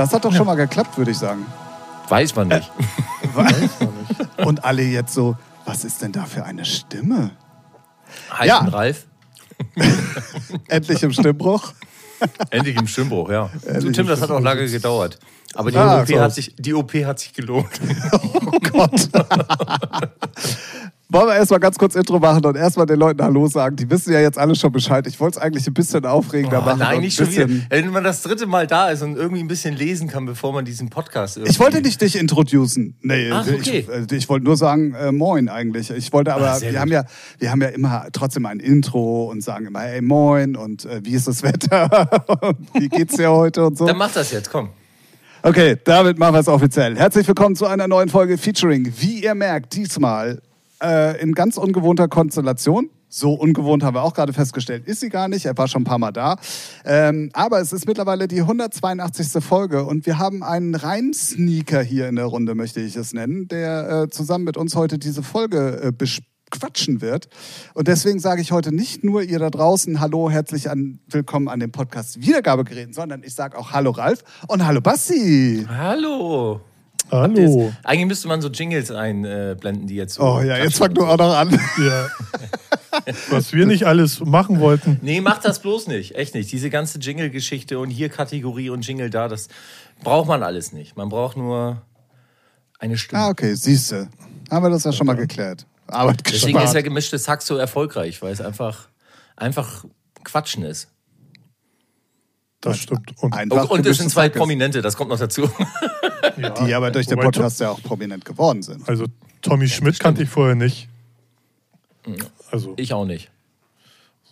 Das hat doch schon mal geklappt, würde ich sagen. Weiß man nicht. Weiß man nicht. Und alle jetzt so, was ist denn da für eine Stimme? Heißen Ja. Ralf. Endlich im Stimmbruch. Endlich im Stimmbruch, ja. Du, Tim, im das hat auch lange gedauert. Aber die, Ah, OP, hat sich, die OP hat sich gelohnt. Oh Gott. Wollen wir erstmal ganz kurz Intro machen und erstmal den Leuten Hallo sagen. Die wissen ja jetzt alle schon Bescheid. Ich wollte es eigentlich ein bisschen aufregender Oh, machen. nein, ein nicht schon wieder. Wenn man das dritte Mal da ist und irgendwie ein bisschen lesen kann, bevor man diesen Podcast irgendwie... Ich wollte nicht dich introducen. Nee, Ach, okay. ich, äh, ich wollte nur sagen, äh, moin eigentlich. Ich wollte aber, Ah, sehr wir gut. haben, ja, wir haben ja immer trotzdem ein Intro und sagen immer, hey, moin und äh, wie ist das Wetter? und wie geht's dir heute und so. Dann mach das jetzt, komm. Okay, damit machen wir es offiziell. Herzlich willkommen zu einer neuen Folge Featuring. Wie ihr merkt, diesmal äh, in ganz ungewohnter Konstellation. So ungewohnt haben wir auch gerade festgestellt, ist sie gar nicht. Er war schon ein paar Mal da. Ähm, aber es ist mittlerweile die 182. Folge und wir haben einen Rein-Sneaker hier in der Runde, möchte ich es nennen, der äh, zusammen mit uns heute diese Folge äh, bequatschen wird. Und deswegen sage ich heute nicht nur ihr da draußen Hallo, herzlich an, willkommen an dem Podcast Wiedergabegeräten, sondern ich sage auch Hallo Ralf und Hallo Basti. Hallo. Hallo. Eigentlich müsste man so Jingles einblenden, die jetzt so... Oh ja, jetzt fang du auch noch an. Ja. Was wir nicht alles machen wollten. Nee, mach das bloß nicht. Echt nicht. Diese ganze Jingle-Geschichte und hier Kategorie und Jingle da, das braucht man alles nicht. Man braucht nur eine Stimme. Ah, okay, siehste. Haben wir das ja schon mal geklärt. Arbeit Deswegen gespart. ist ja gemischtes Hack so erfolgreich, weil es einfach, einfach Quatschen ist. Das stimmt. Und Und, und es sind zwei. Prominente, das kommt noch dazu. Die aber durch den Podcast ja auch prominent geworden sind. Also Tommy Schmidt kannte ich vorher nicht. Also Ich auch nicht.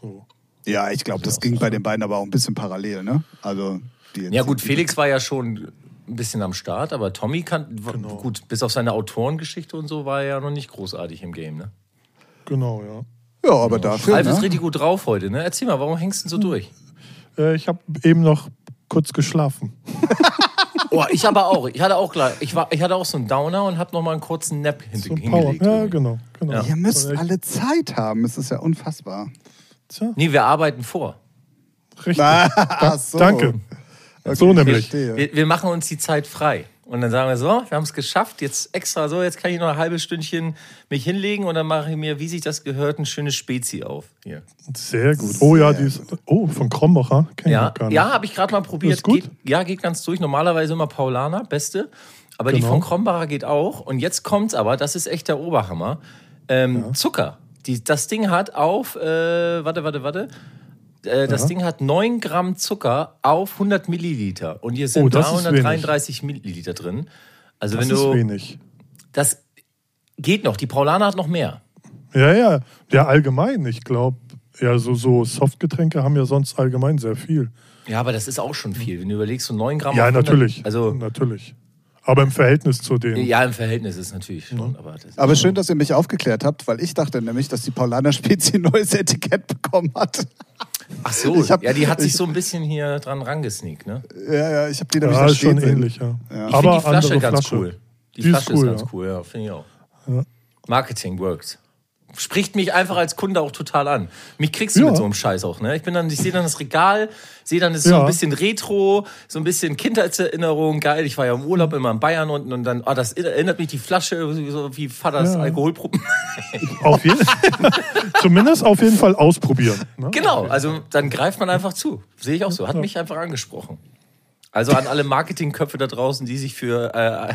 so. Ja, ich glaube, das ging bei den beiden aber auch ein bisschen parallel, ne? Also, die Ja gut, Felix war ja schon ein bisschen am Start, aber Tommy kann, Genau. gut, bis auf seine Autorengeschichte und so war er ja noch nicht großartig im Game, ne? Genau, ja. Ja, aber dafür. Ralf ist Ne? richtig gut drauf heute, ne? Erzähl mal, warum hängst du denn so durch? Äh, ich habe eben noch kurz geschlafen. Oh, ich aber auch. Ich hatte auch gleich, ich, war, ich hatte auch so einen Downer und habe noch mal einen kurzen Nap So hingelegt. Ja, genau. genau. Ja. Ihr müsst alle Zeit haben. Es ist ja unfassbar. Tja, Nee, wir arbeiten vor. richtig. Ach so. Danke. so nämlich. Wir, wir machen uns die Zeit frei. Und dann sagen wir so, wir haben es geschafft, jetzt extra so, jetzt kann ich noch ein halbes Stündchen mich hinlegen und dann mache ich mir, wie sich das gehört, ein schönes Spezi auf. Hier. Sehr gut. Oh ja, die ist. Oh, von Krombacher. Kenn ich Ja, noch gar nicht. ja habe ich gerade mal probiert. Ist gut? Geht, ja, geht ganz durch. Normalerweise immer Paulaner, beste. Aber die Genau. von Krombacher geht auch. Und jetzt kommt's aber, das ist echt der Oberhammer. Ähm, Zucker. Die, das Ding hat auf, äh, warte, warte, warte. Äh, das Ja. Ding hat 9 Gramm Zucker auf 100 Milliliter. Und hier sind Oh, das ist 333 Milliliter drin. Also Das wenn ist du. wenig. Das geht noch. Die Paulaner hat noch mehr. Ja, ja. Ja, allgemein. Ich glaube, ja, so, so Softgetränke haben ja sonst allgemein sehr viel. Ja, aber das ist auch schon viel. Wenn du überlegst, so 9 Gramm Ja, auf 100 natürlich. Also, natürlich. Aber im Verhältnis zu den. ja, im Verhältnis ist es natürlich schon. Aber das ist Aber schön, dass ihr mich aufgeklärt habt, weil ich dachte nämlich, dass die Paulaner Spezi ein neues Etikett bekommen hat. Ach so, Ich hab- ja, die hat sich ich- so ein bisschen hier dran rangesneakt, ne? Ja, ja, ich habe die nämlich Ja, da ist schon ähnlich, ja. Ja. Ich Aber finde die Flasche ganz Flasche. cool. Die, Die ist Flasche ist, cool, ganz ja. cool, ja, finde ich auch. Ja. Marketing works. Spricht mich einfach als Kunde auch total an. Mich kriegst du Ja. mit so einem Scheiß auch, ne? Ich bin dann, ich sehe dann das Regal, sehe dann, es ist so Ja. ein bisschen Retro, so ein bisschen Kindheitserinnerung, geil. Ich war ja im Urlaub immer in Bayern unten und dann, ah, das erinnert mich die Flasche, so wie Vaters Ja. Alkoholproben. Auf jeden Zumindest auf jeden Fall ausprobieren. Ne? Genau, also dann greift man einfach zu. Sehe ich auch so. Hat mich einfach angesprochen. Also an alle Marketingköpfe da draußen, die sich für, äh,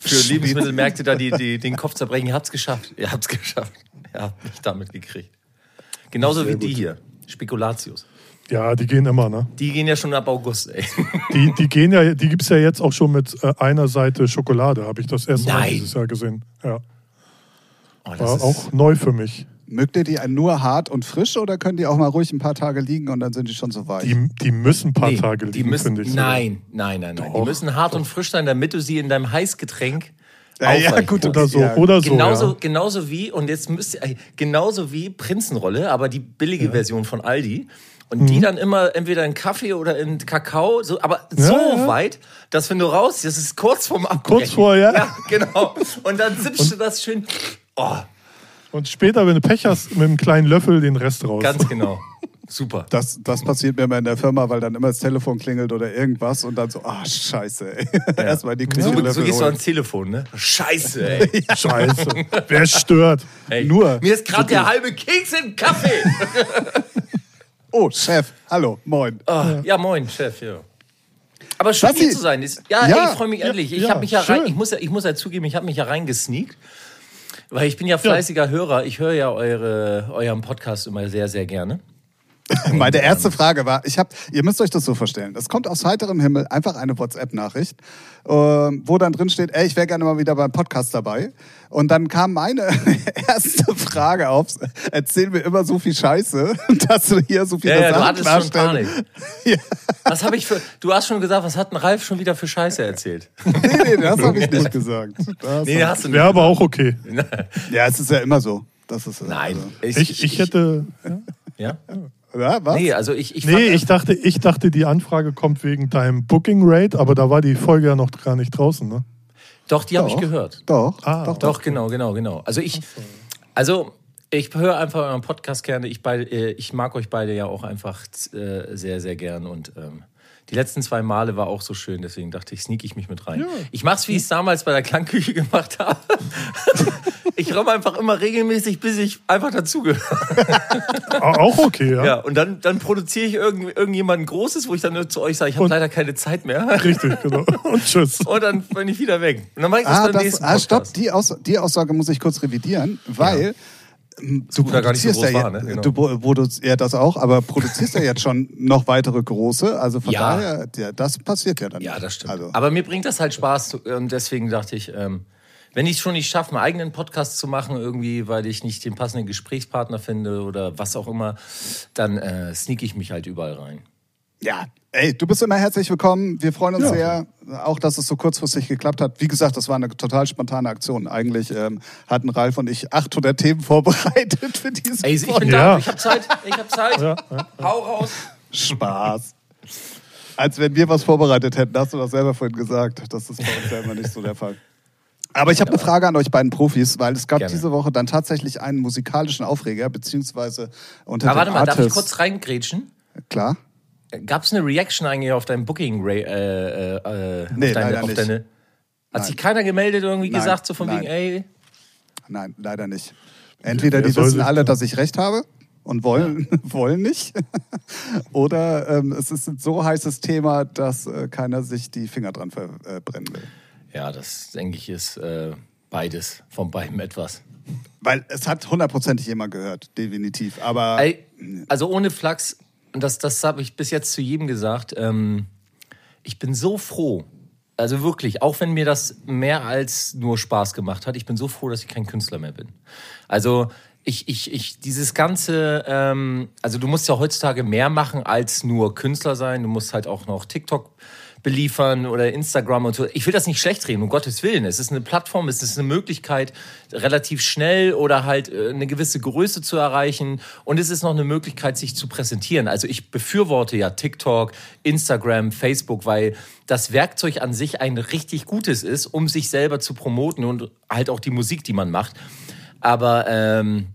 für Lebensmittelmärkte da die, die, den Kopf zerbrechen. Ihr habt's geschafft. Ihr habt's geschafft. Ihr habt mich damit gekriegt. Genauso wie die hier. Spekulatius. Ja, die gehen immer, ne? Die gehen ja schon ab August, ey. Die, die gehen ja, die gibt's ja jetzt auch schon mit äh, einer Seite Schokolade, habe ich das erste Mal Nein. dieses Jahr gesehen. Ja. Oh, das War ist- auch neu für mich. Mögt ihr die nur hart und frisch oder können die auch mal ruhig ein paar Tage liegen und dann sind die schon so weich? Die, die müssen ein paar Nee, Tage die liegen, müssen, finde ich. Nein, nein, nein, nein. Die Doch, müssen hart und frisch sein, damit du sie in deinem Heißgetränk Ja, ja, gut. Oder so, Ja. oder so. Genauso, ja. genauso wie, und jetzt müsst ihr, genauso wie Prinzenrolle, aber die billige Version von Aldi. Und die dann immer entweder in Kaffee oder in Kakao, so, aber so Mhm. weit, dass wenn du raus, das ist kurz vorm Abbrechen. Kurz vor, ja. Ja, genau. Und dann sippst du das schön. Oh, Und später, wenn du Pech hast, mit einem kleinen Löffel den Rest raus. ganz genau. Super. Das, das passiert mir immer in der Firma, weil dann immer das Telefon klingelt oder irgendwas und dann so, ah, scheiße, ey. Erstmal die So, Küche so gehst du ans Telefon, ne? Scheiße, ey. Scheiße. Wer stört? ey. Nur. Mir ist gerade der halbe Keks im Kaffee. Oh, Chef, hallo, moin. Ah, ja, moin, Chef, ja. Aber schön hier zu sein. Ist, ja, Ja. ey, ich freue mich endlich. Ich ja, habe mich ja rein, ich muss ja, ich muss ja zugeben, ich habe mich ja reingesneakt. Weil ich bin ja fleißiger Hörer. Ich höre ja eure, euren Podcast immer sehr, sehr gerne. Meine erste Frage war, ich habe, ihr müsst euch das so vorstellen, es kommt aus heiterem Himmel einfach eine WhatsApp-Nachricht, ähm, wo dann drin steht, ey, ich wäre gerne mal wieder beim Podcast dabei. Und dann kam meine erste Frage auf, erzähl mir immer so viel Scheiße, dass du hier so viele Ja, ja, du hattest schon Panik. Ja, Was habe ich für. Du hast schon gesagt, was hat ein Ralf schon wieder für Scheiße erzählt? nee, nee, das habe ich nicht gesagt. Das Nee, hab- hast du nicht. Wäre aber auch okay. ja, es ist ja immer so. Das ist, Nein. Also, Ich, ich hätte. Ja? ja, was? Nee, also ich. ich Nee, ich dachte, ich dachte, die Anfrage kommt wegen deinem Booking Rate, aber da war die Folge ja noch gar nicht draußen, ne? Doch, die habe ich gehört. Doch, Ah. doch, doch. Doch, genau, genau, genau. Also ich, also ich höre einfach euren Podcast gerne. Ich, beide, äh, ich mag euch beide ja auch einfach äh, sehr, sehr gern und ähm, die letzten zwei Male war auch so schön, deswegen dachte ich, sneak ich mich mit rein. Ich mach's, wie ich es damals bei der Klangküche gemacht habe. ich räume einfach immer regelmäßig, bis ich einfach dazugehöre. Au- Auch okay, ja. Ja, und dann, dann produziere ich irgend, irgendjemanden Großes, wo ich dann nur zu euch sage, ich habe leider keine Zeit mehr. Richtig, genau. Und tschüss. Und dann bin ich wieder weg. Und dann mache ich das Ah, beim das, nächsten ah stopp, die, Aus, die Aussage muss ich kurz revidieren, weil ähm, du gut, da gar nicht so produzierst ja, groß war, ne? Genau. du pro- produzierst ja das auch, aber produzierst ja jetzt schon noch weitere große, also von Ja. daher, ja, das passiert ja dann. Ja, das stimmt. Also, Aber mir bringt das halt Spaß und deswegen dachte ich, ähm, wenn ich es schon nicht schaffe, einen eigenen Podcast zu machen, irgendwie, weil ich nicht den passenden Gesprächspartner finde oder was auch immer, dann äh, sneak ich mich halt überall rein. Ja, ey, du bist immer herzlich willkommen. Wir freuen uns Ja. sehr, auch dass es so kurzfristig geklappt hat. Wie gesagt, das war eine total spontane Aktion. Eigentlich ähm, hatten Ralf und ich 800 Themen vorbereitet für diese Ey, ich bin da, Ja. ich hab Zeit, ich hab Zeit. Ja, ja. Hau raus. Spaß. Als wenn wir was vorbereitet hätten, hast du das selber vorhin gesagt. Das ist bei uns ja immer nicht so der Fall. Aber ich habe eine Frage an euch beiden Profis, weil es gab Gerne. diese Woche dann tatsächlich einen musikalischen Aufreger, beziehungsweise unter Aber warte mal, darf ich kurz reingrätschen? Klar. Gab es eine Reaction eigentlich auf dein Booking? Ray, äh, äh, Nee, auf deine, leider auf nicht. Deine, hat sich keiner gemeldet irgendwie Nein, gesagt, so von nein. wegen, ey, Nein, leider nicht. Entweder die wissen alle, da- dass ich recht habe und wollen, wollen nicht. Oder ähm, es ist ein so heißes Thema, dass äh, keiner sich die Finger dran verbrennen will. ja, das denke ich ist äh, beides, von beidem etwas. Weil es hat hundertprozentig jemand gehört, definitiv. Aber also ohne Flachs, und das, das habe ich bis jetzt zu jedem gesagt, ähm, ich bin so froh, also wirklich, auch wenn mir das mehr als nur Spaß gemacht hat, ich bin so froh, dass ich kein Künstler mehr bin. Also ich, ich, ich, dieses ganze, ähm, also du musst ja heutzutage mehr machen als nur Künstler sein, du musst halt auch noch TikTok beliefern oder Instagram und so. Ich will das nicht schlecht reden, um Gottes Willen. Es ist eine Plattform, es ist eine Möglichkeit, relativ schnell oder halt äh, eine gewisse Größe zu erreichen. Und es ist noch eine Möglichkeit, sich zu präsentieren. Also ich befürworte ja TikTok, Instagram, Facebook, weil das Werkzeug an sich ein richtig gutes ist, um sich selber zu promoten und halt auch die Musik, die man macht. Aber ähm,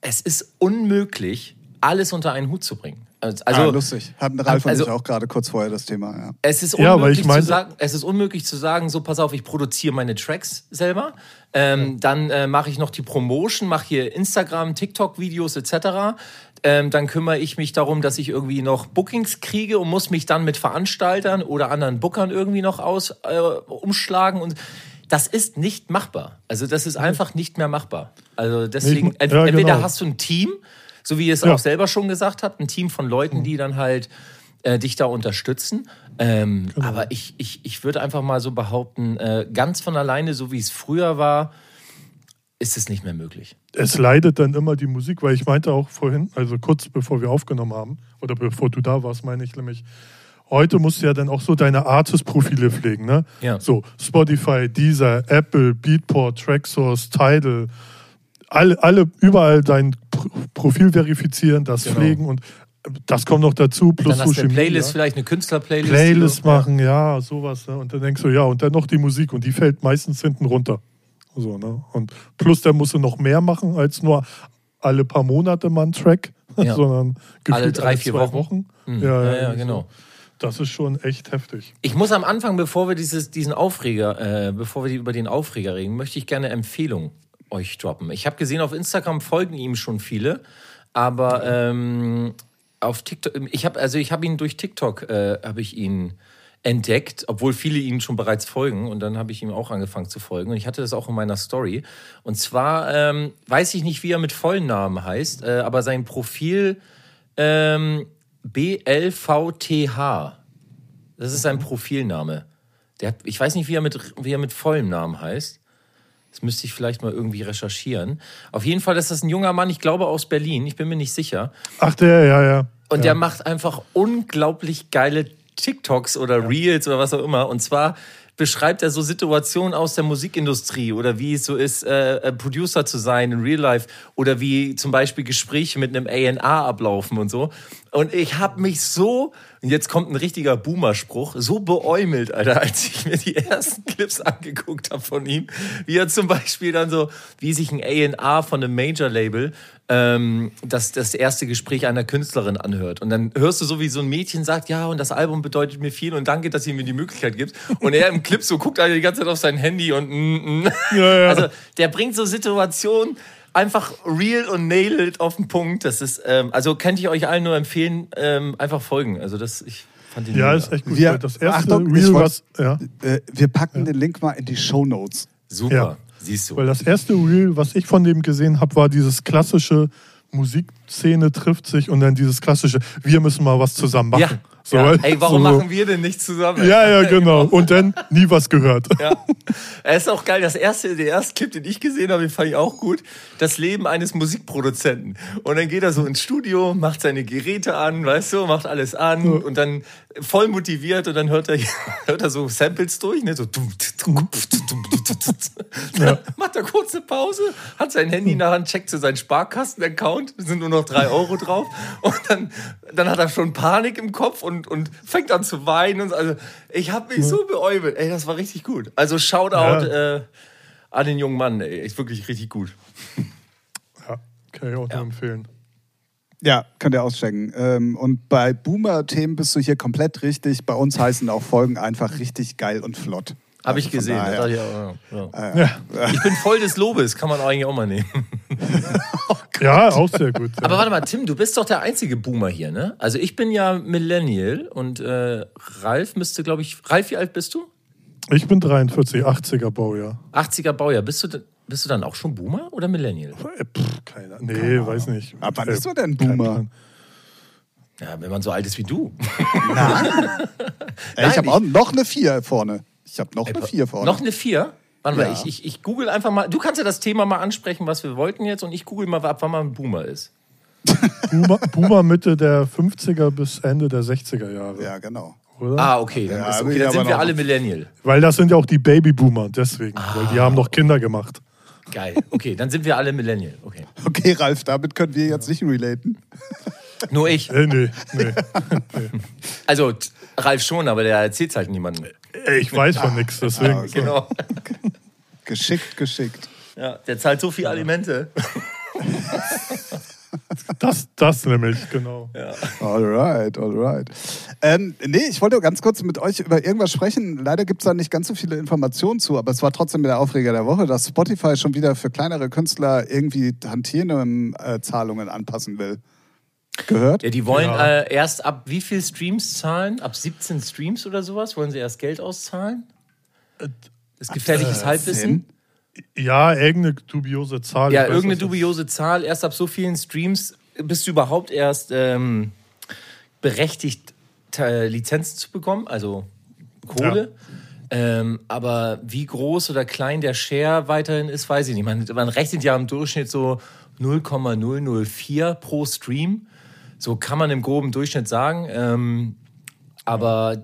es ist unmöglich, alles unter einen Hut zu bringen. Also, ah, lustig. Hatten Ralf und also- ich auch gerade kurz vorher das Thema. Ja. es ist Ja, unmöglich ich meinte- zu sagen, es ist unmöglich zu sagen, so pass auf, ich produziere meine Tracks selber, ähm, dann äh, mache ich noch die Promotion, mache hier Instagram, TikTok-Videos etc. Ähm, dann kümmere ich mich darum, dass ich irgendwie noch Bookings kriege und muss mich dann mit Veranstaltern oder anderen Bookern irgendwie noch aus äh, umschlagen und das ist nicht machbar. Also das ist einfach nicht mehr machbar. Also deswegen, ja, entweder genau. hast du ein Team, so wie ihr es Ja. auch selber schon gesagt habt, ein Team von Leuten, die dann halt äh, dich da unterstützen. Ähm, Aber ich, ich, ich würde einfach mal so behaupten, äh, ganz von alleine, so wie es früher war, ist es nicht mehr möglich. Es leidet dann immer die Musik, weil ich meinte auch vorhin, also kurz bevor wir aufgenommen haben, oder bevor du da warst, meine ich nämlich, heute musst du ja dann auch so deine Artist-Profile pflegen, ne? Ja. So, Spotify, Deezer, Apple, Beatport, Tracksource, Tidal, alle, alle überall dein Pro- Profil verifizieren, das Genau. pflegen und das kommt noch dazu, plus Dann hast du Social eine Playlist, Media. vielleicht eine Künstler-Playlist. Playlist machen, ja, sowas. Ne? Und dann denkst du, ja, und dann noch die Musik und die fällt meistens hinten runter. So, ne? Und plus, dann musst du noch mehr machen als nur alle paar Monate mal einen Track. Ja. sondern gefühlt Alle drei, vier zwei Wochen. Mhm. Ja, Ja, ja, genau. Das ist schon echt heftig. Ich muss am Anfang, bevor wir dieses, diesen Aufreger, äh, bevor wir über den Aufreger reden, möchte ich gerne Empfehlung euch droppen. Ich habe gesehen, auf Instagram folgen ihm schon viele, aber ähm, auf TikTok, ich habe also ich habe ihn durch TikTok äh, habe ich ihn entdeckt, obwohl viele ihm schon bereits folgen und dann habe ich ihm auch angefangen zu folgen und ich hatte das auch in meiner Story und zwar ähm, weiß ich nicht, wie er mit vollen Namen heißt, äh, aber sein Profil ähm, BLVTH. Das ist sein Profilname. Der ich weiß nicht, wie er, mit, wie er mit vollem Namen heißt. Das müsste ich vielleicht mal irgendwie recherchieren. Auf jeden Fall ist das ein junger Mann, ich glaube aus Berlin, ich bin mir nicht sicher. Ach, der, ja, ja. Und ja. der macht einfach unglaublich geile TikToks oder Reels oder was auch immer. Und zwar beschreibt er so Situationen aus der Musikindustrie oder wie es so ist, äh, Producer zu sein in Real Life oder wie zum Beispiel Gespräche mit einem A&R ablaufen und so. Und ich habe mich so, und jetzt kommt ein richtiger Boomer-Spruch, so beäumelt, Alter, als ich mir die ersten Clips angeguckt habe von ihm, wie er zum Beispiel dann so, wie sich ein A&R von einem Major-Label ähm, das, das erste Gespräch einer Künstlerin anhört. Und dann hörst du so, wie so ein Mädchen sagt, ja, und das Album bedeutet mir viel und danke, dass ihr mir die Möglichkeit gibt. Und er im Clip so guckt halt die ganze Zeit auf sein Handy und mm, mm. Ja, ja. also der bringt so Situationen einfach real und nailed auf den Punkt. Das ist, ähm, also könnte ich euch allen nur empfehlen, ähm, einfach folgen. Also das, ich fand ihn ja, ist echt gut. Wir- das erste Achtung, wollt- was, ja, Äh, wir packen den Link mal in die Show Notes. super. Ja. Siehst du. weil das erste Reel, was ich von dem gesehen habe, war dieses klassische Musikszene trifft sich und dann dieses klassische, wir müssen mal was zusammen machen. ja. So, ja. Ey, warum so, machen wir denn nicht zusammen? Ja, ja, genau. Und dann nie was gehört. Ja. Es ist auch geil. Das erste, der erste Clip, den ich gesehen habe, den fand ich auch gut. Das Leben eines Musikproduzenten. Und dann geht er so ins Studio, macht seine Geräte an, weißt du, macht alles an und dann voll motiviert und dann hört er, hört er so Samples durch, ne, so. Dann macht er kurz eine Pause, hat sein Handy in der Hand, checkt zu seinen Sparkassen-Account, sind nur noch drei Euro drauf und dann, dann hat er schon Panik im Kopf und, und fängt an zu weinen und so. also ich habe mich so beäumelt, ey, das war richtig gut. Also Shoutout äh, an den jungen Mann, ey, ist wirklich richtig gut. Ja, kann ich auch nur empfehlen. Ja, könnt ihr auschecken. Ähm, und bei Boomer-Themen bist du hier komplett richtig. Bei uns heißen auch Folgen einfach richtig geil und flott. Habe ich Also gesehen. daher. ich auch, ja, ja. Ja, Ich bin voll des Lobes, kann man eigentlich auch mal nehmen. ja auch sehr gut. Aber warte mal, Tim, du bist doch der einzige Boomer hier, ne? Also ich bin ja Millennial und äh, Ralf müsste, glaube ich, Ralf, wie alt bist du? Ich bin 43, 80er Baujahr. 80er Baujahr. Bist du, denn- bist du dann auch schon Boomer oder Millennial? Äh, Pff, keine, nee, weiß nicht. Ab wann Äh, bist du denn Boomer? Ja, wenn man so alt ist wie du. Ey, ich habe auch noch eine 4 vorne. Ich habe noch eine 4 vorne. Noch eine 4? Warte mal, Ja. ich, ich, ich google einfach mal. Du kannst ja das Thema mal ansprechen, was wir wollten jetzt, und ich google mal, ab wann man ein Boomer ist. Boomer, Boomer Mitte der 50er bis Ende der 60er Jahre, ja, genau. oder? Ah, okay, dann, Ja, ist, okay, dann sind wir alle Millennial. Weil das sind ja auch die Babyboomer, deswegen. Weil die haben noch Kinder gemacht. Geil. Okay, dann sind wir alle Millennial. Okay. Okay, Ralf, damit können wir jetzt nicht relaten. Nur ich. Äh, nee, nee. Also Ralf schon, aber der erzählt halt niemandem. Ey, Ich weiß von nichts, deswegen. Okay. Genau. Geschickt, geschickt. Ja, der zahlt so viel Alimente. Das, das nämlich, genau. Alright, alright. Ähm, nee, ich wollte ganz kurz mit euch über irgendwas sprechen. Leider gibt es da nicht ganz so viele Informationen zu, aber es war trotzdem der Aufreger der Woche, dass Spotify schon wieder für kleinere Künstler irgendwie Tantiemen-Zahlungen anpassen will. Gehört? Ja, die wollen Ja. äh, erst ab wie viel Streams zahlen? Ab 17 Streams oder sowas? Wollen sie erst Geld auszahlen? Das ist gefährliches Halbwissen. Ja, irgendeine dubiose Zahl. Ja, irgendeine dubiose Zahl. Erst ab so vielen Streams bist du überhaupt erst ähm, berechtigt, Lizenzen zu bekommen, also Kohle. Ähm, aber wie groß oder klein der Share weiterhin ist, weiß ich nicht. Man, man rechnet ja im Durchschnitt so 0,004 pro Stream. So kann man im groben Durchschnitt sagen. Ähm, aber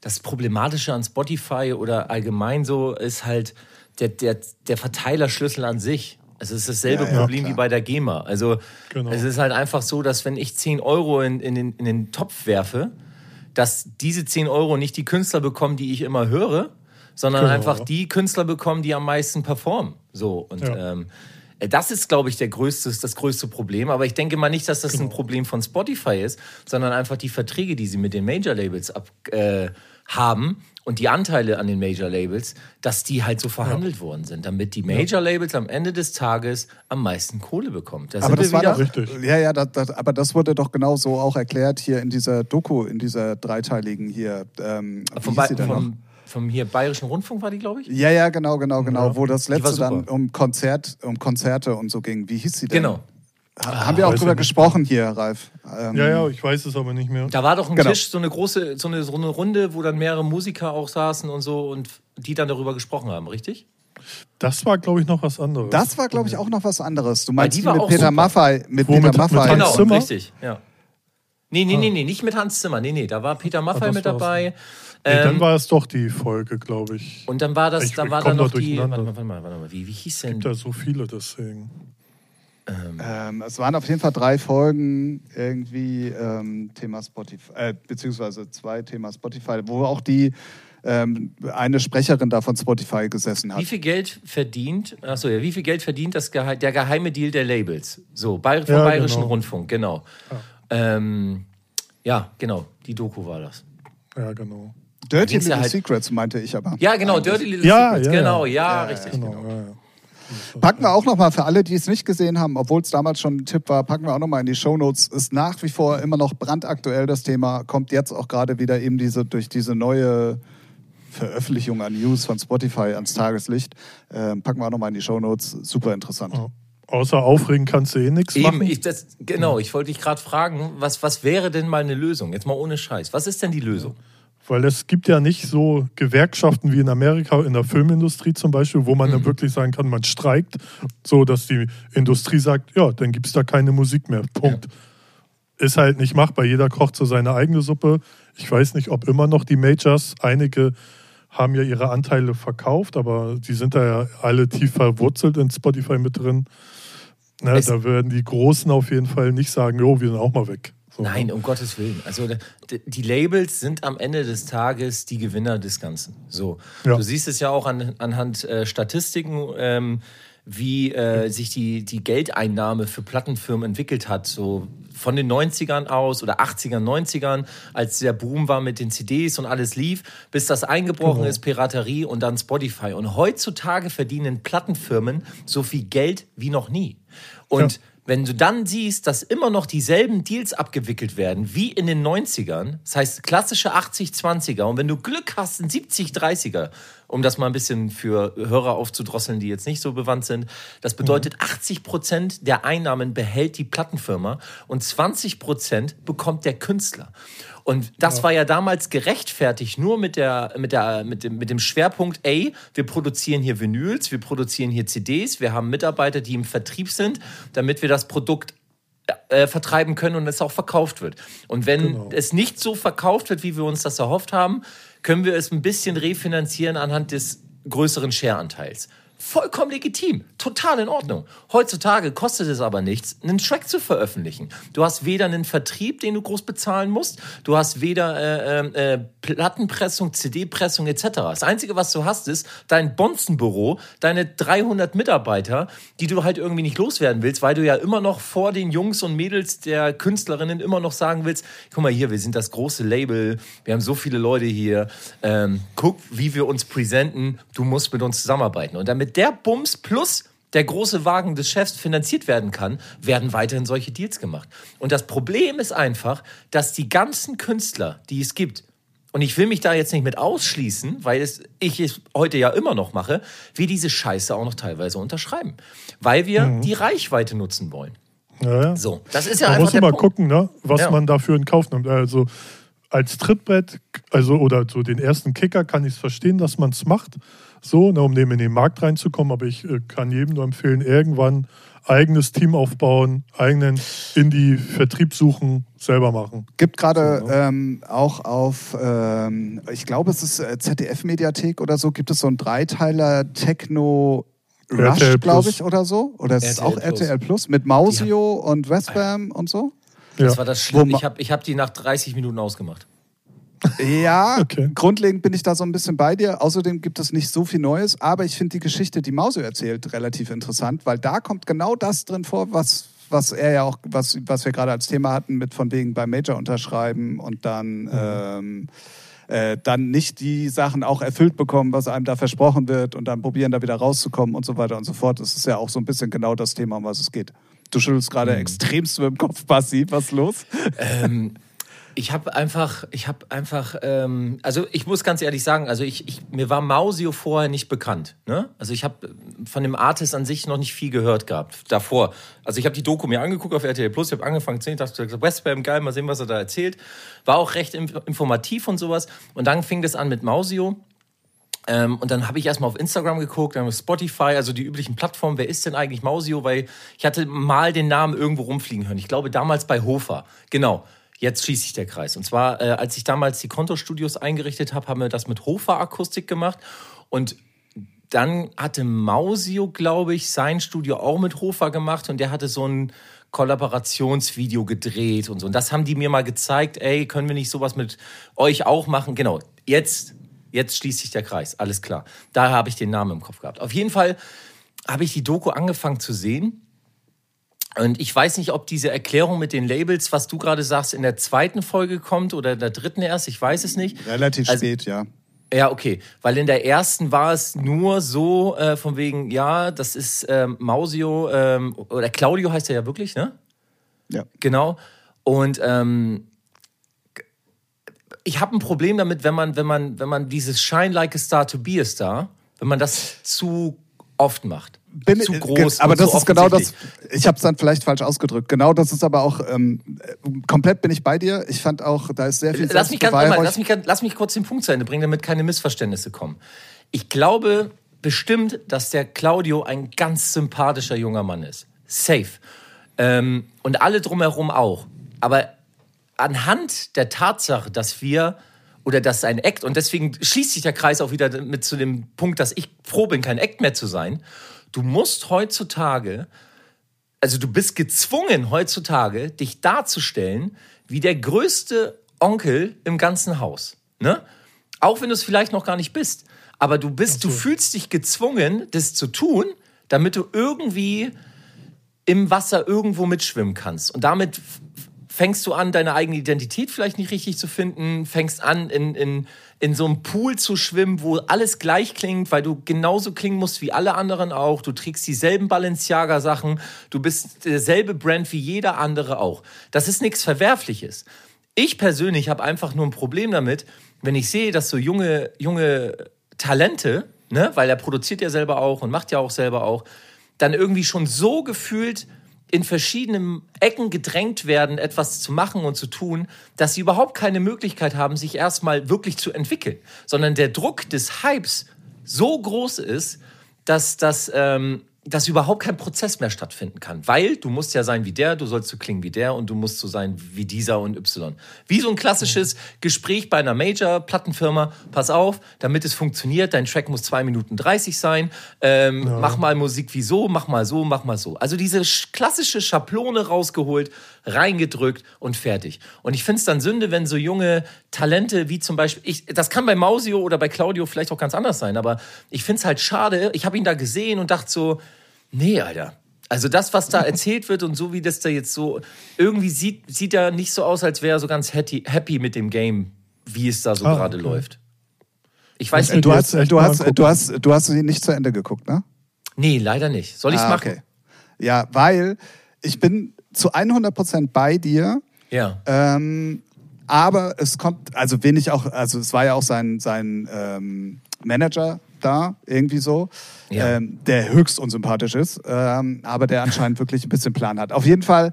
das Problematische an Spotify oder allgemein so ist halt der, der, der Verteilerschlüssel an sich. Also es ist dasselbe Ja, ja, Problem klar. wie bei der GEMA. Also Genau. es ist halt einfach so, dass wenn ich 10 Euro in, in, den, in den Topf werfe, dass diese 10 Euro nicht die Künstler bekommen, die ich immer höre, sondern Genau, einfach die Künstler bekommen, die am meisten performen. So und Ja. ähm, Äh, Das ist, glaube ich, der größte, das größte Problem. Aber ich denke mal nicht, dass das Genau. ein Problem von Spotify ist, sondern einfach die Verträge, die sie mit den Major-Labels ab, äh, haben und die Anteile an den Major-Labels, dass die halt so verhandelt worden sind, damit die Major-Labels am Ende des Tages am meisten Kohle bekommen. Da Aber das war wieder. doch, Richtig. ja, ja, das, das, aber das wurde doch genau so auch erklärt hier in dieser Doku, in dieser dreiteiligen hier. Ähm, wie vom, hieß sie denn noch? vom, vom hier Bayerischen Rundfunk war die, glaube ich? Ja, ja, genau, genau, genau. Ja. Wo das letzte dann um Konzert, um Konzerte und so ging. Wie hieß sie denn? Genau. Ha- Haben wir auch drüber gesprochen hier, Ralf. Ähm, Ja, ja, ich weiß es aber nicht mehr. Da war doch ein Genau. Tisch, so eine große, so eine, so eine Runde, wo dann mehrere Musiker auch saßen und so und die dann darüber gesprochen haben, richtig? Das war, glaube ich, noch was anderes. Das war, glaube ich, auch noch was anderes. Du meinst die mit auch Peter super. Maffay. Mit Wo, Peter mit- mit Maffay. Hans Genau, Zimmer? richtig, ja. Nee, nee, nee, nee, nicht mit Hans Zimmer. Nee, nee, da war Peter Maffay das mit dabei. nee, Ähm, dann war es doch die Folge, glaube ich. und dann war das, Ich- dann war komm da da noch die. Warte mal, warte mal, warte mal. Wie, wie hieß denn? gibt da so viele, deswegen. Ähm, es waren auf jeden Fall drei Folgen irgendwie ähm, Thema Spotify, äh, beziehungsweise zwei Thema Spotify, wo auch die ähm, eine Sprecherin da von Spotify gesessen hat. Wie viel Geld verdient, achso, ja, wie viel Geld verdient das Gehe der geheime Deal der Labels? So, Bayer, vom Ja, Bayerischen genau. Rundfunk, genau. Ähm, ja, genau, die Doku war das. Ja, genau. Dirty ja Little halt- Secrets meinte ich aber. Ja, genau, Dirty Little Ja, Secrets, ja, ja. genau, ja, Ja, richtig. Genau, Genau. Ja, ja. Packen wir auch nochmal für alle, die es nicht gesehen haben, obwohl es damals schon ein Tipp war, packen wir auch nochmal in die Shownotes. Ist nach wie vor immer noch brandaktuell das Thema, kommt jetzt auch gerade wieder eben diese durch diese neue Veröffentlichung an News von Spotify ans Tageslicht. Ähm, packen wir auch nochmal in die Shownotes. Super interessant. Ja. Außer aufregen kannst du eh nichts machen. ich, das, genau, ich wollte dich gerade fragen, was, was wäre denn mal eine Lösung? Jetzt mal ohne Scheiß. Was ist denn die Lösung? Weil es gibt ja nicht so Gewerkschaften wie in Amerika, in der Filmindustrie zum Beispiel, wo man Mhm. dann wirklich sagen kann, man streikt, so dass die Industrie sagt, ja, dann gibt es da keine Musik mehr. Punkt. Ist halt nicht machbar. Jeder kocht so seine eigene Suppe. Ich weiß nicht, ob immer noch die Majors, einige haben ja ihre Anteile verkauft, aber die sind da ja alle tief verwurzelt in Spotify mit drin. Ne, Es- da werden die Großen auf jeden Fall nicht sagen, jo, wir sind auch mal weg. Nein, ne? um Gottes Willen. Also die Labels sind am Ende des Tages die Gewinner des Ganzen. So, Ja. du siehst es ja auch an, anhand äh, Statistiken, ähm, wie äh, sich die, die Geldeinnahme für Plattenfirmen entwickelt hat. So von den 90ern aus oder 80ern, 90ern, als der Boom war mit den CDs und alles lief, bis das eingebrochen Genau. ist, Piraterie und dann Spotify. Und heutzutage verdienen Plattenfirmen so viel Geld wie noch nie. Und Ja. Wenn du dann siehst, dass immer noch dieselben Deals abgewickelt werden wie in den 90ern, das heißt klassische 80-20er und wenn du Glück hast, ein 70-30er, um das mal ein bisschen für Hörer aufzudrosseln, die jetzt nicht so bewandt sind, das bedeutet 80 Prozent der Einnahmen behält die Plattenfirma und 20 Prozent bekommt der Künstler. Und das war ja damals gerechtfertigt nur mit, der, mit, der, mit, dem, mit dem Schwerpunkt, ey, wir produzieren hier Vinyls, wir produzieren hier CDs, wir haben Mitarbeiter, die im Vertrieb sind, damit wir das Produkt äh, vertreiben können und es auch verkauft wird. Und wenn Genau. es nicht so verkauft wird, wie wir uns das erhofft haben, können wir es ein bisschen refinanzieren anhand des größeren Share-Anteils. Vollkommen legitim, total in Ordnung. Heutzutage kostet es aber nichts, einen Track zu veröffentlichen. Du hast weder einen Vertrieb, den du groß bezahlen musst, du hast weder äh, äh, Plattenpressung, CD-Pressung etc. Das Einzige, was du hast, ist dein Bonzenbüro, deine 300 Mitarbeiter, die du halt irgendwie nicht loswerden willst, weil du ja immer noch vor den Jungs und Mädels der Künstlerinnen immer noch sagen willst, guck mal hier, wir sind das große Label, wir haben so viele Leute hier, ähm, guck, wie wir uns präsenten, du musst mit uns zusammenarbeiten. Und damit der Bums plus der große Wagen des Chefs finanziert werden kann, werden weiterhin solche Deals gemacht. Und das Problem ist einfach, dass die ganzen Künstler, die es gibt, und ich will mich da jetzt nicht mit ausschließen, weil es, ich es heute ja immer noch mache, wir diese Scheiße auch noch teilweise unterschreiben. Weil wir Mhm. die Reichweite nutzen wollen. Ja, ja. So, das ist ja Man einfach muss immer Punkt. gucken, ne, was Ja. man dafür in Kauf nimmt. Also als Trittbrett, also oder so den ersten Kicker kann ich es verstehen, dass man es macht, so, ne, um dem in den Markt reinzukommen. Aber ich äh, kann jedem nur empfehlen, irgendwann eigenes Team aufbauen, eigenen Indie-Vertrieb suchen, selber machen. Gibt gerade So, ne? ähm, auch auf, ähm, ich glaube, es ist äh, ZDF-Mediathek oder so, gibt es so einen Dreiteiler Techno Rush, glaube ich, oder so. Oder ist es auch Plus. RTL Plus mit Mausio und Westbam und so? Das Ja. war das Schlimme. Ich habe ich hab die nach 30 Minuten ausgemacht. Ja, Okay. grundlegend bin ich da so ein bisschen bei dir. Außerdem gibt es nicht so viel Neues, aber ich finde die Geschichte, die Mauso erzählt, relativ interessant, weil da kommt genau das drin vor, was, was er ja auch, was, was wir gerade als Thema hatten, mit von wegen beim Major unterschreiben und dann, ähm, äh, dann nicht die Sachen auch erfüllt bekommen, was einem da versprochen wird und dann probieren, da wieder rauszukommen und so weiter und so fort. Das ist ja auch so ein bisschen genau das Thema, um was es geht. Du schüttelst gerade extremst mit dem Kopf, Bassi. Was ist los? Ähm, ich habe einfach, ich habe einfach, ähm, also ich muss ganz ehrlich sagen, also ich, ich mir war Mausio vorher nicht bekannt. Ne? Also ich habe von dem Artist an sich noch nicht viel gehört gehabt davor. Also ich habe die Doku mir angeguckt auf RTL Plus, ich habe angefangen sehen, dachte gesagt, Westbam, geil, mal sehen, was er da erzählt. War auch recht inf- informativ und sowas. Und dann fing das an mit Mausio. Ähm, und dann habe ich erstmal auf Instagram geguckt, dann auf Spotify, also die üblichen Plattformen. Wer ist denn eigentlich Mausio? Weil ich hatte mal den Namen irgendwo rumfliegen hören. Ich glaube damals bei Hofer. Genau. Jetzt schließt sich der Kreis. Und zwar, äh, als ich damals die Kontostudios eingerichtet habe, haben wir das mit Hofer-Akustik gemacht. Und dann hatte Mausio, glaube ich, sein Studio auch mit Hofer gemacht und der hatte so ein Kollaborationsvideo gedreht und so. Und das haben die mir mal gezeigt, ey, können wir nicht sowas mit euch auch machen? Genau, jetzt, jetzt schließt sich der Kreis, alles klar. Da habe ich den Namen im Kopf gehabt. Auf jeden Fall habe ich die Doku angefangen zu sehen. Und ich weiß nicht, ob diese Erklärung mit den Labels, was du gerade sagst, in der zweiten Folge kommt oder in der dritten erst, ich weiß es nicht. Relativ Also- spät, ja. Ja, okay. Weil in der ersten war es nur so, äh, von wegen, ja, das ist ähm, Mausio, ähm, oder Claudio heißt er ja wirklich, ne? Ja. Genau. Und ähm, ich habe ein Problem damit, wenn man, wenn man, wenn man dieses Shine like a star to be a star, wenn man das zu oft macht. Bin, zu äh, groß. Aber das zu ist genau das. Ich habe es dann vielleicht falsch ausgedrückt. Genau das ist aber auch ähm, äh, komplett bin ich bei dir. Ich fand auch, da ist sehr viel Lass mich, ganz, mal, lass, mich, lass mich kurz den Punkt zu Ende bringen, damit keine Missverständnisse kommen. Ich glaube bestimmt, dass der Claudio ein ganz sympathischer junger Mann ist. Safe. Ähm, und alle drumherum auch. Aber anhand der Tatsache, dass wir oder dass ein Act, und deswegen schließt sich der Kreis auch wieder mit zu dem Punkt, dass ich froh bin, kein Act mehr zu sein. Du musst heutzutage also du bist gezwungen heutzutage, dich darzustellen wie der größte Onkel im ganzen Haus. Ne? Auch wenn du es vielleicht noch gar nicht bist. Aber du bist, du fühlst dich gezwungen, das zu tun, damit du irgendwie im Wasser irgendwo mitschwimmen kannst. Und damit fängst du an, deine eigene Identität vielleicht nicht richtig zu finden, fängst an, in, in, in so einem Pool zu schwimmen, wo alles gleich klingt, weil du genauso klingen musst wie alle anderen auch. Du trägst dieselben Balenciaga-Sachen, du bist derselbe Brand wie jeder andere auch. Das ist nichts Verwerfliches. Ich persönlich habe einfach nur ein Problem damit, wenn ich sehe, dass so junge, junge Talente, ne, weil er produziert ja selber auch und macht ja auch selber auch, dann irgendwie schon so gefühlt in verschiedenen Ecken gedrängt werden, etwas zu machen und zu tun, dass sie überhaupt keine Möglichkeit haben, sich erstmal wirklich zu entwickeln, sondern der Druck des Hypes so groß ist, dass das ähm, dass überhaupt kein Prozess mehr stattfinden kann, weil du musst ja sein wie der, du sollst so klingen wie der und du musst so sein wie dieser und Y. Wie so ein klassisches Gespräch bei einer Major-Plattenfirma. Pass auf, damit es funktioniert, dein Track muss zwei Minuten 30 sein. Ähm, Mach mal Musik wie so, mach mal so, mach mal so. Also diese sch- klassische Schablone rausgeholt, reingedrückt und fertig. Und ich finde es dann Sünde, wenn so junge Talente wie zum Beispiel, ich, das kann bei Mausio oder bei Claudio vielleicht auch ganz anders sein, aber ich finde es halt schade. Ich habe ihn da gesehen und dachte so, nee, Alter. Also das, was da erzählt wird und so wie das da jetzt so, irgendwie sieht, sieht er nicht so aus, als wäre er so ganz happy, happy mit dem Game, wie es da so Ah, gerade okay. läuft. Ich weiß Ja, nicht. Du hast, du, hast, du, hast, du hast sie nicht zu Ende geguckt, ne? Nee, leider nicht. Soll ich es Ah, machen? okay. Ja, weil ich bin zu 100% bei dir. Ja. Ähm, aber es kommt, also wenig auch, also es war ja auch sein, sein ähm, Manager da, irgendwie so, Ja. ähm, der höchst unsympathisch ist, ähm, aber der anscheinend wirklich ein bisschen Plan hat. Auf jeden Fall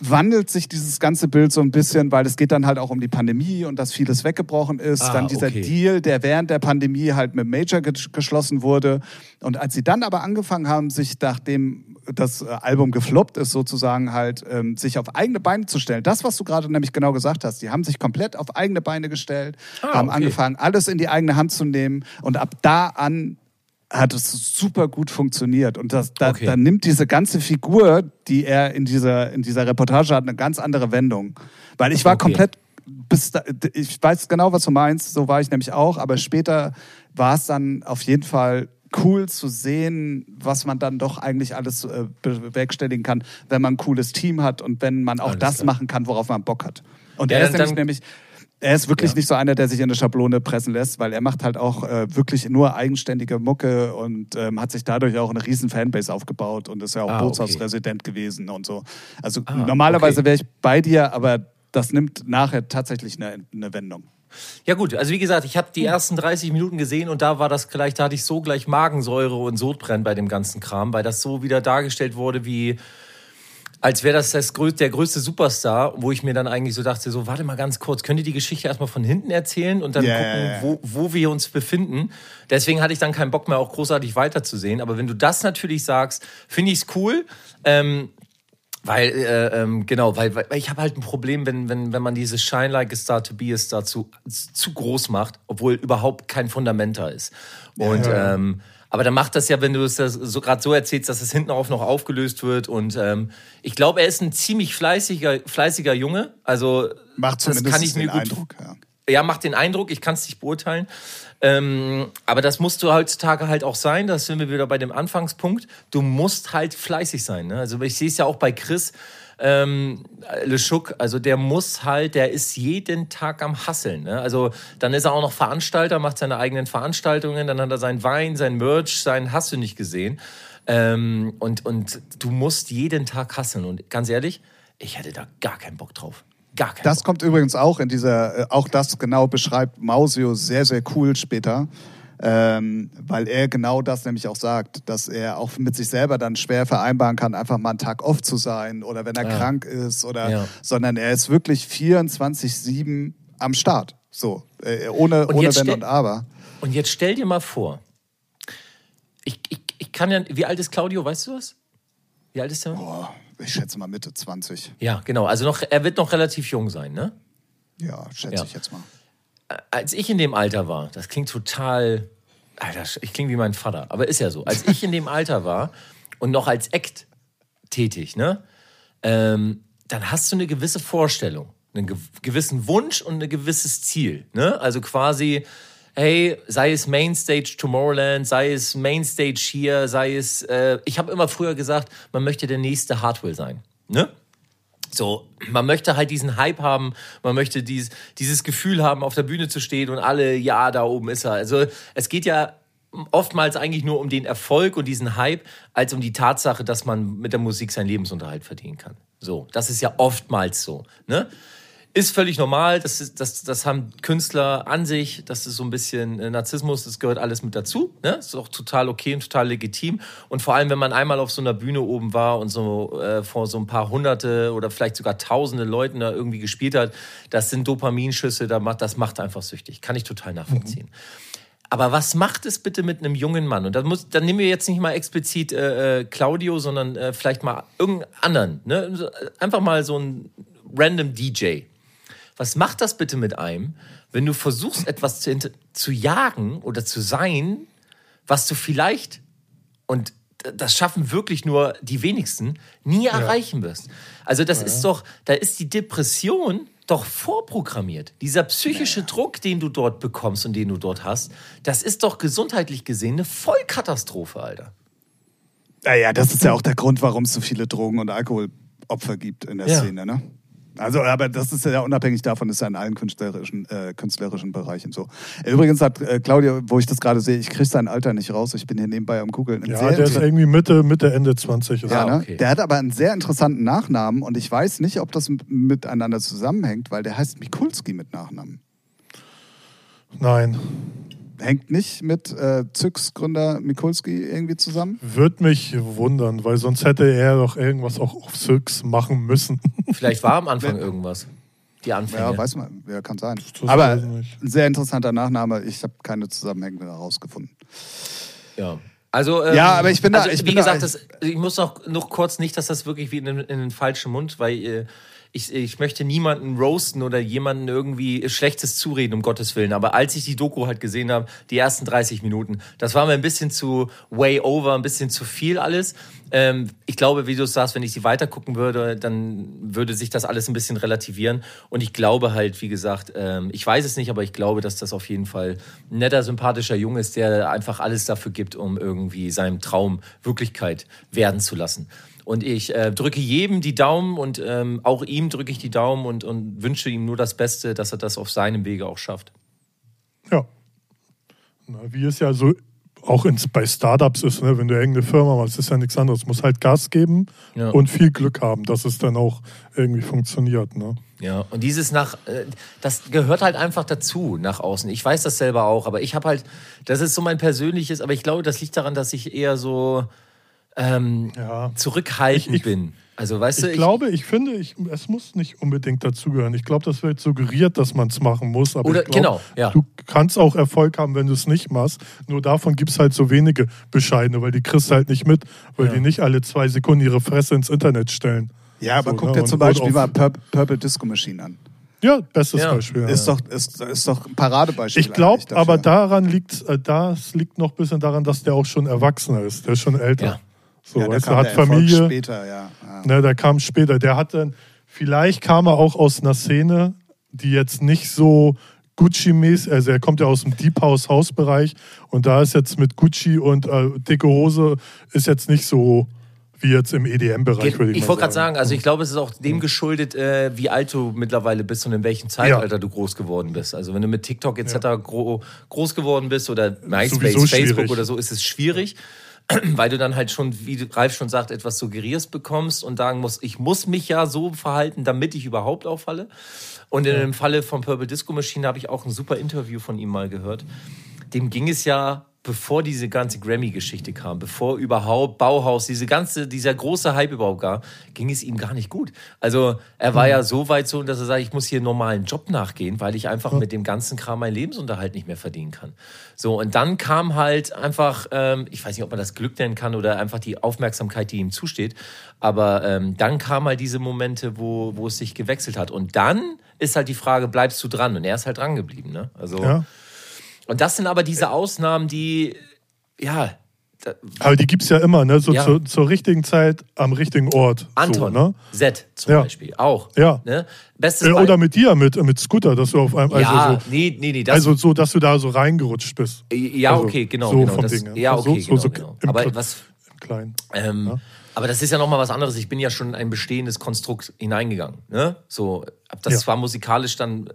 wandelt sich dieses ganze Bild so ein bisschen, weil es geht dann halt auch um die Pandemie und dass vieles weggebrochen ist. Ah, dann dieser okay. Deal, der während der Pandemie halt mit Major ge geschlossen wurde. Und als sie dann aber angefangen haben, sich nachdem das äh, Album gefloppt ist, sozusagen halt ähm, sich auf eigene Beine zu stellen. Das, was du gerade nämlich genau gesagt hast, die haben sich komplett auf eigene Beine gestellt, Ah, haben okay. angefangen, alles in die eigene Hand zu nehmen und ab da an hat es super gut funktioniert. Und das, da, Okay. da nimmt diese ganze Figur, die er in dieser, in dieser Reportage hat, eine ganz andere Wendung. Weil ich war Okay. komplett bis da, ich weiß genau, was du meinst, so war ich nämlich auch, aber später war es dann auf jeden Fall cool zu sehen, was man dann doch eigentlich alles äh, bewerkstelligen kann, wenn man ein cooles Team hat und wenn man auch Alles das klar. machen kann, worauf man Bock hat. Und Ja, er ist nämlich, nämlich er ist wirklich Ja. nicht so einer, der sich in eine Schablone pressen lässt, weil er macht halt auch äh, wirklich nur eigenständige Mucke und ähm, hat sich dadurch auch eine riesen Fanbase aufgebaut und ist ja auch Ah, okay. Bootshausresident gewesen und so. Also Ah, normalerweise okay. wäre ich bei dir, aber das nimmt nachher tatsächlich eine, eine Wendung. Ja gut, also wie gesagt, ich habe die ersten 30 Minuten gesehen und da war das gleich, da hatte ich so gleich Magensäure und Sodbrennen bei dem ganzen Kram, weil das so wieder dargestellt wurde wie als wäre das, das grö- der größte Superstar, wo ich mir dann eigentlich so dachte, so warte mal ganz kurz, könnt ihr die Geschichte erstmal von hinten erzählen und dann Yeah. gucken, wo, wo wir uns befinden. Deswegen hatte ich dann keinen Bock mehr, auch großartig weiterzusehen. Aber wenn du das natürlich sagst, finde ich es cool. Ähm, weil, äh, ähm, genau, weil, weil ich habe halt ein Problem, wenn, wenn, wenn man dieses Shine Like a Star to Be a Star zu, zu groß macht, obwohl überhaupt kein Fundament da ist. Und, ähm, aber dann macht das ja, wenn du es so gerade so erzählst, dass es hinten auf noch aufgelöst wird. Und ähm, ich glaube, er ist ein ziemlich fleißiger, fleißiger Junge. Also Macht das kann ich mir gut Eindruck. Ja. Ja, macht den Eindruck, ich kann es nicht beurteilen. Ähm, aber das musst du heutzutage halt auch sein. Da sind wir wieder bei dem Anfangspunkt. Du musst halt fleißig sein. Ne? Also ich sehe es ja auch bei Chris ähm, LeSchuck. Also der muss halt, der ist jeden Tag am Hasseln. Ne? Also dann ist er auch noch Veranstalter, macht seine eigenen Veranstaltungen, dann hat er sein Wein, sein Merch, sein Hast du nicht gesehen. Ähm, und, und du musst jeden Tag hasseln. Und ganz ehrlich, ich hätte da gar keinen Bock drauf. Gar keinen Das kommt übrigens auch in dieser, äh, auch das genau beschreibt Mausio sehr, sehr cool später. Ähm, weil er genau das nämlich auch sagt, dass er auch mit sich selber dann schwer vereinbaren kann, einfach mal einen Tag off zu sein oder wenn er Ja. krank ist oder, Ja. sondern er ist wirklich 24-7 am Start. So, äh, ohne, Und ohne Wenn und Aber. Und jetzt stell dir mal vor, ich, ich, ich kann ja, wie alt ist Claudio, weißt du was? Wie alt ist der? Boah, ich schätze mal Mitte 20. Ja, genau. Also noch, er wird noch relativ jung sein, ne? Ja, schätze Ja. ich jetzt mal. Als ich in dem Alter war, das klingt total, Alter, ich klinge wie mein Vater, aber ist ja so. Als ich in dem Alter war und noch als Act tätig, ne? Ähm, dann hast du eine gewisse Vorstellung, einen gew- gewissen Wunsch und ein gewisses Ziel, ne? Also quasi, hey, sei es Mainstage Tomorrowland, sei es Mainstage hier, sei es, äh, ich habe immer früher gesagt, man möchte der nächste Hardwell sein, ne? So, man möchte halt diesen Hype haben, man möchte dieses, dieses Gefühl haben, auf der Bühne zu stehen und alle, ja, da oben ist er. Also es geht ja oftmals eigentlich nur um den Erfolg und diesen Hype, als um die Tatsache, dass man mit der Musik seinen Lebensunterhalt verdienen kann. So, das ist ja oftmals so. Ne? Ist völlig normal, das, ist, das, das haben Künstler an sich, das ist so ein bisschen äh, Narzissmus, das gehört alles mit dazu. Ne? Ist auch total okay und total legitim. Und vor allem, wenn man einmal auf so einer Bühne oben war und so äh, vor so ein paar hunderte oder vielleicht sogar tausende Leuten da irgendwie gespielt hat, das sind Dopaminschüsse, das macht einfach süchtig. Kann ich total nachvollziehen. Aber was macht es bitte mit einem jungen Mann? Und dann, muss, dann nehmen wir jetzt nicht mal explizit äh, äh, Claudio, sondern äh, vielleicht mal irgendeinen anderen. Ne? Einfach mal so ein random DJ. Was macht das bitte mit einem, wenn du versuchst, etwas zu, zu jagen oder zu sein, was du vielleicht, und das schaffen wirklich nur die wenigsten, nie erreichen wirst? Also das ist doch, da ist die Depression doch vorprogrammiert. Dieser psychische Druck, den du dort bekommst und den du dort hast, das ist doch gesundheitlich gesehen eine Vollkatastrophe, Alter. Naja, das ist ja auch der Grund, warum es so viele Drogen- und Alkoholopfer gibt in der Ja. Szene, ne? Also, aber das ist ja unabhängig davon, ist ja in allen künstlerischen, äh, künstlerischen Bereichen so. Übrigens hat äh, Claudia, wo ich das gerade sehe, ich kriege sein Alter nicht raus. Ich bin hier nebenbei am Googeln. Ein Ja, sehr der ist irgendwie Mitte, Mitte, Ende 20. Ist ja, er. ne? okay. Der hat aber einen sehr interessanten Nachnamen und ich weiß nicht, ob das miteinander zusammenhängt, weil der heißt Mikulski mit Nachnamen. Nein. Hängt nicht mit äh, Zyx Gründer Mikulski irgendwie zusammen? Würde mich wundern, weil sonst hätte er doch irgendwas auch auf Six machen müssen. Vielleicht war am Anfang irgendwas. Die Anfänge. Ja, weiß man, ja, kann sein. Das Aber ein sehr interessanter Nachname. Ich habe keine Zusammenhänge herausgefunden. Ja. Also, ähm, Ja, aber ich bin da- also, ich wie bin da- gesagt, das, ich muss noch, noch kurz nicht, dass das wirklich wie in, den- in den falschen Mund, weil äh, ich, ich möchte niemanden roasten oder jemanden irgendwie Schlechtes zureden, um Gottes Willen. Aber als ich die Doku halt gesehen habe, die ersten 30 Minuten, das war mir ein bisschen zu way over, ein bisschen zu viel alles. Ähm, ich glaube, wie du sagst, wenn ich sie weitergucken würde, dann würde sich das alles ein bisschen relativieren. Und ich glaube halt, wie gesagt, ähm, ich weiß es nicht, aber ich glaube, dass das auf jeden Fall ein netter, sympathischer Junge ist, der einfach alles dafür gibt, um irgendwie seinem Traum Wirklichkeit werden zu lassen. Und ich äh, drücke jedem die Daumen und ähm, auch ihm drücke ich die Daumen und, und wünsche ihm nur das Beste, dass er das auf seinem Wege auch schafft. Ja. Na, wie es ja so auch ins, bei Startups ist, ne? wenn du irgendeine Firma machst, ist ja nichts anderes. Du musst halt Gas geben Ja. und viel Glück haben, dass es dann auch irgendwie funktioniert. Ne? Ja, und dieses nach, äh, das gehört halt einfach dazu nach außen. Ich weiß das selber auch, aber ich habe halt, das ist so mein persönliches, aber ich glaube, das liegt daran, dass ich eher so ähm, Ja. zurückhaltend Ich- ich- bin. Also weißt du, Ich glaube, ich finde, ich, es muss nicht unbedingt dazugehören. Ich glaube, das wird suggeriert, dass man es machen muss. Aber Oder- ich glaub, genau, ja. du kannst auch Erfolg haben, wenn du es nicht machst. Nur davon gibt es halt so wenige Bescheidene, weil die kriegst du halt nicht mit, weil Ja. die nicht alle zwei Sekunden ihre Fresse ins Internet stellen. Ja, aber So, guck ne? dir zum Beispiel mal Pur Purple Disco Machine an. Ja, bestes Ja. Beispiel. Ja. Ist, doch, ist, ist doch ein Paradebeispiel. Ich glaube, aber daran liegt, äh, das liegt noch ein bisschen daran, dass der auch schon erwachsener ist. Der ist schon älter. Ja. So, ja, weißt kam hat der Familie. Später, ja. ja. Ne, der kam später. Der hat dann, vielleicht kam er auch aus einer Szene, die jetzt nicht so Gucci-mäßig, also er kommt ja aus dem Deep House Hausbereich und da ist jetzt mit Gucci und äh, dicke Hose ist jetzt nicht so wie jetzt im EDM-Bereich, würde ich, ich mal wollte gerade sagen, also ich glaube, es ist auch dem geschuldet, äh, wie alt du mittlerweile bist und in welchem Zeitalter du groß geworden bist. Also wenn du mit TikTok etc. Gro groß geworden bist oder MySpace, Facebook oder so, ist es schwierig, weil du dann halt schon, wie Ralf schon sagt, etwas suggerierst bekommst und sagen musst, ich muss mich ja so verhalten, damit ich überhaupt auffalle. Und in dem Falle von Purple Disco Machine habe ich auch ein super Interview von ihm mal gehört. Dem ging es ja bevor diese ganze Grammy-Geschichte kam, bevor überhaupt Bauhaus, diese ganze, dieser große Hype überhaupt gab, ging es ihm gar nicht gut. Also er war ja so weit so, dass er sagt, ich muss hier einen normalen Job nachgehen, weil ich einfach mit dem ganzen Kram meinen Lebensunterhalt nicht mehr verdienen kann. So, und dann kam halt einfach, ähm, ich weiß nicht, ob man das Glück nennen kann oder einfach die Aufmerksamkeit, die ihm zusteht, aber ähm, dann kamen halt diese Momente, wo, wo es sich gewechselt hat. Und dann ist halt die Frage, bleibst du dran? Und er ist halt dran geblieben. Ne? Also, Ja. Und das sind aber diese Ausnahmen, die, ja, Aber die gibt es ja immer, ne? So Ja. zur, zur richtigen Zeit am richtigen Ort. Anton, So, ne? Z zum Ja. Beispiel, auch. Ja. Ne? Bestes Äh. Oder mit dir, mit, mit Scooter, dass du auf einem, also, ja, so, nee, nee, nee, also so, dass du da so reingerutscht bist. ja, also okay, genau. so genau vom das, Ding, ja. ja, So- okay, so- genau, genau. im Aber was, Im Kleinen. Ähm, Aber das ist ja nochmal was anderes. Ich bin ja schon in ein bestehendes Konstrukt hineingegangen. Ne? So, hab das Ja. zwar musikalisch dann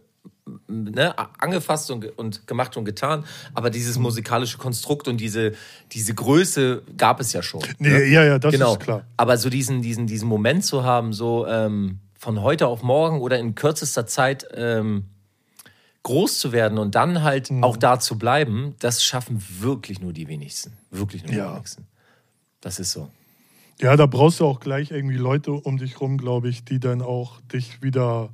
ne, angefasst und, und gemacht und getan, aber dieses musikalische Konstrukt und diese, diese Größe gab es ja schon. Nee, ne? ja, ja, das genau. ist klar. Aber so diesen, diesen, diesen Moment zu haben, so ähm, von heute auf morgen oder in kürzester Zeit ähm, groß zu werden und dann halt Mhm. auch da zu bleiben, das schaffen wirklich nur die wenigsten. Wirklich nur die Ja. wenigsten. Das ist so. Ja, da brauchst du auch gleich irgendwie Leute um dich rum, glaube ich, die dann auch dich wieder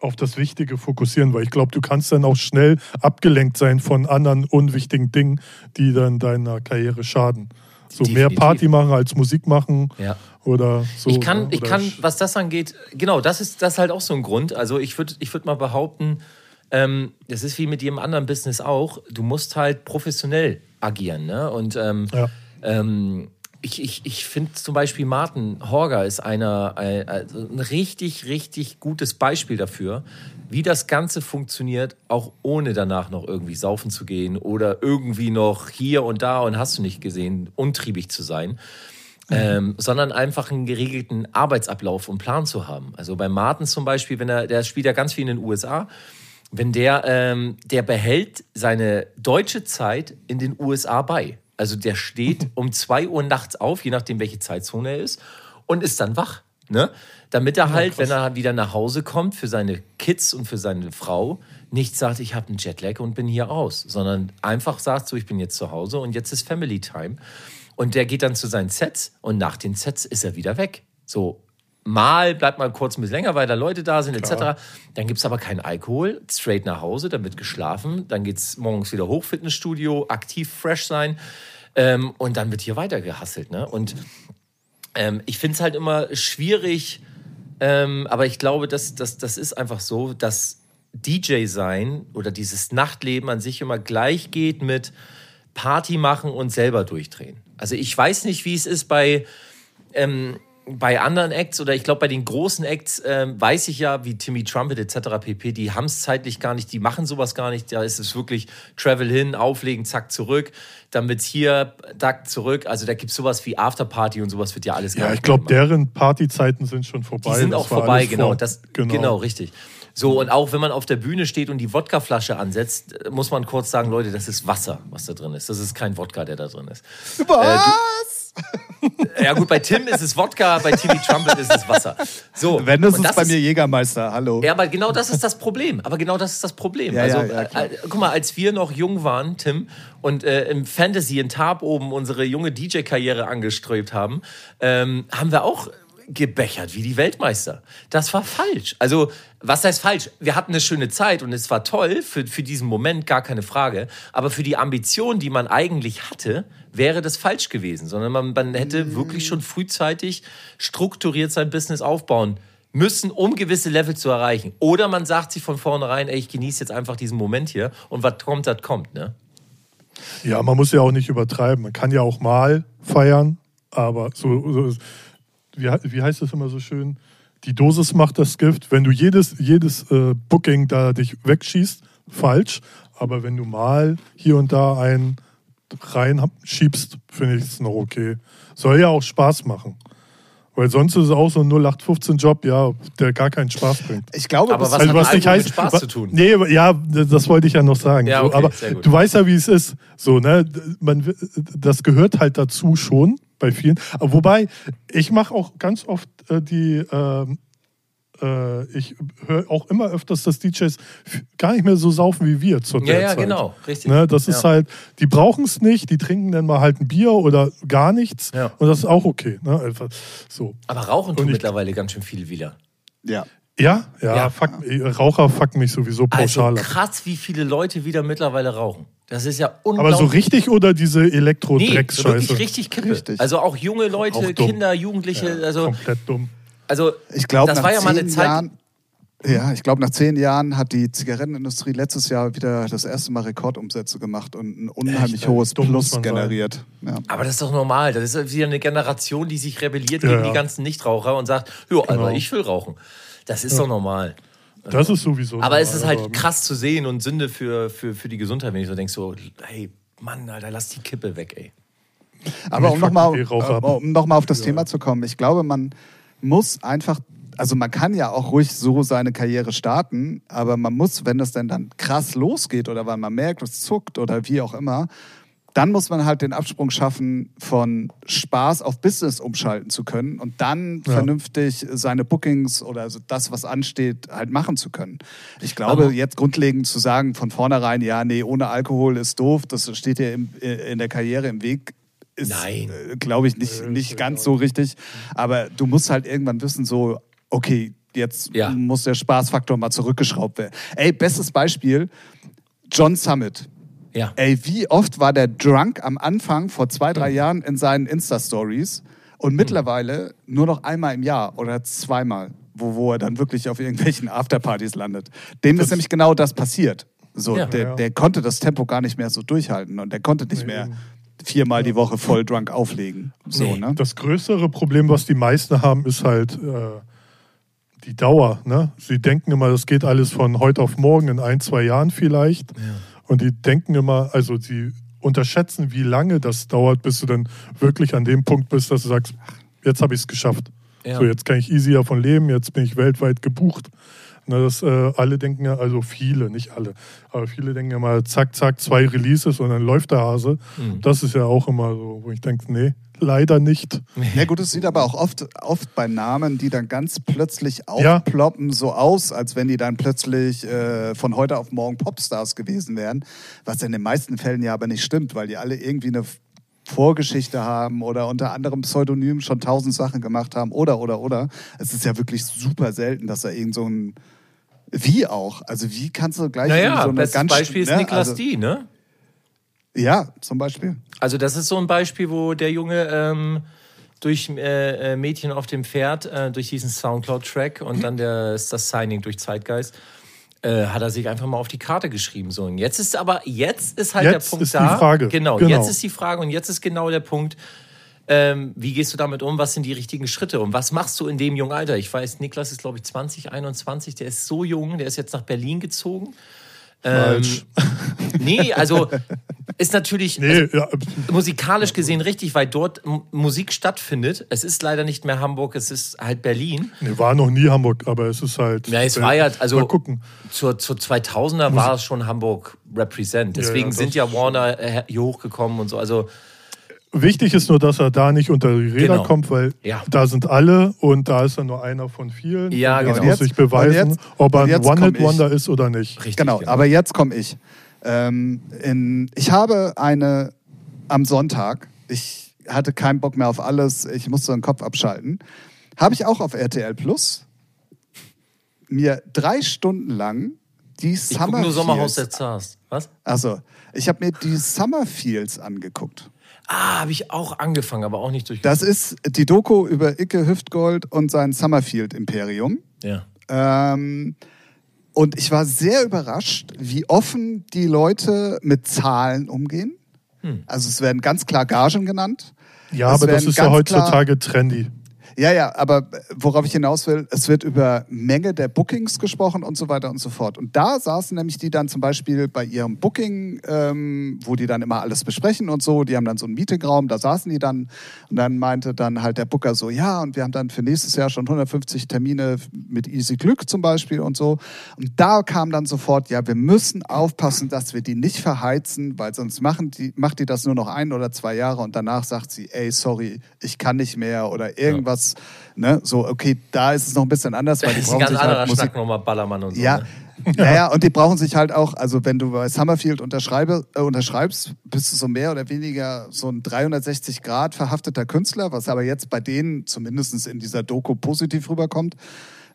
auf das Wichtige fokussieren, weil ich glaube, du kannst dann auch schnell abgelenkt sein von anderen unwichtigen Dingen, die dann deiner Karriere schaden. So mehr Definitiv. Party machen als Musik machen Ja. oder so. Ich kann, ne? ich kann, was das angeht, genau, das ist das ist halt auch so ein Grund. Also ich würde ich würd mal behaupten, ähm, das ist wie mit jedem anderen Business auch, du musst halt professionell agieren. Ne? Und ähm, Ja. ähm, ich, ich, ich finde zum Beispiel Martin Horger ist einer, ein, also ein richtig, richtig gutes Beispiel dafür, wie das Ganze funktioniert, auch ohne danach noch irgendwie saufen zu gehen oder irgendwie noch hier und da und hast du nicht gesehen, untriebig zu sein. Ähm, sondern einfach einen geregelten Arbeitsablauf und Plan zu haben. Also bei Martin zum Beispiel, wenn er, der spielt ja ganz viel in den USA, wenn der, ähm, der behält seine deutsche Zeit in den USA bei. Also der steht um 2 Uhr nachts auf, je nachdem, welche Zeitzone er ist, und ist dann wach. Ne? Damit er halt, wenn er wieder nach Hause kommt, für seine Kids und für seine Frau nicht sagt, ich habe einen Jetlag und bin hier aus, sondern einfach sagt so, ich bin jetzt zu Hause und jetzt ist Family Time. Und der geht dann zu seinen Sets und nach den Sets ist er wieder weg. So, mal bleibt mal kurz ein bisschen länger, weil da Leute da sind, etc. Dann gibt es aber keinen Alkohol, straight nach Hause, dann wird geschlafen, dann geht es morgens wieder hoch, Fitnessstudio, aktiv fresh sein ähm, und dann wird hier weiter gehasselt. Ne? Und ähm, ich finde es halt immer schwierig, Ähm, aber ich glaube, dass, dass, das ist einfach so, dass DJ sein oder dieses Nachtleben an sich immer gleich geht mit Party machen und selber durchdrehen. Also ich weiß nicht, wie es ist bei, ähm, bei anderen Acts oder ich glaube bei den großen Acts ähm, weiß ich ja, wie Timmy Trumpet etc. pp, die haben es zeitlich gar nicht, die machen sowas gar nicht. Da ist es wirklich Travel hin, auflegen, zack, zurück. Dann wird's hier, zack, zurück. Also da gibt es sowas wie Afterparty und sowas wird ja alles gar Ja, ich glaube, deren Partyzeiten sind schon vorbei. Die sind Das auch vorbei, genau. vor- Das, genau. richtig. So, und auch wenn man auf der Bühne steht und die Wodkaflasche ansetzt, äh, muss man kurz sagen, Leute, das ist Wasser, was da drin ist. Das ist kein Wodka, der da drin ist. Was? Ja gut, bei Tim ist es Wodka, bei Timmy Trumpet ist es Wasser. So, Wenn das ist bei mir Jägermeister, hallo. Ja, aber genau das ist das Problem. Aber genau das ist das Problem. Ja, also, ja, ja, äh, guck mal, als wir noch jung waren, Tim, und äh, im Fantasy in Tab oben unsere junge DJ-Karriere angestrebt haben, ähm, haben wir auch gebechert wie die Weltmeister. Das war falsch. Also, was heißt falsch? Wir hatten eine schöne Zeit und es war toll für, für diesen Moment, gar keine Frage. Aber für die Ambition, die man eigentlich hatte, wäre das falsch gewesen. Sondern man, man hätte wirklich schon frühzeitig strukturiert sein Business aufbauen müssen, um gewisse Level zu erreichen. Oder man sagt sich von vornherein, ey, ich genieße jetzt einfach diesen Moment hier und was kommt, das kommt, ne? Ja, man muss ja auch nicht übertreiben. Man kann ja auch mal feiern, aber so, so wie, wie heißt das immer so schön? Die Dosis macht das Gift. Wenn du jedes, jedes äh, Booking da dich wegschießt, falsch. Aber wenn du mal hier und da einen reinschiebst, finde ich es noch okay. Soll ja auch Spaß machen. Weil sonst ist es auch so ein 0815-Job, ja, der gar keinen Spaß bringt. Ich glaube, Aber das was also, hat was nicht heißt, mit Spaß wa- zu tun? Nee, aber- ja, das wollte ich ja noch sagen. Ja, so, okay, aber sehr gut. du weißt ja, wie es ist. So, ne, man, das gehört halt dazu schon bei vielen. Aber wobei, ich mache auch ganz oft äh, die, ähm, äh, ich höre auch immer öfters, dass DJs gar nicht mehr so saufen wie wir zur Ja, ja, Zeit. genau, richtig. Ne, das ist Ja. halt, die brauchen es nicht, die trinken dann mal halt ein Bier oder gar nichts Ja. und das ist auch okay. Ne? Einfach so. Aber rauchen tun mittlerweile ganz schön viele wieder. ja. Ja, ja, Ja. Fuck, Raucher fucken mich sowieso Also pauschal ab. krass, wie viele Leute wieder mittlerweile rauchen. Das ist ja Aber unglaublich. so richtig oder diese Nee, so Elektro-Drecksscheiße? wirklich richtig Kippe. Richtig. Also auch junge Auch Leute, dumm. Kinder, Jugendliche, also, Komplett dumm. also Ich glaube, das nach war ja mal zehn eine Zeit. Jahren. Ja, ich glaube, nach zehn Jahren hat die Zigarettenindustrie letztes Jahr wieder das erste Mal Rekordumsätze gemacht und ein unheimlich Echt, ey, hohes dumm Plus generiert. Ja. Aber das ist doch normal. Das ist wieder eine Generation, die sich rebelliert Ja, gegen ja. die ganzen Nichtraucher und sagt, jo, Genau. aber ich will rauchen. Das ist doch normal. Das ist sowieso. Aber es ist normal, halt krass zu sehen und Sünde für, für, für die Gesundheit, wenn ich so denke, so, hey, Mann, Alter, lass die Kippe weg, ey. Aber um nochmal ab. um noch mal auf das Thema zu kommen, ich glaube, man muss einfach, also man kann ja auch ruhig so seine Karriere starten, aber man muss, wenn das denn dann krass losgeht oder weil man merkt, es zuckt oder wie auch immer, dann muss man halt den Absprung schaffen, von Spaß auf Business umschalten zu können und dann Ja. vernünftig seine Bookings oder so das, was ansteht, halt machen zu können. Ich glaube, Aber- jetzt grundlegend zu sagen, von vornherein, ja, nee, ohne Alkohol ist doof, das steht dir im, in der Karriere im Weg, ist, äh, glaube ich, nicht, nicht ist ganz so richtig. Aber du musst halt irgendwann wissen, so, okay, jetzt Ja. muss der Spaßfaktor mal zurückgeschraubt werden. Ey, bestes Beispiel, John Summit. Ja. Ey, wie oft war der drunk am Anfang vor zwei, drei Jahren in seinen Insta-Stories und mittlerweile nur noch einmal im Jahr oder zweimal, wo, wo er dann wirklich auf irgendwelchen Afterpartys landet. Dem ist nämlich genau das passiert. So, Ja. der, Ja. der konnte das Tempo gar nicht mehr so durchhalten und der konnte nicht Nee, mehr eben. viermal die Woche voll drunk auflegen. So, Nee. ne? Das größere Problem, was die meisten haben, ist halt äh, die Dauer. Ne? Sie denken immer, das geht alles von heute auf morgen in ein, zwei Jahren vielleicht. Und die denken immer, also sie unterschätzen, wie lange das dauert, bis du dann wirklich an dem Punkt bist, dass du sagst, jetzt habe ich es geschafft. Ja. So, jetzt kann ich easy davon leben, jetzt bin ich weltweit gebucht. Ne, das, äh, alle denken ja, also viele, nicht alle, aber viele denken ja mal, zack, zack, zwei Releases und dann läuft der Hase. Mhm. Das ist ja auch immer so, wo ich denke, nee, leider nicht. Ja gut, es sieht aber auch oft, oft bei Namen, die dann ganz plötzlich Ja. aufploppen, so aus, als wenn die dann plötzlich äh, von heute auf morgen Popstars gewesen wären, was in den meisten Fällen ja aber nicht stimmt, weil die alle irgendwie eine Vorgeschichte haben oder unter anderem Pseudonym schon tausend Sachen gemacht haben oder, oder, oder. Es ist ja wirklich super selten, dass da irgend so ein wie auch? Also wie kannst du gleich Naja, so eine bestes ganz Beispiel ist ne? Niklas also, D, ne? Ja, zum Beispiel. Also das ist so ein Beispiel, wo der Junge ähm, durch äh, äh, Mädchen auf dem Pferd, äh, durch diesen Soundcloud-Track und dann der, das Signing durch Zeitgeist. Äh, hat er sich einfach mal auf die Karte geschrieben. So, und jetzt ist aber, jetzt ist halt Jetzt der Punkt ist die da. Frage. Genau, Genau. jetzt ist die Frage und jetzt ist genau der Punkt, ähm, wie gehst du damit um? Was sind die richtigen Schritte? Und was machst du in dem jungen Alter? Ich weiß, Niklas ist, glaube ich, 20, 21, der ist so jung, der ist jetzt nach Berlin gezogen. Falsch. Ähm, nee, also ist natürlich Nee, ja, musikalisch gesehen richtig, weil dort Musik stattfindet. Es ist leider nicht mehr Hamburg, es ist halt Berlin. nee, war noch nie Hamburg, aber es ist halt. Ja, es war ja, also Mal gucken. zur, zur 2000er war es schon Hamburg Represent. Deswegen ja, das sind ja Warner äh, hier hochgekommen und so. Also Wichtig ist nur, dass er da nicht unter die Räder Genau. kommt, weil Ja. da sind alle und da ist er nur einer von vielen. Ja, genau. muss Und sich beweisen, jetzt- ob er ein ich. One-Hit-Wonder ist oder nicht. richtig. Genau, aber jetzt komme ich. Ähm, in, ich habe eine am Sonntag, ich hatte keinen Bock mehr auf alles, ich musste den Kopf abschalten, habe ich auch auf RTL Plus mir drei Stunden lang die Ich gucke Summer nur Sommerhaus der Zars. Was? also ich habe mir die Summer Fields angeguckt. Ah, habe ich auch angefangen, aber auch nicht durch. Das ist die Doku über Icke Hüftgold und sein Summerfield Imperium. ja. Ähm, und ich war sehr überrascht, wie offen die Leute mit Zahlen umgehen. Also es werden ganz klar Gagen genannt. Ja, Es aber das ist ja heutzutage trendy. Ja, ja, aber worauf ich hinaus will, es wird über Menge der Bookings gesprochen und so weiter und so fort. Und da saßen nämlich die dann zum Beispiel bei ihrem Booking, ähm, wo die dann immer alles besprechen und so. Die haben dann so einen Meetingraum, da saßen die dann. Und dann meinte dann halt der Booker so, ja, und wir haben dann für nächstes Jahr schon 150 Termine mit Easy Glück zum Beispiel und so. Und da kam dann sofort, ja, wir müssen aufpassen, dass wir die nicht verheizen, weil sonst machen die, macht die das nur noch ein oder zwei Jahre und danach sagt sie, ey, sorry, ich kann nicht mehr oder irgendwas. Ne? So, okay, da ist es noch ein bisschen anders, weil die brauchen ganz sich halt Musik nochmal Ballermann und so. ja, Ne? naja, und die brauchen sich halt auch, also wenn du bei Summerfield unterschreibe, äh, unterschreibst, bist du so mehr oder weniger so ein 360 Grad verhafteter Künstler, was aber jetzt bei denen zumindest in dieser Doku positiv rüberkommt.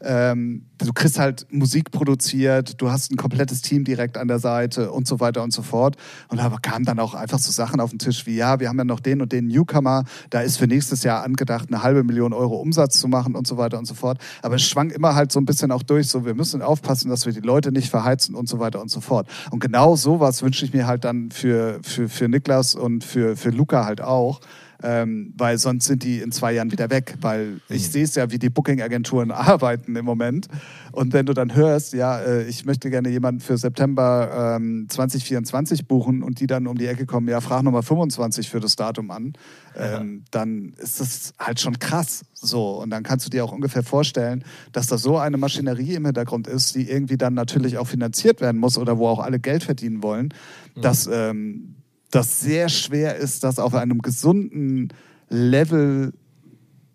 Ähm, du kriegst halt Musik produziert, du hast ein komplettes Team direkt an der Seite und so weiter und so fort. Und da kamen dann auch einfach so Sachen auf den Tisch wie, ja, wir haben ja noch den und den Newcomer, da ist für nächstes Jahr angedacht, eine halbe Million Euro Umsatz zu machen und so weiter und so fort. Aber es schwang immer halt so ein bisschen auch durch, so wir müssen aufpassen, dass wir die Leute nicht verheizen und so weiter und so fort. Und genau sowas wünsche ich mir halt dann für, für, für Niklas und für, für Luca halt auch. Ähm, weil sonst sind die in zwei Jahren wieder weg, weil ich sehe es ja, wie die Booking-Agenturen arbeiten im Moment. Und wenn du dann hörst, ja, äh, ich möchte gerne jemanden für September ähm, 2024 buchen und die dann um die Ecke kommen, ja, frag Nummer 25 für das Datum an, ähm, dann ist das halt schon krass so. Und dann kannst du dir auch ungefähr vorstellen, dass da so eine Maschinerie im Hintergrund ist, die irgendwie dann natürlich auch finanziert werden muss oder wo auch alle Geld verdienen wollen, dass ähm, das sehr schwer ist, das auf einem gesunden Level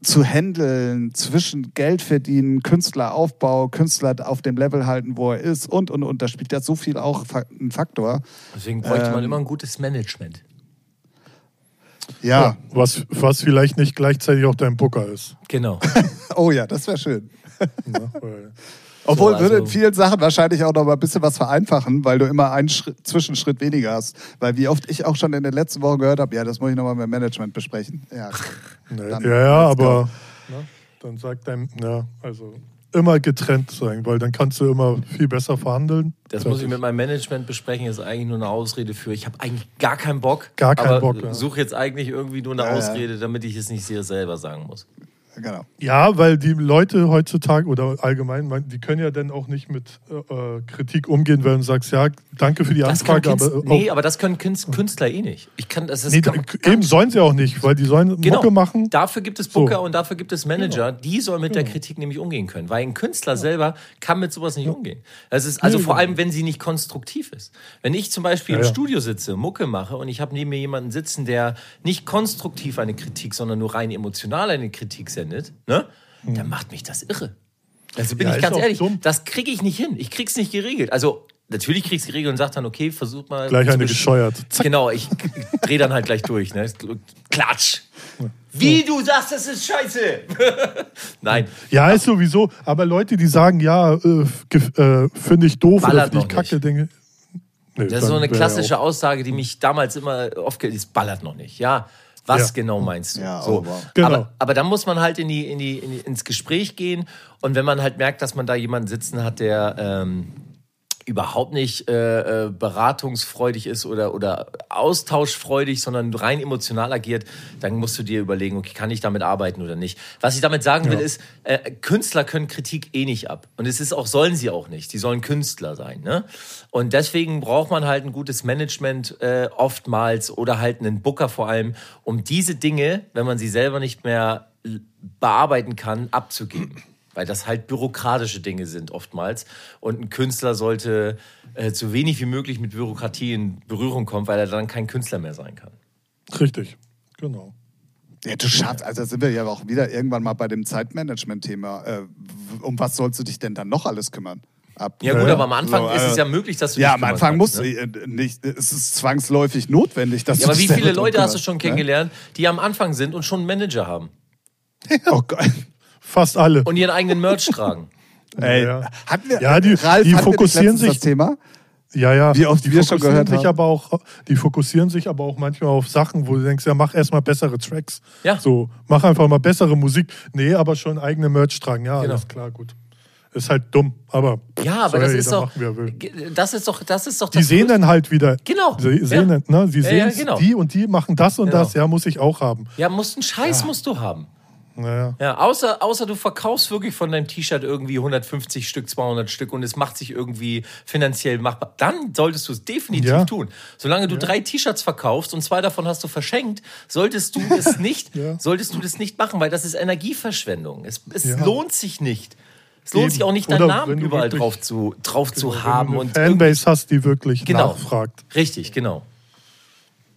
zu handeln zwischen Geld verdienen, Künstleraufbau, Künstler auf dem Level halten, wo er ist und und und. Da spielt ja so viel auch ein Faktor. Deswegen bräuchte man Ähm, immer ein gutes Management. Ja. Was, was vielleicht nicht gleichzeitig auch dein Booker ist. Genau. Oh ja, das wäre schön. Obwohl also- würde in vielen Sachen wahrscheinlich auch noch mal ein bisschen was vereinfachen, weil du immer einen Schritt, Zwischenschritt weniger hast. Weil wie oft ich auch schon in den letzten Wochen gehört habe, ja, das muss ich nochmal mit dem Management besprechen. Ja, ne, Dann ja, ja, aber ne, dann sagt dein, ja, also immer getrennt sein, weil dann kannst du immer viel besser verhandeln. Das Fertig. muss ich mit meinem Management besprechen. Ist eigentlich nur eine Ausrede für. Ich habe eigentlich gar keinen Bock. Gar keinen aber Bock, ja. Suche jetzt eigentlich irgendwie nur eine ja. Ausrede, damit ich es nicht sehr selber sagen muss. Genau. Ja, weil die Leute heutzutage oder allgemein, mein- die können ja dann auch nicht mit äh, äh, Kritik umgehen, wenn du sagst, ja, danke für die Das können Anfrage, Künstler, aber auch, nee, aber das können Künst- Künstler eh nicht. Ich kann das ist nee, da, eben sollen sie auch nicht, weil die sollen Genau. Mucke machen. Dafür gibt es Booker So. Genau. und dafür gibt es Manager, die sollen mit der Kritik nämlich umgehen können. Weil ein Künstler selber kann mit sowas nicht umgehen. Das ist also Nee, vor genau. allem, wenn sie nicht konstruktiv ist. Wenn ich zum Beispiel Ja, im ja. Studio sitze, Mucke mache und ich habe neben mir jemanden sitzen, der nicht konstruktiv eine Kritik, sondern nur rein emotional eine Kritik sendet, ne? dann macht mich das irre. Also bin Ja, ich ganz ehrlich, dumm. das kriege ich nicht hin. Ich krieg's nicht geregelt. Also natürlich krieg's geregelt und sag dann, okay, versuch mal. Gleich eine gescheuert. Zack. Genau, ich drehe dann halt gleich durch. Ne? Klatsch. Wie du sagst, das ist scheiße. Nein, Ja, ist sowieso, aber Leute, die sagen, ja, äh, äh, finde ich doof Ballert oder finde ich kacke, nicht. Dinge. Nee, das ist so eine klassische Aussage, die mich damals immer oft Es ballert noch nicht. Ja, Was Ja. genau meinst du? Ja, so. oh, wow. Genau. aber, aber dann muss man halt in die, in die, in die, ins Gespräch gehen und wenn man halt merkt, dass man da jemanden sitzen hat, der ähm, überhaupt nicht äh, äh, beratungsfreudig ist oder, oder austauschfreudig, sondern rein emotional agiert, dann musst du dir überlegen, okay, kann ich damit arbeiten oder nicht. Was ich damit sagen will, Ja. ist, äh, Künstler können Kritik eh nicht ab. Und es ist auch, sollen sie auch nicht. Die sollen Künstler sein. Ne? Und deswegen braucht man halt ein gutes Management äh, oftmals oder halt einen Booker vor allem, um diese Dinge, wenn man sie selber nicht mehr bearbeiten kann, abzugeben. Weil das halt bürokratische Dinge sind oftmals. Und ein Künstler sollte äh, so wenig wie möglich mit Bürokratie in Berührung kommen, weil er dann kein Künstler mehr sein kann. Richtig, genau. Ja, du schaffst, also sind wir ja auch wieder irgendwann mal bei dem Zeitmanagement-Thema. Äh, um was sollst du dich denn dann noch alles kümmern? Ab, Ja, gut, Ja, aber am Anfang So, ist es äh, ja möglich, dass du Ja, dich am kümmern Anfang muss kannst, ne? äh, nicht, es ist zwangsläufig notwendig, dass Ja, du aber wie viele Leute hast du schon ne? kennengelernt, die am Anfang sind und schon einen Manager haben Oh Gott. Fast alle. und ihren eigenen Merch tragen? Ey, Ja. hatten wir, Ja, die- Ralf, die fokussieren sich- das Thema? Ja, ja. Wie oft die wir schon fokussieren gehört sich haben. aber auch, die fokussieren sich aber auch manchmal auf Sachen, wo du denkst, ja, mach erstmal bessere Tracks. Ja. So, mach einfach mal bessere Musik. Nee, aber schon eigene Merch tragen. Ja, Genau. alles klar, gut. Ist halt dumm, aber Ja, aber soll das ja ist jeder doch, machen, das ist doch, das ist doch Die das sehen Größte. dann halt wieder. Genau. Sie sehen, Ja. dann, ne? Sie sehen, ja, genau. die und die machen das und Genau. das. Ja, muss ich auch haben. Ja, musst einen Scheiß musst du haben. Naja. Ja, außer, außer du verkaufst wirklich von deinem T-Shirt irgendwie 150 Stück, 200 Stück und es macht sich irgendwie finanziell machbar. Dann solltest du es definitiv Ja. tun. Solange du drei T-Shirts verkaufst und zwei davon hast du verschenkt, solltest du das nicht, Ja. solltest du das nicht machen, weil das ist Energieverschwendung. Es, es Ja. lohnt sich nicht. Es lohnt Eben. sich auch nicht, Oder deinen wenn Namen du überall wirklich- drauf zu, drauf zu Wenn haben. du und eine Fanbase hast, die wirklich Genau. nachfragt. Richtig, genau.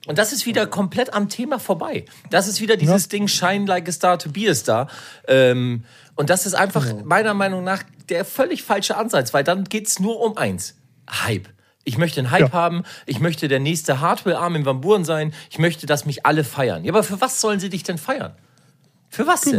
Und das ist wieder komplett am Thema vorbei. Das ist wieder dieses Ja. Ding Shine like a star to be a star. Ähm, und das ist einfach Genau. meiner Meinung nach der völlig falsche Ansatz, weil dann geht's nur um eins. Hype. Ich möchte einen Hype Ja. haben, ich möchte der nächste Hardware-Arm in Van Buren sein, ich möchte, dass mich alle feiern. Ja, aber für was sollen sie dich denn feiern? Für was denn?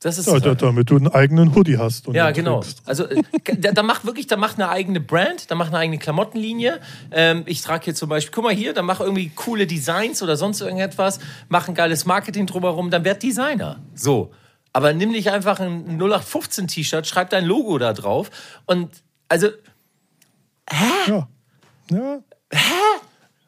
Das ist Ja, da- damit du einen eigenen Hoodie hast. Und ja, genau. trägst. Also äh, da, da macht wirklich, da macht eine eigene Brand, da macht eine eigene Klamottenlinie. Ähm, ich trage hier zum Beispiel, guck mal hier, da mach irgendwie coole Designs oder sonst irgendetwas, mach ein geiles Marketing drumherum, dann werd Designer. So. Aber nimm nicht einfach ein 0815 T-Shirt, schreib dein Logo da drauf und also Ja. Ja,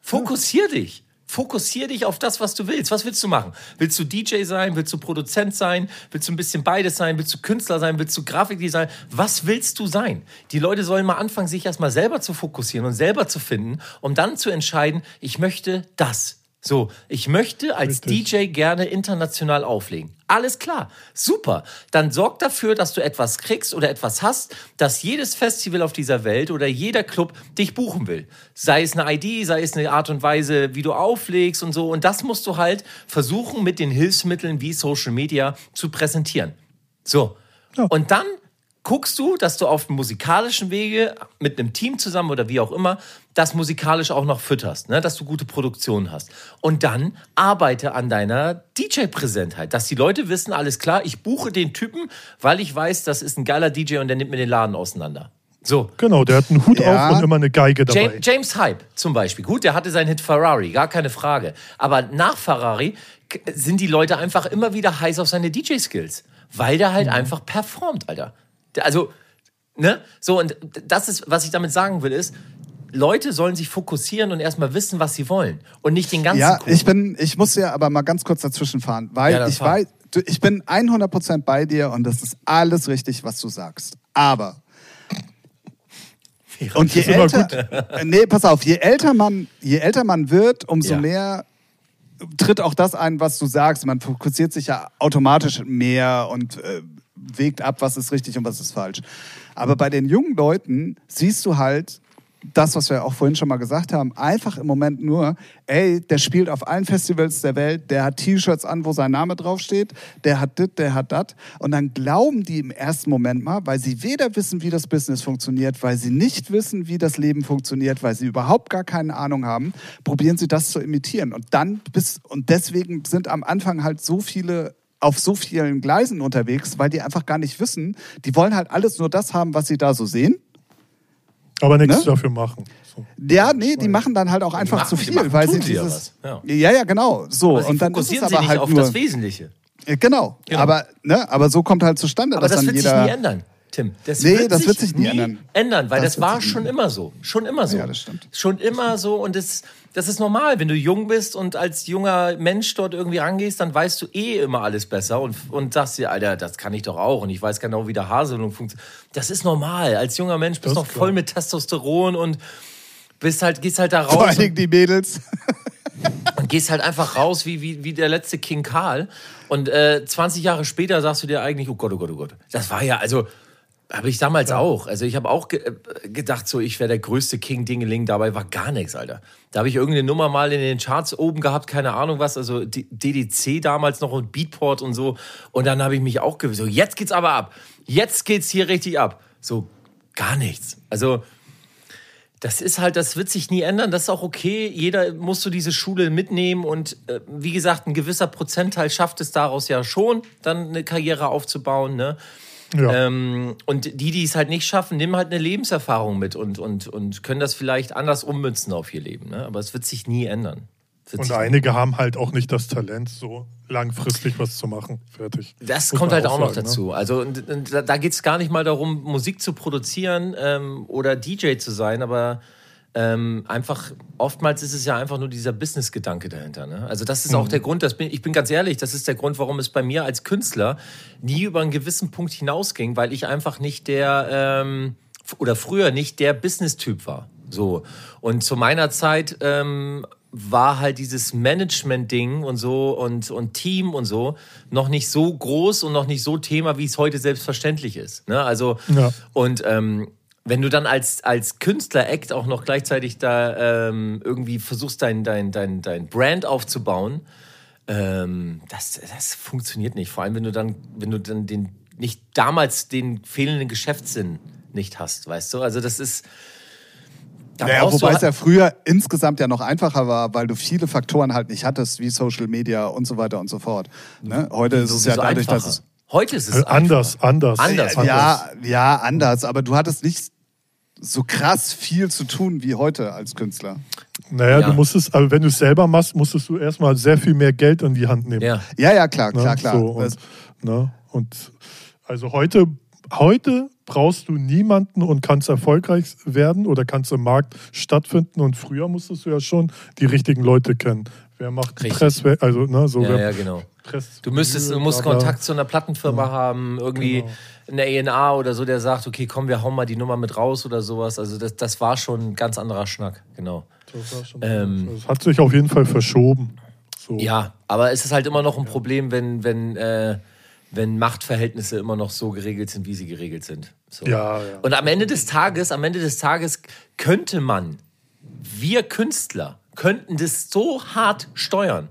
Fokussier dich. Fokussier dich auf das, was du willst. Was willst du machen? Willst du DJ sein? Willst du Produzent sein? Willst du ein bisschen beides sein? Willst du Künstler sein? Willst du Grafikdesign? Was willst du sein? Die Leute sollen mal anfangen, sich erstmal selber zu fokussieren und selber zu finden, um dann zu entscheiden, ich möchte das. So, ich möchte als Richtig. DJ gerne international auflegen. Alles klar, super. Dann sorg dafür, dass du etwas kriegst oder etwas hast, dass jedes Festival auf dieser Welt oder jeder Club dich buchen will. Sei es eine ID, sei es eine Art und Weise, wie du auflegst und so. Und das musst du halt versuchen, mit den Hilfsmitteln wie Social Media zu präsentieren. So. Ja. Und dann guckst du, dass du auf dem musikalischen Wege mit einem Team zusammen oder wie auch immer das musikalisch auch noch fütterst, ne? dass du gute Produktionen hast. Und dann arbeite an deiner DJ-Präsentheit, dass die Leute wissen, alles klar, ich buche den Typen, weil ich weiß, das ist ein geiler DJ und der nimmt mir den Laden auseinander. So. genau. Der hat einen Hut Ja. auf und immer eine Geige dabei. James, James Hype zum Beispiel. Gut, der hatte seinen Hit Ferrari, gar keine Frage. Aber nach Ferrari sind die Leute einfach immer wieder heiß auf seine DJ-Skills, weil der Mhm. halt einfach performt, Alter. Also, ne? So, und das ist, was ich damit sagen will, ist, Leute sollen sich fokussieren und erstmal wissen, was sie wollen. Und nicht den ganzen Ja, Kuchen. ich bin, ich muss ja aber mal ganz kurz dazwischen fahren, weil Ja, ich fahr. weiß, du, ich bin 100% bei dir und das ist alles richtig, was du sagst. Aber und je älter, nee, pass auf, je älter man, je älter man wird, umso Ja. mehr tritt auch das ein, was du sagst. Man fokussiert sich ja automatisch mehr und äh, wägt ab, was ist richtig und was ist falsch. Aber bei den jungen Leuten siehst du halt das, was wir auch vorhin schon mal gesagt haben, einfach im Moment nur, ey, der spielt auf allen Festivals der Welt, der hat T-Shirts an, wo sein Name draufsteht, der hat dit, der hat dat. Und dann glauben die im ersten Moment mal, weil sie weder wissen, wie das Business funktioniert, weil sie nicht wissen, wie das Leben funktioniert, weil sie überhaupt gar keine Ahnung haben, probieren sie das zu imitieren. Und dann bis, und deswegen sind am Anfang halt so viele auf so vielen Gleisen unterwegs, weil die einfach gar nicht wissen, die wollen halt alles nur das haben, was sie da so sehen. Aber nichts Ne? dafür machen. So. Ja, nee, die machen dann halt auch einfach machen- zu die viel, machen- weil sie ja dieses. was, Ja. ja, genau. So. Aber sie und dann ist es fokussieren aber sie nicht halt auf nur. das Wesentliche. Äh, Genau. Genau. Aber, ne, aber so kommt halt zustande, Aber dass das dann wird jeder. sich nie ändern, Tim. Das Nee, das wird sich nie ändern. ändern, weil Das das, wird war sich schon immer so. Schon immer so. Ja, das stimmt. Schon immer so und das, das ist normal. Wenn du jung bist und als junger Mensch dort irgendwie rangehst, dann weißt du eh immer alles besser und, und sagst dir, Alter, das kann ich doch auch und ich weiß genau, wie der Haselung funktioniert. Das ist normal. Als junger Mensch bist du noch klar. voll mit Testosteron und bist halt, gehst halt da Vor raus allen Dingen die Mädels. und gehst halt einfach raus wie, wie, wie der letzte King Karl. Und äh, 20 Jahre später sagst du dir eigentlich, oh Gott, oh Gott, oh Gott. Das war ja, also, habe ich damals auch. Also ich habe auch ge äh, gedacht, so, ich wäre der größte King Dingeling. Dabei war gar nichts, Alter. Da habe ich irgendeine Nummer mal in den Charts oben gehabt, keine Ahnung was. Also D- DDC damals noch und Beatport und so. Und dann habe ich mich auch ge so, jetzt geht's aber ab. Jetzt geht's hier richtig ab. So, gar nichts. Also das ist halt, das wird sich nie ändern. Das ist auch okay. Jeder muss so diese Schule mitnehmen und äh, wie gesagt, ein gewisser Prozentteil schafft es daraus ja schon, dann eine Karriere aufzubauen. Ne? Ja. Ähm, und die, die es halt nicht schaffen, nehmen halt eine Lebenserfahrung mit und, und, und können das vielleicht anders ummünzen auf ihr Leben. Ne? Aber es wird sich nie ändern. Und einige haben halt auch nicht das Talent, so langfristig was zu machen. Fertig. Das Muss kommt halt auch noch sagen, ne? dazu. Also und, und da, da geht es gar nicht mal darum, Musik zu produzieren ähm, oder DJ zu sein, aber ähm, einfach oftmals ist es ja einfach nur dieser Business-Gedanke dahinter. Ne? Also das ist auch Mhm. der Grund, das bin, ich bin ganz ehrlich, das ist der Grund, warum es bei mir als Künstler nie über einen gewissen Punkt hinausging, weil ich einfach nicht der ähm, oder früher nicht der Business-Typ war. So. Und zu meiner Zeit ähm, war halt dieses Management-Ding und so und, und Team und so noch nicht so groß und noch nicht so Thema, wie es heute selbstverständlich ist. Ne? Also, Ja. und ähm, wenn du dann als, als Künstler-Act auch noch gleichzeitig da ähm, irgendwie versuchst, dein, dein, dein, dein Brand aufzubauen, ähm, das, das funktioniert nicht. Vor allem, wenn du dann, wenn du dann den, nicht damals den fehlenden Geschäftssinn nicht hast, weißt du? Also das ist. Da Naja, wobei es halt- ja früher insgesamt ja noch einfacher war, weil du viele Faktoren halt nicht hattest, wie Social Media und so weiter und so fort. Ne? Heute ist es ja dadurch, dass einfacher. es Heute ist es anders, einfacher. anders. Anders. ja, ja, anders, aber du hattest nicht so krass viel zu tun wie heute als Künstler. Naja, Ja. du musstest, aber wenn du es selber machst, musstest du erstmal sehr viel mehr Geld in die Hand nehmen. Ja. Ja, ja, klar, Ne? klar, klar. So, und, ne? und also heute, heute brauchst du niemanden und kannst erfolgreich werden oder kannst im Markt stattfinden. Und früher musstest du ja schon die richtigen Leute kennen. Wer macht Richtig. Press, also ne, so Ja, ja, genau. Press, Du müsstest, du musst. Kontakt zu einer Plattenfirma haben, irgendwie Genau. eine A&A oder so, der sagt, okay, komm, wir hauen mal die Nummer mit raus oder sowas. Also das, das war schon ein ganz anderer Schnack, genau. Das, Ähm, das hat sich auf jeden Fall verschoben. So. Ja, aber es ist halt immer noch ein Problem, wenn, wenn, äh, wenn Machtverhältnisse immer noch so geregelt sind, wie sie geregelt sind. So. Ja, ja. Und am Ende des Tages, am Ende des Tages könnte man, wir Künstler, könnten das so hart steuern.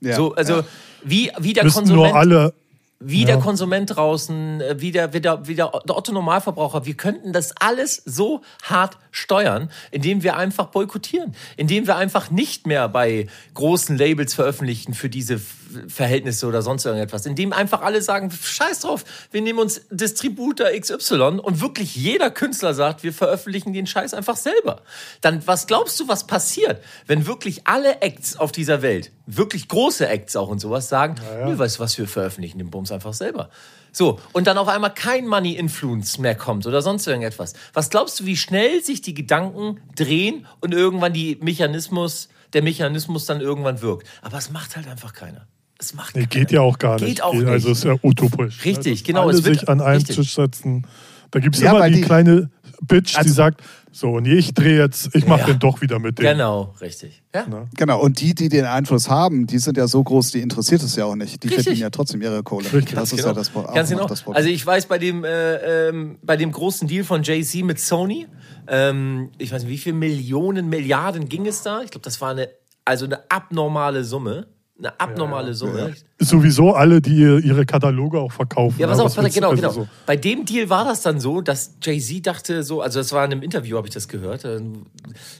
Ja, so, also ja. wie, wie der Müssen Konsument nur alle wie Ja. der Konsument draußen, äh, wie der, wie der, wie der Otto Normalverbraucher, wir könnten das alles so hart steuern, indem wir einfach boykottieren, indem wir einfach nicht mehr bei großen Labels veröffentlichen für diese Verhältnisse oder sonst irgendetwas, indem einfach alle sagen, scheiß drauf, wir nehmen uns Distributor XY und wirklich jeder Künstler sagt, wir veröffentlichen den Scheiß einfach selber. Dann, was glaubst du, was passiert, wenn wirklich alle Acts auf dieser Welt, wirklich große Acts auch und sowas sagen, nö, weißt du was, wir veröffentlichen den Bums einfach selber. So, und dann auf einmal kein Money-Influence mehr kommt oder sonst irgendetwas. Was glaubst du, wie schnell sich die Gedanken drehen und irgendwann die Mechanismus, der Mechanismus dann irgendwann wirkt? Aber es macht halt einfach keiner. Es macht Nee, keiner. geht ja auch gar nicht. Geht auch Also nicht. ist ja utopisch. Richtig, ne? Genau, Alle es wird- sich an einen richtig. Tisch setzen. Da gibt es Ja, immer die, die- kleine Bitch, die Also- sagt, so, und ich drehe jetzt, ich mache Ja. den doch wieder mit dem. Genau, richtig. Ja. Genau, und die, die den Einfluss haben, die sind ja so groß, die interessiert es ja auch nicht. Die Richtig. verdienen ja trotzdem ihre Kohle. Richtig. Das ist genau. ja das, Ganz noch genau. das Problem. Also ich weiß bei dem, äh, ähm, bei dem großen Deal von Jay-Z mit Sony, ähm, ich weiß nicht, wie viele Millionen, Milliarden ging es da? Ich glaube, das war eine, also eine abnormale Summe. Eine abnormale Summe. Sowieso alle, die ihr- ihre Kataloge auch verkaufen. Ja, pass auf, Was genau, also genau. so. Bei dem Deal war das dann so, dass Jay-Z dachte so, also das war in einem Interview, habe ich das gehört, äh,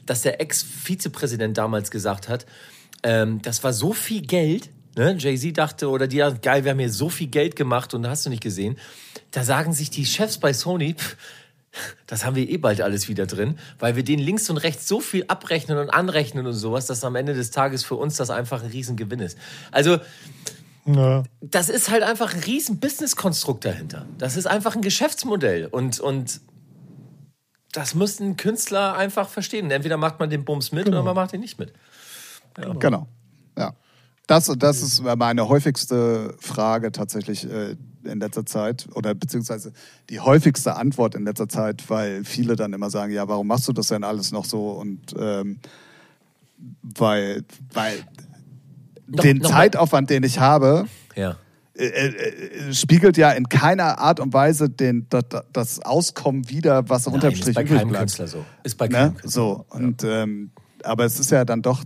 dass der Ex-Vizepräsident damals gesagt hat, ähm, das war so viel Geld, ne? Jay-Z dachte, oder die, ja, geil, wir haben hier so viel Geld gemacht und hast du nicht gesehen. Da sagen sich die Chefs bei Sony, pff, das haben wir eh bald alles wieder drin, weil wir den links und rechts so viel abrechnen und anrechnen und sowas, dass am Ende des Tages für uns das einfach ein Riesengewinn ist. Also, Ja. das ist halt einfach ein riesen Business-Konstrukt dahinter. Das ist einfach ein Geschäftsmodell und, und das müssen ein Künstler einfach verstehen. Entweder macht man den Bums mit oder man macht ihn nicht mit. Genau. Ja. Das, das ist meine häufigste Frage tatsächlich äh, in letzter Zeit oder beziehungsweise die häufigste Antwort in letzter Zeit, weil viele dann immer sagen, ja, warum machst du das denn alles noch so? Und ähm, weil, weil Noch- den mal- Zeitaufwand, den ich habe, Ja. äh, äh, spiegelt ja in keiner Art und Weise den, das, das Auskommen wider, was unterm Nein, ist Strich bei übrig keinem bleibt. Künstler so. Ist bei Ne? keinem Künstler So, und ähm, aber es ist ja dann doch,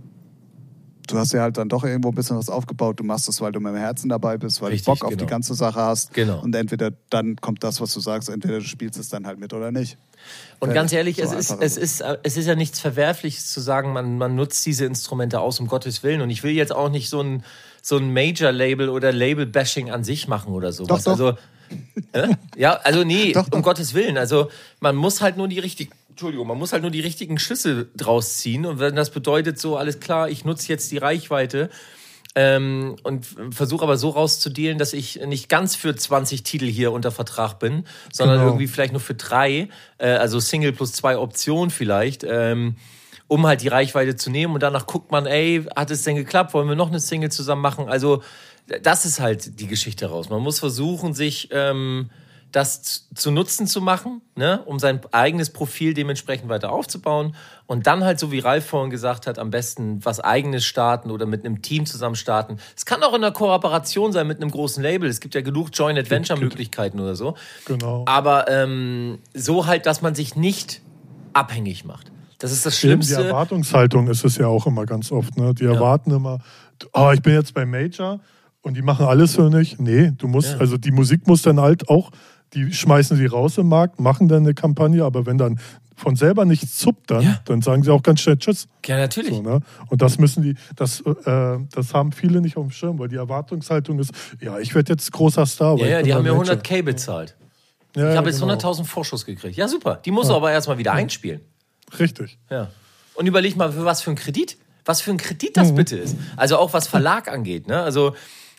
du hast ja halt dann doch irgendwo ein bisschen was aufgebaut. Du machst es, weil du mit dem Herzen dabei bist, weil Richtig, du Bock auf genau. die ganze Sache hast. Genau. Und entweder dann kommt das, was du sagst, entweder du spielst es dann halt mit oder nicht. Und Fertig. ganz ehrlich, So es, ist, es, ist äh, es ist ja nichts Verwerfliches zu sagen, man, man nutzt diese Instrumente aus, um Gottes Willen. Und ich will jetzt auch nicht so ein, so ein Major-Label oder Label-Bashing an sich machen oder sowas. Doch, doch. Also, äh? ja, also nee, Doch, um doch. Gottes Willen. Also man muss halt nur die richtigen, Entschuldigung, man muss halt nur die richtigen Schlüsse draus ziehen. Und wenn das bedeutet, so alles klar, ich nutze jetzt die Reichweite, ähm, und versuche aber so rauszudealen, dass ich nicht ganz für 20 Titel hier unter Vertrag bin, sondern Genau. irgendwie vielleicht nur für drei, äh, also Single plus zwei Optionen vielleicht, ähm, um halt die Reichweite zu nehmen und danach guckt man, ey, hat es denn geklappt? Wollen wir noch eine Single zusammen machen? Also das ist halt die Geschichte raus. Man muss versuchen, sich ähm, das zu nutzen zu machen, ne? um sein eigenes Profil dementsprechend weiter aufzubauen und dann halt, so wie Ralf vorhin gesagt hat, am besten was eigenes starten oder mit einem Team zusammen starten. Es kann auch in einer Kooperation sein mit einem großen Label. Es gibt ja genug Joint-Adventure-Möglichkeiten oder so. Genau. Aber ähm, so halt, dass man sich nicht abhängig macht. Das ist das Eben die Schlimmste. Erwartungshaltung ist es ja auch immer ganz oft. Ne? Die erwarten immer, oh, ich bin jetzt bei Major und die machen alles für mich. Nee, du musst, Ja. also die Musik muss dann halt auch, die schmeißen sie raus im Markt, machen dann eine Kampagne, aber wenn dann von selber nichts zuppt, dann, Ja. dann sagen sie auch ganz schnell Tschüss. Ja, natürlich. So, ne? Und das müssen die, das, äh, das haben viele nicht auf dem Schirm, weil die Erwartungshaltung ist, ja, ich werde jetzt großer Star. Ja, ja, die haben mir Major. 100k bezahlt. Ja, Ich ja, habe jetzt genau. 100.000 Vorschuss gekriegt. Ja, super. Die muss er aber erstmal wieder einspielen. Richtig. Ja. Und überleg mal, für was für ein Kredit, was für ein Kredit das bitte ist. Also auch was Verlag angeht. Ne? Also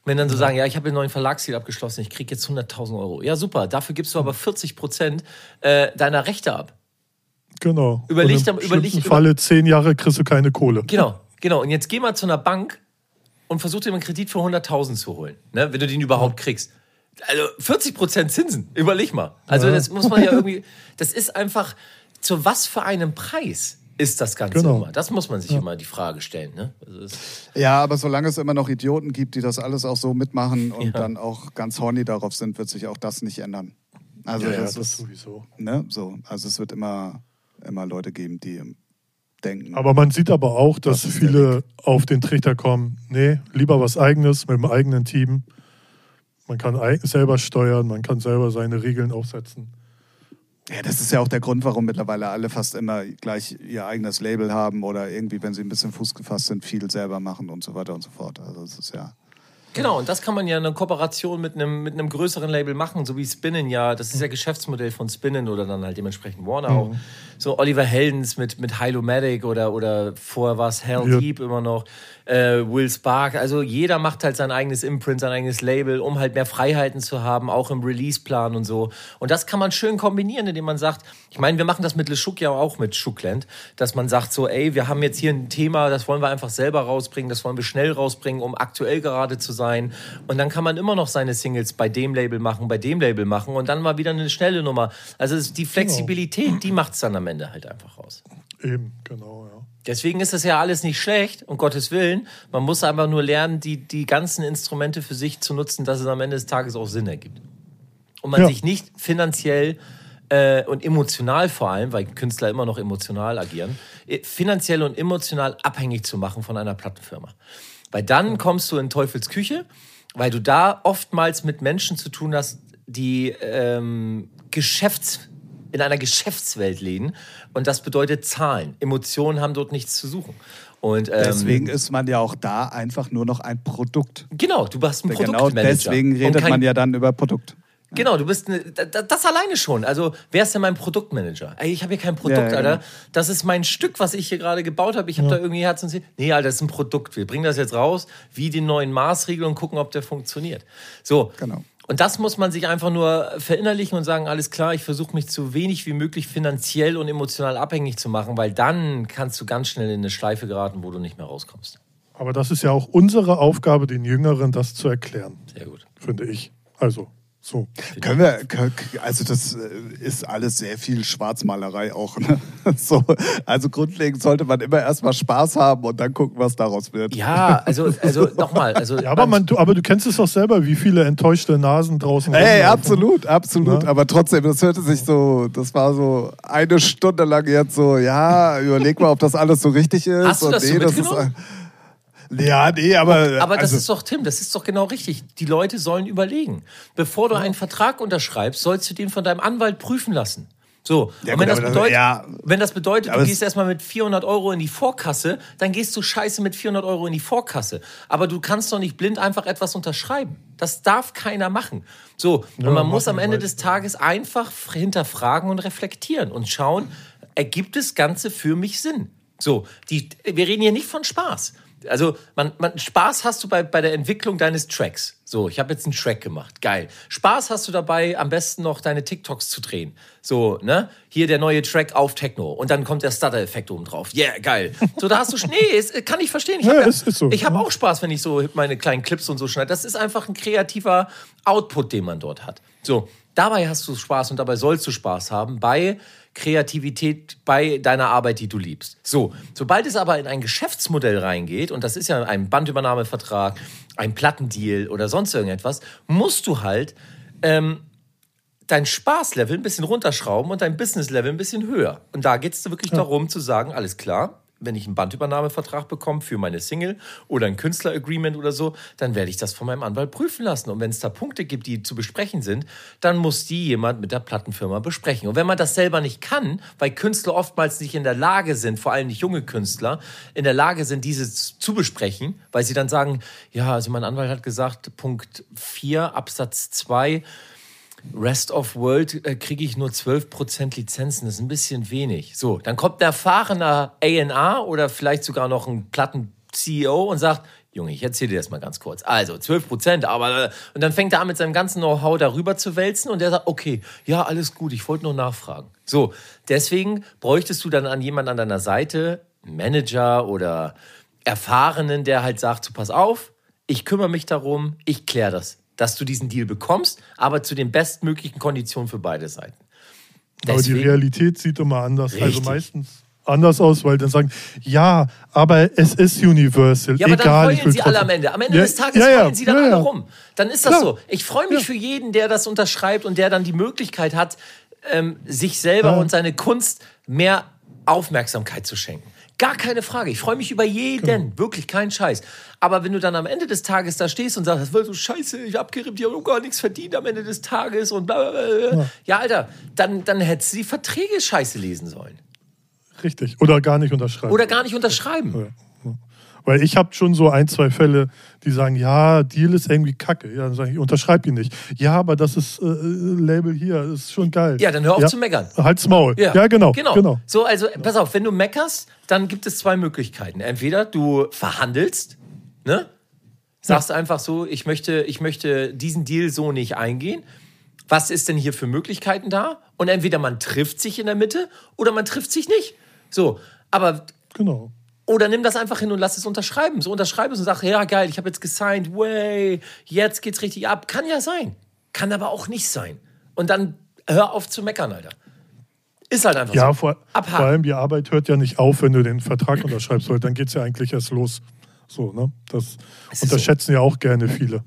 wenn dann so sagen, ja, ich habe einen neuen Verlagsdeal abgeschlossen, ich kriege jetzt 100.000 Euro. Ja, super. Dafür gibst du aber 40 Prozent äh, deiner Rechte ab. Genau. Überleg Und da- im überleg- schlimmsten Falle zehn Jahre kriegst du keine Kohle. Genau, genau. Und jetzt geh mal zu einer Bank und versuch dir einen Kredit für 100.000 zu holen, ne? wenn du den überhaupt kriegst. Also 40 Prozent Zinsen, überleg mal. Also Ja. das muss man ja irgendwie, das ist einfach, zu was für einem Preis ist das Ganze Genau. immer? Das muss man sich immer die Frage stellen. Ne? Also das, Ja, aber solange es immer noch Idioten gibt, die das alles auch so mitmachen und Ja. dann auch ganz horny darauf sind, wird sich auch das nicht ändern. Also Ja, ja, das, das ist, sowieso. ne, so. Also es wird immer, immer Leute geben, die denken. Aber man sieht aber auch, dass Das viele auf den Trichter kommen, nee, lieber was eigenes mit dem eigenen Team. Man kann selber steuern, man kann selber seine Regeln aufsetzen. Ja, das ist ja auch der Grund, warum mittlerweile alle fast immer gleich ihr eigenes Label haben oder irgendwie, wenn sie ein bisschen Fuß gefasst sind, viel selber machen und so weiter und so fort. Also es ist ja. Genau, und das kann man ja in einer Kooperation mit einem, mit einem größeren Label machen, so wie Spinnen ja. Das ist ja Geschäftsmodell von Spinnen oder dann halt dementsprechend Warner auch. So Oliver Heldens mit, mit Hylomatic oder, oder vorher war es Hell Ja. Deep immer noch. Äh, Will Spark. Also jeder macht halt sein eigenes Imprint, sein eigenes Label, um halt mehr Freiheiten zu haben, auch im Release-Plan und so. Und das kann man schön kombinieren, indem man sagt, ich meine, wir machen das mit Le Chouk ja auch mit Choukland, dass man sagt so, ey, wir haben jetzt hier ein Thema, das wollen wir einfach selber rausbringen, das wollen wir schnell rausbringen, um aktuell gerade zu sein. Und dann kann man immer noch seine Singles bei dem Label machen, bei dem Label machen und dann mal wieder eine schnelle Nummer. Also die Flexibilität, die macht es dann am Ende halt einfach aus. Eben, genau, ja. Deswegen ist das ja alles nicht schlecht, um Gottes Willen. Man muss einfach nur lernen, die, die ganzen Instrumente für sich zu nutzen, dass es am Ende des Tages auch Sinn ergibt. Und man Ja. sich nicht finanziell äh, und emotional vor allem, weil Künstler immer noch emotional agieren, äh, finanziell und emotional abhängig zu machen von einer Plattenfirma. Weil dann kommst du in Teufels Küche, weil du da oftmals mit Menschen zu tun hast, die ähm, Geschäfts in einer Geschäftswelt leben und das bedeutet Zahlen. Emotionen haben dort nichts zu suchen. Und ähm, Deswegen ist man ja auch da einfach nur noch ein Produkt. genau, du hast einen Genau Produktmanager. deswegen und redet kein, man ja dann über Produkt. Genau, du bist eine, das, alleine schon. Also, wer ist denn mein Produktmanager? Ey, ich habe hier kein Produkt, Ja, ja, Alter. genau. Das ist mein Stück, was ich hier gerade gebaut habe. Ich habe da irgendwie Herz und Seele. Nee, Alter, das ist ein Produkt. Wir bringen das jetzt raus, wie den neuen Maßriegel und gucken, ob der funktioniert. So. Genau. Und das muss man sich einfach nur verinnerlichen und sagen, alles klar, ich versuche mich so wenig wie möglich finanziell und emotional abhängig zu machen, weil dann kannst du ganz schnell in eine Schleife geraten, wo du nicht mehr rauskommst. Aber das ist ja auch unsere Aufgabe, den Jüngeren das zu erklären, Sehr gut. finde ich. Also, so. Können wir, also das äh, ist alles sehr viel Schwarzmalerei auch. Ne? So, also grundlegend sollte man immer erstmal Spaß haben und dann gucken, was daraus wird. Ja, also, also nochmal. Also, Ja, aber, man, du, aber du kennst es doch selber, wie viele enttäuschte Nasen draußen Ey, rumlaufen. absolut, absolut. Ja. Aber trotzdem, das hörte sich so, das war so eine Stunde lang jetzt so, ja, überleg mal, ob das alles so richtig ist. Hast du und das so mitgenommen? ist, ja, nee, aber. Aber das also, ist doch, Tim, das ist doch genau richtig. Die Leute sollen überlegen. Bevor du einen Vertrag unterschreibst, sollst du den von deinem Anwalt prüfen lassen. So, Ja, und wenn, gut, das bedeutet, ja. wenn das bedeutet, du gehst erstmal mit 400 Euro in die Vorkasse, dann gehst du scheiße mit 400 Euro in die Vorkasse. Aber du kannst doch nicht blind einfach etwas unterschreiben. Das darf keiner machen. So, Ja, und man muss am Ende die des Tages einfach hinterfragen und reflektieren und schauen, ergibt das Ganze für mich Sinn? So, die, wir reden hier nicht von Spaß. Also, man, man, Spaß hast du bei, bei der Entwicklung deines Tracks. So, ich habe jetzt einen Track gemacht. Geil. Spaß hast du dabei, am besten noch deine TikToks zu drehen. So, ne? Hier der neue Track auf Techno. Und dann kommt der Stutter-Effekt oben drauf. Yeah, geil. So, da hast du. Nee, ist, kann ich verstehen. Ich Ja, habe ja, ist- ist so. ich hab Ja. auch Spaß, wenn ich so meine kleinen Clips und so schneide. Das ist einfach ein kreativer Output, den man dort hat. So, dabei hast du Spaß und dabei sollst du Spaß haben bei Kreativität, bei deiner Arbeit, die du liebst. So, sobald es aber in ein Geschäftsmodell reingeht, und das ist ja ein Bandübernahmevertrag, ein Plattendeal oder sonst irgendetwas, musst du halt ähm, dein Spaßlevel ein bisschen runterschrauben und dein Businesslevel ein bisschen höher. Und da geht es wirklich darum zu sagen, alles klar, wenn ich einen Bandübernahmevertrag bekomme für meine Single oder ein Künstleragreement oder so, dann werde ich das von meinem Anwalt prüfen lassen. Und wenn es da Punkte gibt, die zu besprechen sind, dann muss die jemand mit der Plattenfirma besprechen. Und wenn man das selber nicht kann, weil Künstler oftmals nicht in der Lage sind, vor allem nicht junge Künstler, in der Lage sind, dieses zu besprechen, weil sie dann sagen, ja, also mein Anwalt hat gesagt, Punkt 4, Absatz 2, Rest of World äh, kriege ich nur 12% Lizenzen. Das ist ein bisschen wenig. So, dann kommt ein erfahrener A&R oder vielleicht sogar noch ein Platten-CEO und sagt, Junge, ich erzähle dir das mal ganz kurz. Also, 12%, aber... äh, Und dann fängt er an, mit seinem ganzen Know-how darüber zu wälzen und der sagt, okay, ja, alles gut, ich wollte nur nachfragen. So, deswegen bräuchtest du dann an jemand an deiner Seite, Manager oder Erfahrenen, der halt sagt, so, pass auf, ich kümmere mich darum, ich kläre das, dass du diesen Deal bekommst, aber zu den bestmöglichen Konditionen für beide Seiten. Aber die Deswegen- Realität sieht immer anders, also Richtig. meistens anders aus, weil dann sagen, ja, aber es ist Universal, Ja, aber egal. dann heulen will sie alle am Ende. Am Ende Ja, des Tages ja, ja, heulen sie dann alle rum. Dann ist das Klar. so. Ich freue mich für jeden, der das unterschreibt und der dann die Möglichkeit hat, ähm, sich selber und seine Kunst mehr Aufmerksamkeit zu schenken. Gar keine Frage. Ich freue mich über jeden. Genau. Wirklich kein Scheiß. Aber wenn du dann am Ende des Tages da stehst und sagst, das war so scheiße, ich hab abgerippt, ich habe gar nichts verdient am Ende des Tages und bla, bla, bla. Ja. ja, Alter, dann, dann hättest du die Verträge scheiße lesen sollen. Richtig. Oder gar nicht unterschreiben. Oder gar nicht unterschreiben. Ja. Weil ich habe schon so ein, zwei Fälle, die sagen, ja, Deal ist irgendwie kacke. Ja, dann sage ich, unterschreib ihn nicht. Ja, aber das ist äh, Label hier, das ist schon geil. Ja, dann hör auf zu meckern. Halt's Maul. Ja, genau, genau. genau. So, also pass auf, wenn du meckerst, dann gibt es zwei Möglichkeiten. Entweder du verhandelst, ne? Sagst einfach so, ich möchte, ich möchte diesen Deal so nicht eingehen. Was ist denn hier für Möglichkeiten da? Und entweder man trifft sich in der Mitte oder man trifft sich nicht. So, aber Genau. Oder nimm das einfach hin und lass es unterschreiben. So unterschreib es und sag, ja geil, ich habe jetzt gesigned, way, jetzt geht's richtig ab. Kann ja sein. Kann aber auch nicht sein. Und dann hör auf zu meckern, Alter. Ist halt einfach Ja, so. vor, Abhaken. vor allem die Arbeit hört ja nicht auf, wenn du den Vertrag unterschreibst, weil dann geht's ja eigentlich erst los. So, ne? Das Es unterschätzen ja auch gerne viele.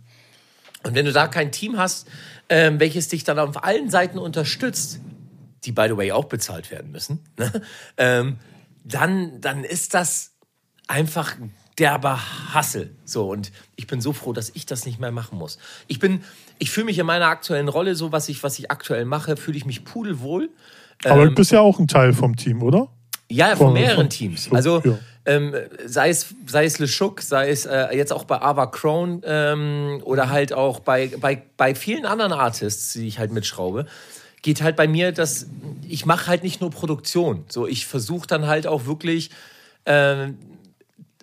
Und wenn du da kein Team hast, ähm, welches dich dann auf allen Seiten unterstützt, die by the way auch bezahlt werden müssen, ne? ähm, dann, dann ist das einfach derber Hassel. So, und ich bin so froh, dass ich das nicht mehr machen muss. Ich bin, ich fühle mich in meiner aktuellen Rolle, so was ich, was ich aktuell mache, fühle ich mich pudelwohl. Aber Ähm, du bist ja auch ein Teil vom Team, oder? Ja, von Von- mehreren von- Teams. so, Also ja. ähm, sei es sei es Le Chouk, sei es äh, jetzt auch bei Ava Crown ähm, oder halt auch bei, bei, bei vielen anderen Artists, die ich halt mitschraube, geht halt bei mir, dass ich mache halt nicht nur Produktion. So, ich versuche dann halt auch wirklich äh,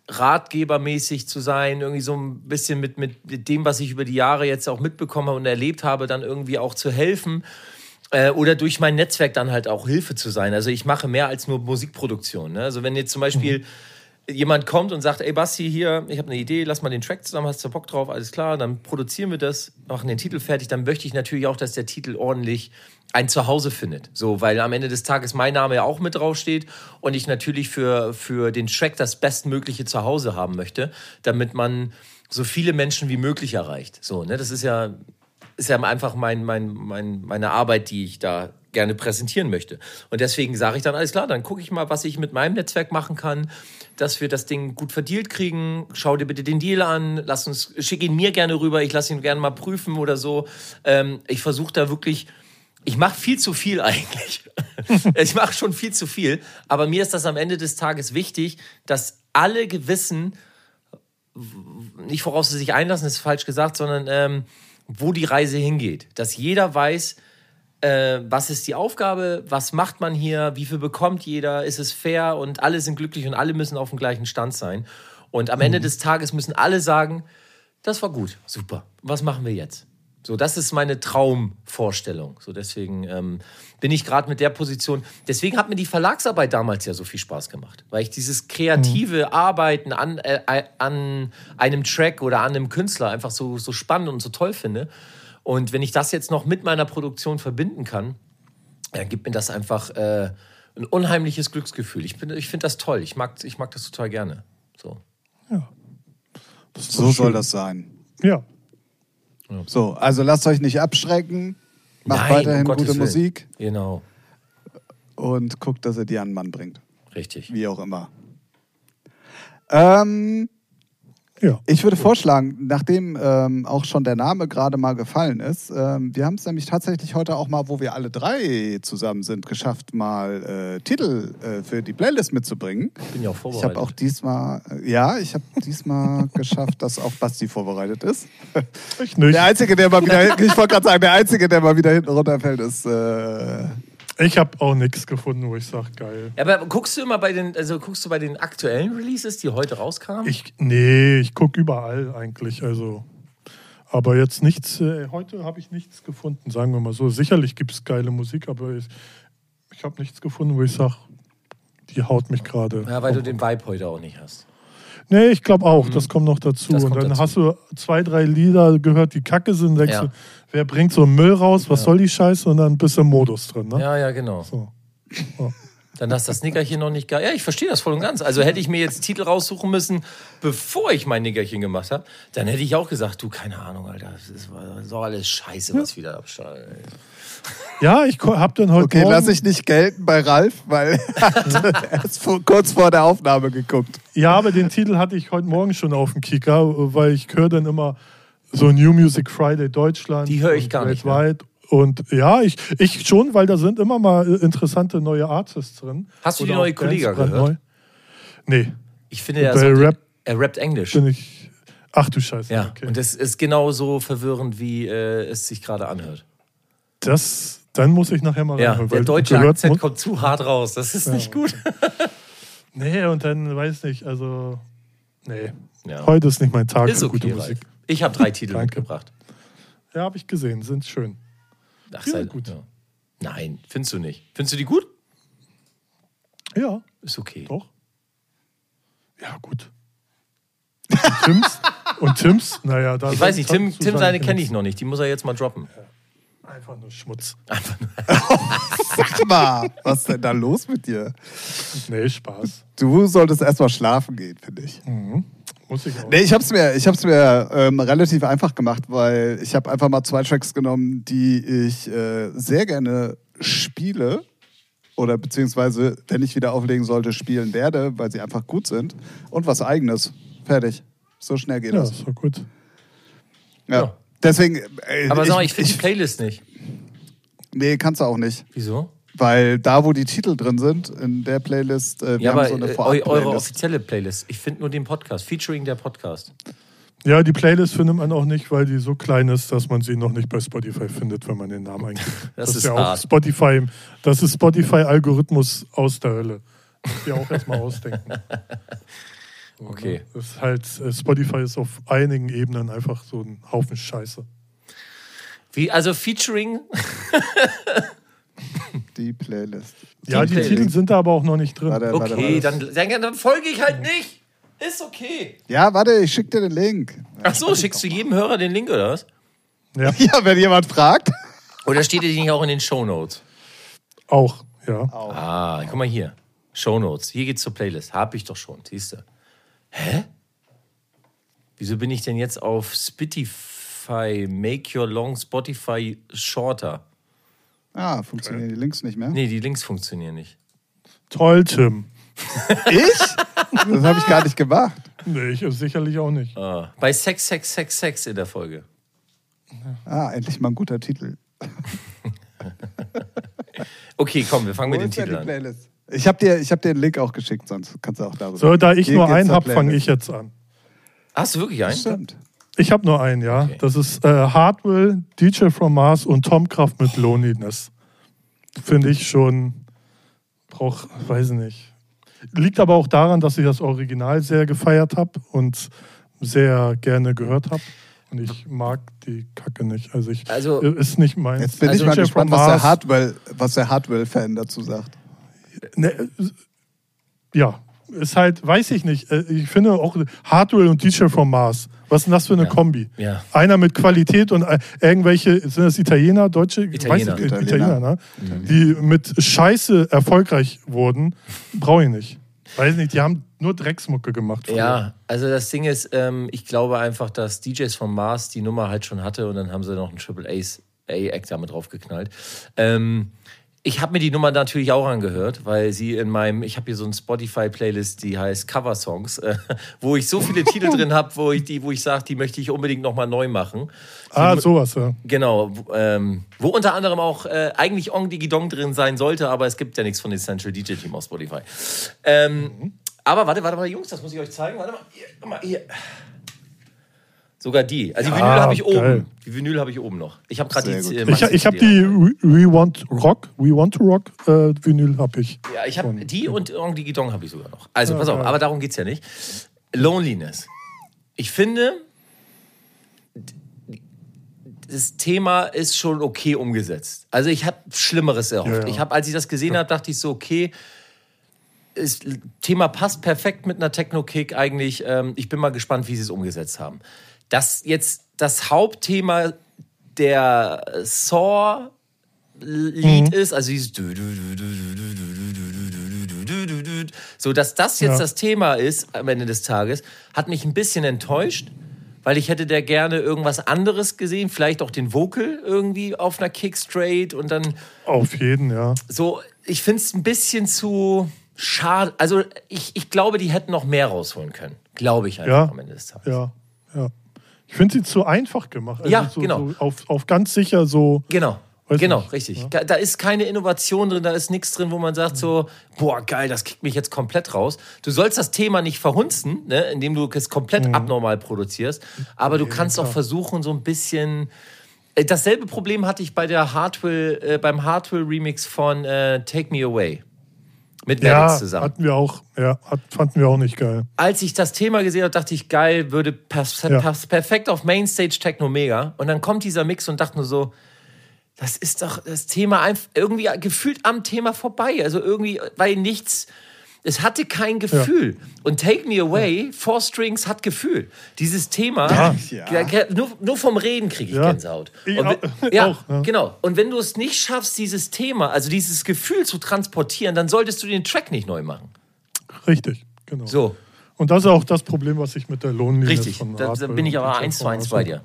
ratgebermäßig zu sein, irgendwie so ein bisschen mit, mit, dem, was ich über die Jahre jetzt auch mitbekomme und erlebt habe, dann irgendwie auch zu helfen. Äh, oder durch mein Netzwerk dann halt auch Hilfe zu sein. Also ich mache mehr als nur Musikproduktion. Ne? Also wenn jetzt zum Beispiel mhm. jemand kommt und sagt, ey Basti, hier, ich habe eine Idee, lass mal den Track zusammen, hast du Bock drauf, alles klar, dann produzieren wir das, machen den Titel fertig, dann möchte ich natürlich auch, dass der Titel ordentlich ein Zuhause findet. So, weil am Ende des Tages mein Name ja auch mit draufsteht und ich natürlich für, für den Track das bestmögliche Zuhause haben möchte, damit man so viele Menschen wie möglich erreicht. So, ne, das ist ja, ist ja einfach mein, mein, mein, meine Arbeit, die ich da gerne präsentieren möchte. Und deswegen sage ich dann, alles klar, dann gucke ich mal, was ich mit meinem Netzwerk machen kann, dass wir das Ding gut verdealt kriegen. Schau dir bitte den Deal an, lass uns, schick ihn mir gerne rüber, ich lasse ihn gerne mal prüfen oder so. Ähm, ich versuche da wirklich ich mache viel zu viel eigentlich. ich mache schon viel zu viel. Aber mir ist das am Ende des Tages wichtig, dass alle gewissen, nicht worauf sie sich einlassen, ist falsch gesagt, sondern ähm, wo die Reise hingeht. Dass jeder weiß, äh, was ist die Aufgabe, was macht man hier, wie viel bekommt jeder, ist es fair und alle sind glücklich und alle müssen auf dem gleichen Stand sein. Und am Ende mhm. des Tages müssen alle sagen, das war gut, super, was machen wir jetzt? So, das ist meine Traumvorstellung. So, deswegen ähm, bin ich gerade mit der Position. Deswegen hat mir die Verlagsarbeit damals ja so viel Spaß gemacht, weil ich dieses kreative mhm. Arbeiten an, äh, an einem Track oder an einem Künstler einfach so, so spannend und so toll finde. Und wenn ich das jetzt noch mit meiner Produktion verbinden kann, dann gibt mir das einfach äh, ein unheimliches Glücksgefühl. Ich, ich finde das toll. Ich mag, ich mag das total gerne. So, ja. so soll das sein. Ja, so, also lasst euch nicht abschrecken. Macht Nein, weiterhin um gute Willen. Musik. Genau. Und guckt, dass ihr die an den Mann bringt. Richtig. Wie auch immer. Ähm, ja. Ich würde vorschlagen, nachdem ähm, auch schon der Name gerade mal gefallen ist, ähm, wir haben es nämlich tatsächlich heute auch mal, wo wir alle drei zusammen sind, geschafft, mal äh, Titel äh, für die Playlist mitzubringen. Bin ja auch vorbereitet. Ich habe auch diesmal, äh, ja, ich habe diesmal geschafft, dass auch Basti vorbereitet ist. Ich nicht. Der Einzige, der mal wieder, ich wollte gerade sagen, der Einzige, der mal wieder hinten runterfällt, ist äh, ich habe auch nichts gefunden, wo ich sage, geil. Ja, aber guckst du immer bei den, also guckst du bei den aktuellen Releases, die heute rauskamen? Ich, nee, ich gucke überall eigentlich. Also, aber jetzt nichts, äh, heute habe ich nichts gefunden, sagen wir mal so. Sicherlich gibt es geile Musik, aber ich, ich habe nichts gefunden, wo ich sage, die haut mich gerade. Ja, weil du den Vibe heute auch nicht hast. Nee, ich glaube auch, mhm. das kommt noch dazu. Kommt und dann dazu. hast du zwei, drei Lieder gehört, die kacke sind, denkst ja. du, wer bringt so Müll raus, was ja. soll die Scheiße? Und dann bist du im Modus drin. Ne? Ja, ja, genau. So. Ja. Dann hast das Nickerchen noch nicht geil. Ja, ich verstehe das voll und ganz. Also hätte ich mir jetzt Titel raussuchen müssen, bevor ich mein Nickerchen gemacht habe, dann hätte ich auch gesagt, du, keine Ahnung, Alter, das ist doch alles Scheiße, was wieder abschaltet. Ja, ich hab dann heute. Okay, lass ich nicht gelten bei Ralf, weil er ist kurz vor der Aufnahme geguckt. Ja, aber den Titel hatte ich heute Morgen schon auf dem Kicker, weil ich höre dann immer so New Music Friday Deutschland. Die höre ich gar nicht. Weltweit. Ne? Und ja, ich, ich schon, weil da sind immer mal interessante neue Artists drin. Hast du die neue Kollega gehört? Neu. Nee. Ich finde, er, so, Rap er rappt Englisch. Bin ich, ach du Scheiße. Ja, okay. und das ist genauso verwirrend, wie äh, es sich gerade anhört. Das, dann muss ich nachher mal ja, reinhören. Der deutsche Akzent kommt zu hart raus. Das ist ja. nicht gut. nee, und dann weiß nicht, also. Nee. Ja. Heute ist nicht mein Tag ist für okay, gute Musik. Ralf. Ich habe drei Titel mitgebracht. Ja, habe ich gesehen. Sind schön. Ach, ja, sei gut. Ja. Nein, findest du nicht. Findest du die gut? Ja. Ist okay. Doch. Ja, gut. Und Tims, und Tims naja, da. Ich weiß nicht, Tim, Tim seine kenne ich noch nicht. Die muss er jetzt mal droppen. Einfach nur Schmutz. Einfach nur. Sag mal, was ist denn da los mit dir? Nee, Spaß. Du solltest erstmal schlafen gehen, finde ich. Mhm. Muss ich auch. Nee, ich habe es mir, ich hab's mir ähm, relativ einfach gemacht, weil ich habe einfach mal zwei Tracks genommen, die ich äh, sehr gerne spiele oder beziehungsweise, wenn ich wieder auflegen sollte, spielen werde, weil sie einfach gut sind und was eigenes. Fertig. So schnell geht ja, das. Ja, ist doch gut. Ja. ja. Deswegen. Äh, Aber sag mal, ich, ich finde die Playlist nicht. Nee, kannst du auch nicht. Wieso? Weil da, wo die Titel drin sind, in der Playlist, äh, wir Ja, haben aber so eine äh, eu- eure Vorab-Playlist. offizielle Playlist. Ich finde nur den Podcast, featuring der Podcast. Ja, die Playlist findet man auch nicht, weil die so klein ist, dass man sie noch nicht bei Spotify findet, wenn man den Namen eingibt. Das ist ja auch hart. Spotify. Das ist Spotify-Algorithmus aus der Hölle. Muss ich auch erstmal ausdenken. Okay. ne? Das ist halt, äh, Spotify ist auf einigen Ebenen einfach so ein Haufen Scheiße. Wie, also featuring, Die Playlist. Ja, die Playlist. Titel sind da aber auch noch nicht drin. Warte, warte, okay, warte. dann, dann, dann folge ich halt nicht. Ist okay. Ja, warte, ich schick dir den Link. Ach so, schickst du jedem Hörer den Link oder was? Ja, Ja, wenn jemand fragt. Oder steht die nicht auch in den Shownotes? auch, ja. Ah, guck mal hier. Shownotes. Hier geht's zur Playlist. Hab ich doch schon, siehst du. Hä? Wieso bin ich denn jetzt auf Spotify, Make Your Long Spotify Shorter? Ah, funktionieren die Links nicht mehr? Nee, die Links funktionieren nicht. Toll, Tim. Ich? Das habe ich gar nicht gemacht. Nee, ich sicherlich auch nicht. Ah, bei Sex, Sex, Sex, Sex in der Folge. Ah, endlich mal ein guter Titel. Okay, komm, wir fangen mit Wo dem ist denn Titel die an. Playlist? Ich habe dir, ich hab dir den Link auch geschickt, sonst kannst du auch darüber. So, da ich Hier nur geht's einen zur habe, fange Playlist. ich jetzt an. Hast du wirklich einen? Stimmt. Ich habe nur einen, ja. Okay. Das ist äh, Hardwell, DJ from Mars und Tom Kraft mit Loneliness. Finde ich schon, brauch, weiß nicht. Liegt aber auch daran, dass ich das Original sehr gefeiert habe und sehr gerne gehört habe. Und ich mag die Kacke nicht. Also ich Also- ist nicht meins. Jetzt bin Also ich mal DJ gespannt, was der Hardwell, was der Hardwell-Fan dazu sagt. Ne, ja, ist halt, weiß ich nicht. Äh, Ich finde auch Hardwell und DJ from Mars. Was ist denn das für eine Ja. Kombi? Ja. Einer mit Qualität und äh, irgendwelche, sind das Italiener, Deutsche? Italiener. Weiß ich, Italiener. Italiener, ne? Die mit Scheiße erfolgreich wurden, brauche ich nicht. Weiß nicht, die haben nur Drecksmucke gemacht. früher. Ja, also das Ding ist, ähm, ich glaube einfach, dass DJs von Mars die Nummer halt schon hatte und dann haben sie noch einen Triple Ace A-Act damit draufgeknallt. Ähm, ich habe mir die Nummer natürlich auch angehört, weil sie in meinem, ich habe hier so eine Spotify-Playlist, die heißt Cover Songs, äh, wo ich so viele Titel drin habe, wo ich die, wo ich sage, die möchte ich unbedingt nochmal neu machen. Ah, sowas, ja. Genau, wo- ähm, wo unter anderem auch äh, eigentlich Ong Digi Dong drin sein sollte, aber es gibt ja nichts von Essential DJ Team auf Spotify. Ähm, Aber warte, warte mal, Jungs, das muss ich euch zeigen. Warte mal, hier, guck mal hier. Sogar die. Also die Ja, Vinyl habe ich geil. oben. Die Vinyl habe ich oben noch. Ich habe gerade die. äh, Ich, ich habe die We Want Rock, We Want to Rock äh, Vinyl habe ich. Ja, ich habe die und Ong Digi Dong habe ich sogar noch. Also Ja, pass auf, geil. aber darum geht es ja nicht. Loneliness. Ich finde, das Thema ist schon okay umgesetzt. Also ich habe Schlimmeres erhofft. Ja, ja. Ich habe, als ich das gesehen habe, dachte ich so, okay, das Thema passt perfekt mit einer Techno-Kick eigentlich. Ähm, ich bin mal gespannt, wie sie es umgesetzt haben. Das jetzt das Hauptthema der Saw Lied ist, also dieses so, dass das jetzt Ja. das Thema ist am Ende des Tages, hat mich ein bisschen enttäuscht, weil ich hätte der gerne irgendwas anderes gesehen, vielleicht auch den Vocal irgendwie auf einer Kick straight und dann Auf jeden, ja. so, ich finde es ein bisschen zu schade. Also ich, ich glaube, die hätten noch mehr rausholen können. Glaube ich einfach Ja. am Ende des Tages. Ja, ja. Ich finde sie zu einfach gemacht. Also Ja, so, genau. So auf, auf ganz sicher so. Genau. Weiß genau, nicht, richtig. ja. Da- Da ist keine Innovation drin, da ist nichts drin, wo man sagt so, boah, geil, das kickt mich jetzt komplett raus. Du sollst das Thema nicht verhunzen, ne, indem du es komplett Mhm. abnormal produzierst, aber du kannst auch versuchen, so ein bisschen... Äh, Dasselbe Problem hatte ich bei der Hardwell, äh, beim Hardwell-Remix von äh, Take Me Away. Mit Ja, Maddox zusammen. hatten wir auch. Ja, hat, fanden wir auch nicht geil. als ich das Thema gesehen habe, dachte ich, geil, würde pass, Ja. pass, perfekt auf Mainstage Techno Mega. Und dann kommt dieser Mix und dachte nur so, das ist doch das Thema einfach irgendwie gefühlt am Thema vorbei. Also irgendwie, weil nichts, es hatte kein Gefühl. Und Take Me Away, Four Strings hat Gefühl. Dieses Thema, Ja. ja, nur, nur vom Reden kriege ich Ja. Gänsehaut. Ich ja, auch, ja. genau. Und wenn du es nicht schaffst, dieses Thema, also dieses Gefühl zu transportieren, dann solltest du den Track nicht neu machen. Richtig, genau. So. Und das ist auch das Problem, was ich mit der Lohnlinie Richtig, da, da bin ich aber eins zu eins bei dir.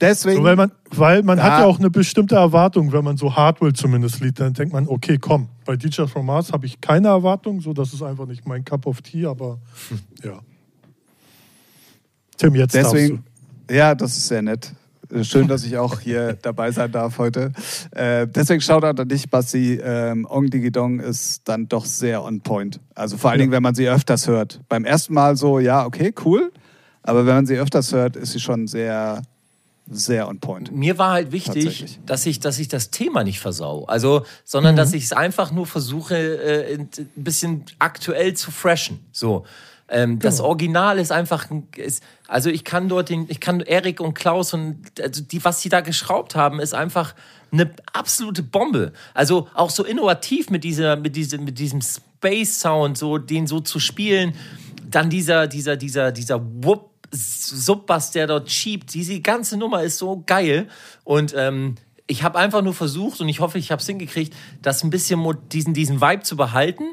Deswegen, So, weil man, weil man hat ja auch eine bestimmte Erwartung, wenn man so Hardwell zumindest liest, dann denkt man, okay, komm, bei DJ from Mars habe ich keine Erwartung, so das ist einfach nicht mein Cup of Tea, aber ja. Tim, jetzt deswegen, ja, das ist sehr nett. Schön, dass ich auch hier dabei sein darf heute. Äh, deswegen Shoutout an dich, Basti. Ähm, Ong Digi Dong ist dann doch sehr on point. Also vor allen Dingen, wenn man sie öfters hört. Beim ersten Mal so, ja, okay, cool. Aber wenn man sie öfters hört, ist sie schon sehr, sehr on point. Mir war halt wichtig, dass ich, dass ich das Thema nicht versau. Also, sondern Mhm. dass ich es einfach nur versuche, äh, ein bisschen aktuell zu freshen. So. Ähm, Das Genau. Original ist einfach, ein- ist, also ich kann dort den, ich kann Erik und Klaus und also die, was sie da geschraubt haben, ist einfach eine absolute Bombe. Also auch so innovativ mit dieser, mit diesem, mit diesem Space Sound, so den so zu spielen. Dann dieser, dieser, dieser, dieser Whoop Subbass, der dort schiebt. Diese ganze Nummer ist so geil. Und ähm, ich habe einfach nur versucht und ich hoffe, ich habe es hingekriegt, das ein bisschen diesen, diesen Vibe zu behalten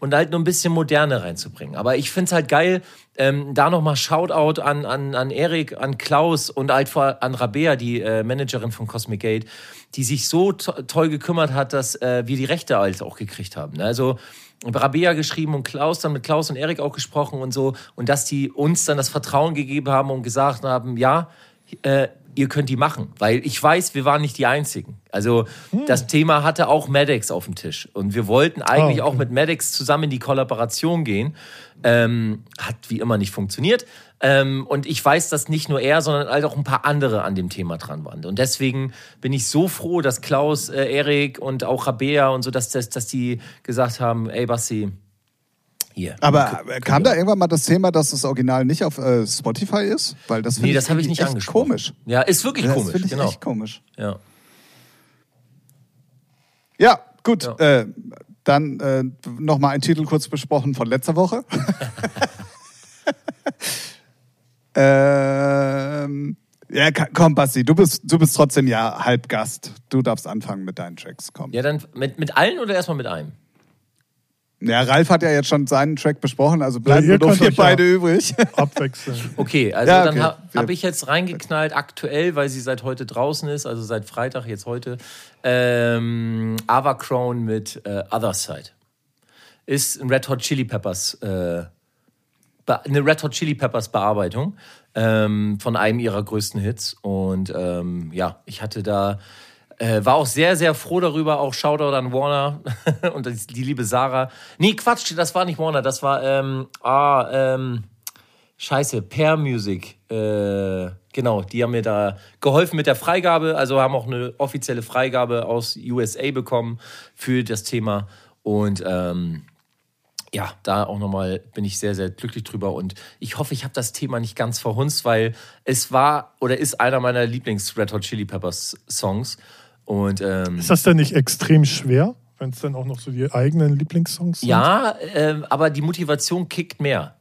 und halt nur ein bisschen Moderne reinzubringen. Aber ich finde es halt geil, ähm, da nochmal Shoutout an, an, an Erik, an Klaus und halt vor, an Rabea, die äh, Managerin von Cosmic Gate, die sich so to toll gekümmert hat, dass äh, wir die Rechte halt auch gekriegt haben. ne? Also Rabea geschrieben und Klaus dann mit Klaus und Erik auch gesprochen und so und dass die uns dann das Vertrauen gegeben haben und gesagt haben, ja, äh, ihr könnt die machen, weil ich weiß, wir waren nicht die Einzigen. Also das Thema hatte auch Maddox auf dem Tisch und wir wollten eigentlich Ah, okay. auch mit Maddox zusammen in die Kollaboration gehen. Ähm, hat wie immer nicht funktioniert. Ähm, und ich weiß, dass nicht nur er, sondern halt auch ein paar andere an dem Thema dran waren. Und deswegen bin ich so froh, dass Klaus, äh, Erik und auch Rabea und so, dass, dass, dass die gesagt haben, ey Basti, hier. Aber kam da irgendwann mal das Thema, dass das Original nicht auf äh, Spotify ist? Weil das Nee, das habe ich nicht angesprochen. komisch. Ja, ist wirklich Das komisch, finde ich genau. echt komisch. Ja. Ja, gut. Ja. Äh, dann äh, nochmal ein Titel kurz besprochen von letzter Woche. ähm, ja, komm, Basti, du bist, du bist trotzdem ja Halbgast. Du darfst anfangen mit deinen Tracks. Komm. ja, dann mit, mit allen oder erstmal mit einem? Ja, Ralf hat ja jetzt schon seinen Track besprochen, also bleiben ihr nur noch könnt wir euch ja- beide übrig. Abwechseln. Okay, also Ja, dann okay. ha Wir- habe ich jetzt reingeknallt, aktuell, weil sie seit heute draußen ist, also seit Freitag, jetzt heute, ähm, Ava Crown mit äh, Other Side. Ist ein Red Hot Chili Peppers, äh, eine Red Hot Chili Peppers Bearbeitung ähm, von einem ihrer größten Hits. Und ähm, ja, ich hatte da, äh, war auch sehr, sehr froh darüber, auch Shoutout an Warner und die liebe Sarah. Nee, Quatsch, das war nicht Warner, das war, ähm, ah, ähm, Scheiße, Pair Music. Äh, genau, die haben mir da geholfen mit der Freigabe, also haben auch eine offizielle Freigabe aus USA bekommen für das Thema. Und ähm, ja, da auch nochmal bin ich sehr, sehr glücklich drüber. Und ich hoffe, ich habe das Thema nicht ganz verhunzt, weil es war oder ist einer meiner Lieblings-Red Hot Chili Peppers Songs. Und ähm, Ist das denn nicht extrem schwer, wenn es dann auch noch so die eigenen Lieblingssongs sind? Ja, ähm, aber die Motivation kickt mehr.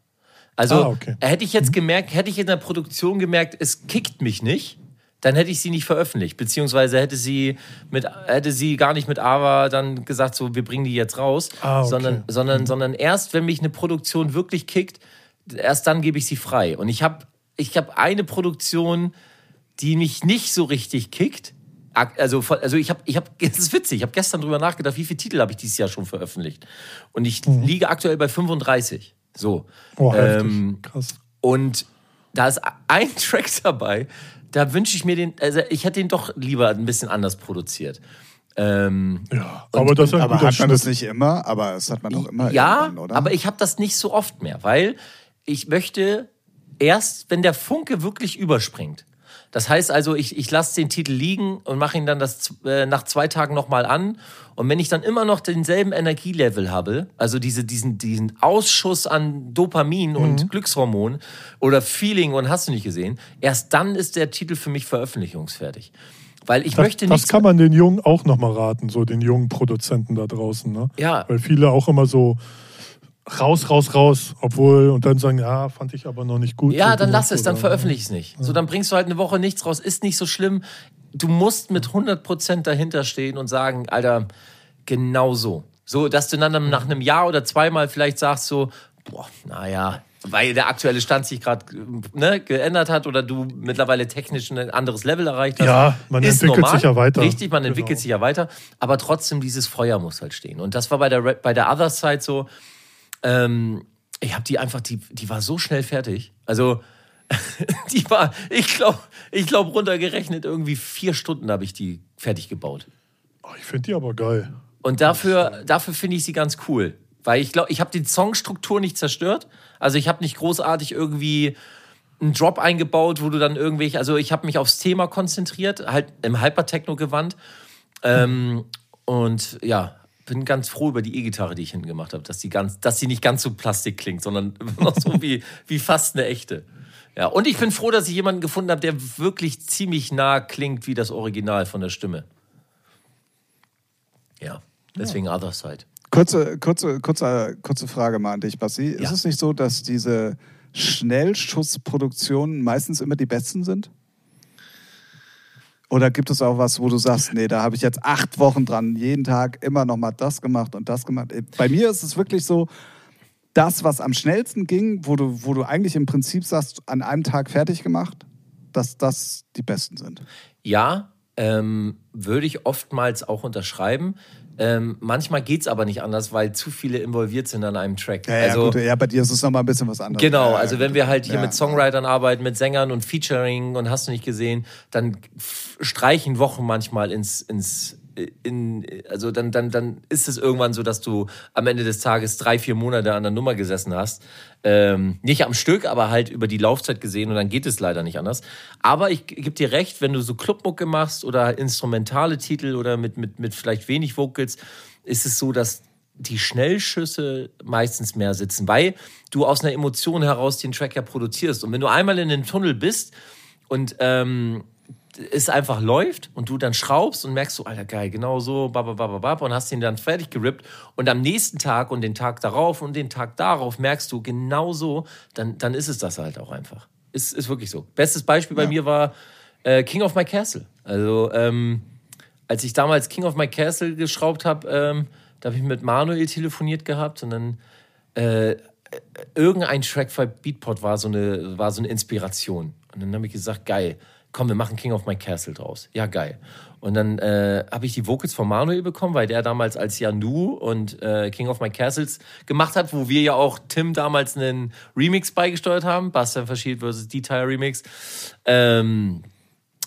Also Ah, okay. hätte ich jetzt gemerkt, hätte ich in der Produktion gemerkt, es kickt mich nicht, dann hätte ich sie nicht veröffentlicht, beziehungsweise hätte sie mit hätte sie gar nicht mit Ava dann gesagt, so wir bringen die jetzt raus, Ah, okay. sondern sondern sondern erst wenn mich eine Produktion wirklich kickt, erst dann gebe ich sie frei. Und ich habe ich habe eine Produktion, die mich nicht so richtig kickt. Also, also ich habe, ich habe, es ist witzig, ich habe gestern drüber nachgedacht, wie viele Titel habe ich dieses Jahr schon veröffentlicht? Und ich liege aktuell bei 35. So. Oh. Ähm, Krass. und da ist ein Track dabei, da wünsche ich mir den, also ich hätte den doch lieber ein bisschen anders produziert. Ähm, Ja, aber das ein aber hat man das nicht immer? Aber das hat man doch immer ja, aber ich habe das nicht so oft mehr, weil ich möchte erst, wenn der Funke wirklich überspringt. Das heißt also, ich, ich lasse den Titel liegen und mache ihn dann das, äh, nach zwei Tagen nochmal an. Und wenn ich dann immer noch denselben Energielevel habe, also diese, diesen, diesen Ausschuss an Dopamin Mhm. und Glückshormon oder Feeling und hast du nicht gesehen, erst dann ist der Titel für mich veröffentlichungsfertig. Weil ich Das, möchte das nicht. kann man den Jungen auch nochmal raten, so den jungen Produzenten da draußen. Ne? Ja. Weil viele auch immer so raus, raus, raus, obwohl und dann sagen, ja, fand ich aber noch nicht gut. Ja, dann lass es, dann veröffentliche es nicht. So, dann bringst du halt eine Woche nichts raus, ist nicht so schlimm. Du musst mit 100% dahinter stehen und sagen, Alter, genau so. So, dass du dann nach einem Jahr oder zweimal vielleicht sagst so, boah, naja, weil der aktuelle Stand sich gerade ne, geändert hat oder du mittlerweile technisch ein anderes Level erreicht hast. Ja, man ist entwickelt normal. sich ja weiter. Richtig, man Genau. entwickelt sich ja weiter. Aber trotzdem, dieses Feuer muss halt stehen. Und das war bei der, bei der Other Side so, ähm, ich habe die einfach, die, die war so schnell fertig. Also die war, ich glaube, ich glaub, runtergerechnet irgendwie vier Stunden habe ich die fertig gebaut. Oh, ich finde die aber geil. Und dafür, dafür finde ich sie ganz cool. Weil ich glaube, ich habe die Songstruktur nicht zerstört. Also ich habe nicht großartig irgendwie einen Drop eingebaut, wo du dann irgendwelche, also ich habe mich aufs Thema konzentriert, halt im Hypertechno-Gewand. Ähm, und ja, bin ganz froh über die E-Gitarre, die ich hinten gemacht habe, dass die ganz, dass sie nicht ganz so plastik klingt, sondern noch so wie, wie fast eine echte. Ja, und ich bin froh, dass ich jemanden gefunden habe, der wirklich ziemlich nah klingt wie das Original von der Stimme. Ja, deswegen ja. Other Side. Kurze, kurze, kurze, kurze Frage mal an dich, Basti. Ja. Ist es nicht so, dass diese Schnellschussproduktionen meistens immer die besten sind? Oder gibt es auch was, wo du sagst, nee, da habe ich jetzt acht Wochen dran, jeden Tag immer noch mal das gemacht und das gemacht. Bei mir ist es wirklich so, das, was am schnellsten ging, wo du, wo du eigentlich im Prinzip sagst, an einem Tag fertig gemacht, dass das die besten sind. Ja, ähm, würde ich oftmals auch unterschreiben. Ähm, manchmal geht es aber nicht anders, weil zu viele involviert sind an einem Track. Ja, also, ja, gut, ja bei dir ist es nochmal ein bisschen was anderes. Genau, ja, also wenn wir halt hier mit Songwritern arbeiten, mit Sängern und Featuring und hast du nicht gesehen, dann streichen Wochen manchmal ins, ins in, also dann, dann, dann ist es irgendwann so, dass du am Ende des Tages drei, vier Monate an der Nummer gesessen hast. Ähm, nicht am Stück, aber halt über die Laufzeit gesehen und dann geht es leider nicht anders. Aber ich gebe dir recht, wenn du so Clubmucke machst oder instrumentale Titel oder mit, mit, mit vielleicht wenig Vocals, ist es so, dass die Schnellschüsse meistens mehr sitzen, weil du aus einer Emotion heraus den Track ja produzierst. Und wenn du einmal in den Tunnel bist und ähm, es einfach läuft und du dann schraubst und merkst so, alter geil, genau so, bababababab und hast ihn dann fertig gerippt und am nächsten Tag und den Tag darauf und den Tag darauf merkst du genau so, dann, dann ist es das halt auch einfach. Ist, ist wirklich so. Bestes Beispiel bei ja. mir war äh, King of My Castle. Also, ähm, als ich damals King of My Castle geschraubt habe, ähm, da habe ich mit Manuel telefoniert gehabt und dann äh, irgendein Track bei Beatport war so eine, war so eine Inspiration. Und dann habe ich gesagt, geil, komm, wir machen King of My Castle draus. Ja, geil. Und dann äh, habe ich die Vocals von Manuel bekommen, weil der damals als Janu und äh, King of My Castles gemacht hat, wo wir ja auch Tim damals einen Remix beigesteuert haben, Bastian Verschied vs. Detail Remix. Ähm,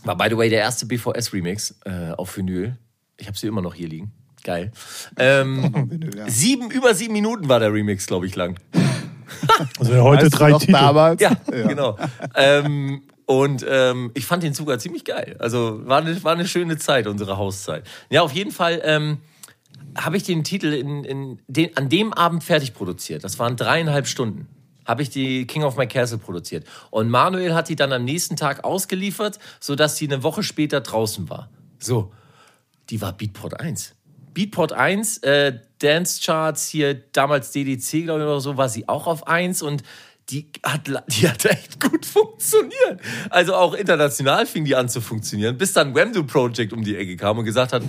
war, by the way, der erste BVS-Remix äh, auf Vinyl. Ich habe sie immer noch hier liegen. Geil. Ähm, Vinyl, ja. sieben, über sieben Minuten war der Remix, glaube ich, lang. Also heute weißt drei Titel. Damals? Ja, ja. genau. Ähm, und ähm, ich fand den sogar ziemlich geil. Also war eine, war eine schöne Zeit, unsere Hauszeit. Ja, auf jeden Fall ähm, habe ich den Titel in, in den, an dem Abend fertig produziert. Das waren dreieinhalb Stunden. Habe ich die King of My Castle produziert. Und Manuel hat die dann am nächsten Tag ausgeliefert, sodass sie eine Woche später draußen war. So, die war Beatport 1. Beatport 1, äh, Dance Charts hier, damals DDC, glaube ich, oder so, war sie auch auf 1 und die hat, die hat echt gut funktioniert. Also auch international fing die an zu funktionieren, bis dann Wemdo Project um die Ecke kam und gesagt hat,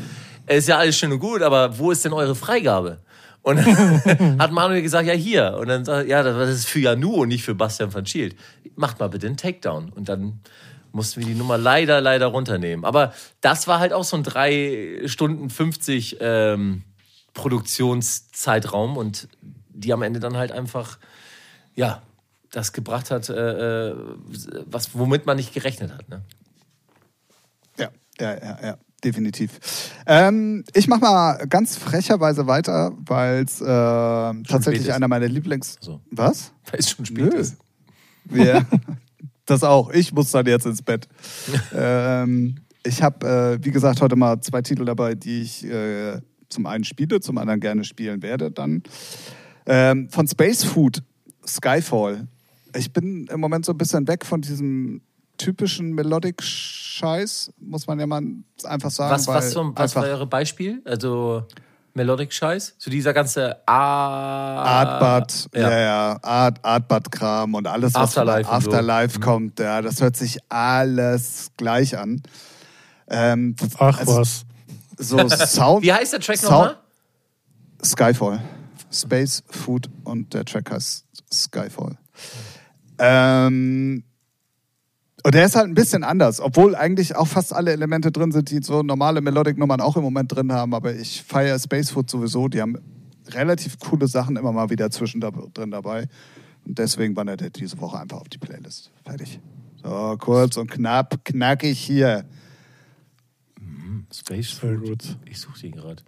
es ist ja alles schön und gut, aber wo ist denn eure Freigabe? Und dann hat Manuel gesagt, ja hier. Und dann sagt ja, das ist für Janu und nicht für Bastian van Schield. Macht mal bitte einen Takedown. Und dann mussten wir die Nummer leider, leider runternehmen. Aber das war halt auch so ein 3 Stunden 50 ähm, Produktionszeitraum und die am Ende dann halt einfach, ja, das gebracht hat, äh, äh, was, womit man nicht gerechnet hat. Ne? Ja, ja, ja, ja. Definitiv. Ähm, ich mache mal ganz frecherweise weiter, weil es äh, tatsächlich einer meiner Lieblings. So. Was? Weil es schon spät Nö. ist. Ja, das auch. Ich muss dann jetzt ins Bett. ähm, ich habe, äh, wie gesagt, heute mal zwei Titel dabei, die ich äh, zum einen spiele, zum anderen gerne spielen werde. Dann ähm, von Space Food Skyfall ich bin im Moment so ein bisschen weg von diesem typischen Melodic-Scheiß, muss man ja mal einfach sagen. Was, was, zum, was war Ihre Beispiel? Also Melodic-Scheiß? So dieser ganze Artbud, ja. ja, ja, Art, Artbud-Kram und alles, was Afterlife, Afterlife so. Mhm. kommt, ja, das hört sich alles gleich an. Ähm, Ach also, was. So Sound. Wie heißt der Track nochmal? Skyfall. Space, Food und der Track heißt Skyfall. Ähm, und der ist halt ein bisschen anders, obwohl eigentlich auch fast alle Elemente drin sind, die so normale Melodic-Nummern auch im Moment drin haben. Aber ich feiere Spacefoot sowieso. Die haben relativ coole Sachen immer mal wieder zwischendrin dabei. Und deswegen wandert er diese Woche einfach auf die Playlist. Fertig. So, kurz und knapp, knackig hier. Space Sehr Fruit. gut. Ich suche den gerade.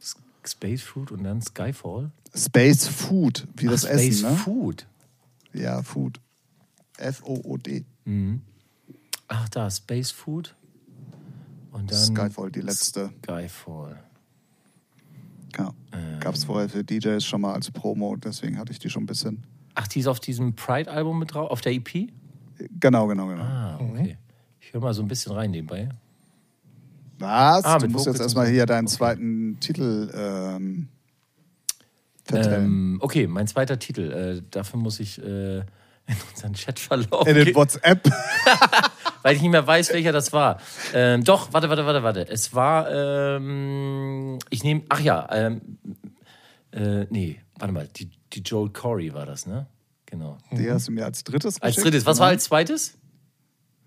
S- Space Fruit und dann Skyfall. Space Food, wie das Ach, Space Essen, ne? Food. Ja, Food. F-O-O-D. Ach, da, Space Food. Und dann Skyfall, die letzte. Skyfall. Ja. Ähm. Gab es vorher für DJs schon mal als Promo, deswegen hatte ich die schon ein bisschen. Ach, die ist auf diesem Pride-Album mit drauf, auf der EP? Genau, genau, genau. Ah, okay. Ich höre mal so ein bisschen rein nebenbei. Was? Ah, du musst Vocals jetzt erstmal hier deinen Okay. zweiten Titel ähm. Ähm, okay, mein zweiter Titel. Äh, dafür muss ich äh, in unseren Chatverlauf In den WhatsApp. weil ich nicht mehr weiß, welcher das war. Ähm, doch, warte, warte, warte, warte. Es war, ähm, ich nehme, ach ja, ähm, äh, nee, warte mal, die, die Joel Corey war das, ne? Genau. Die hast du mir als drittes Als geschickt, drittes. Was genau. war als zweites?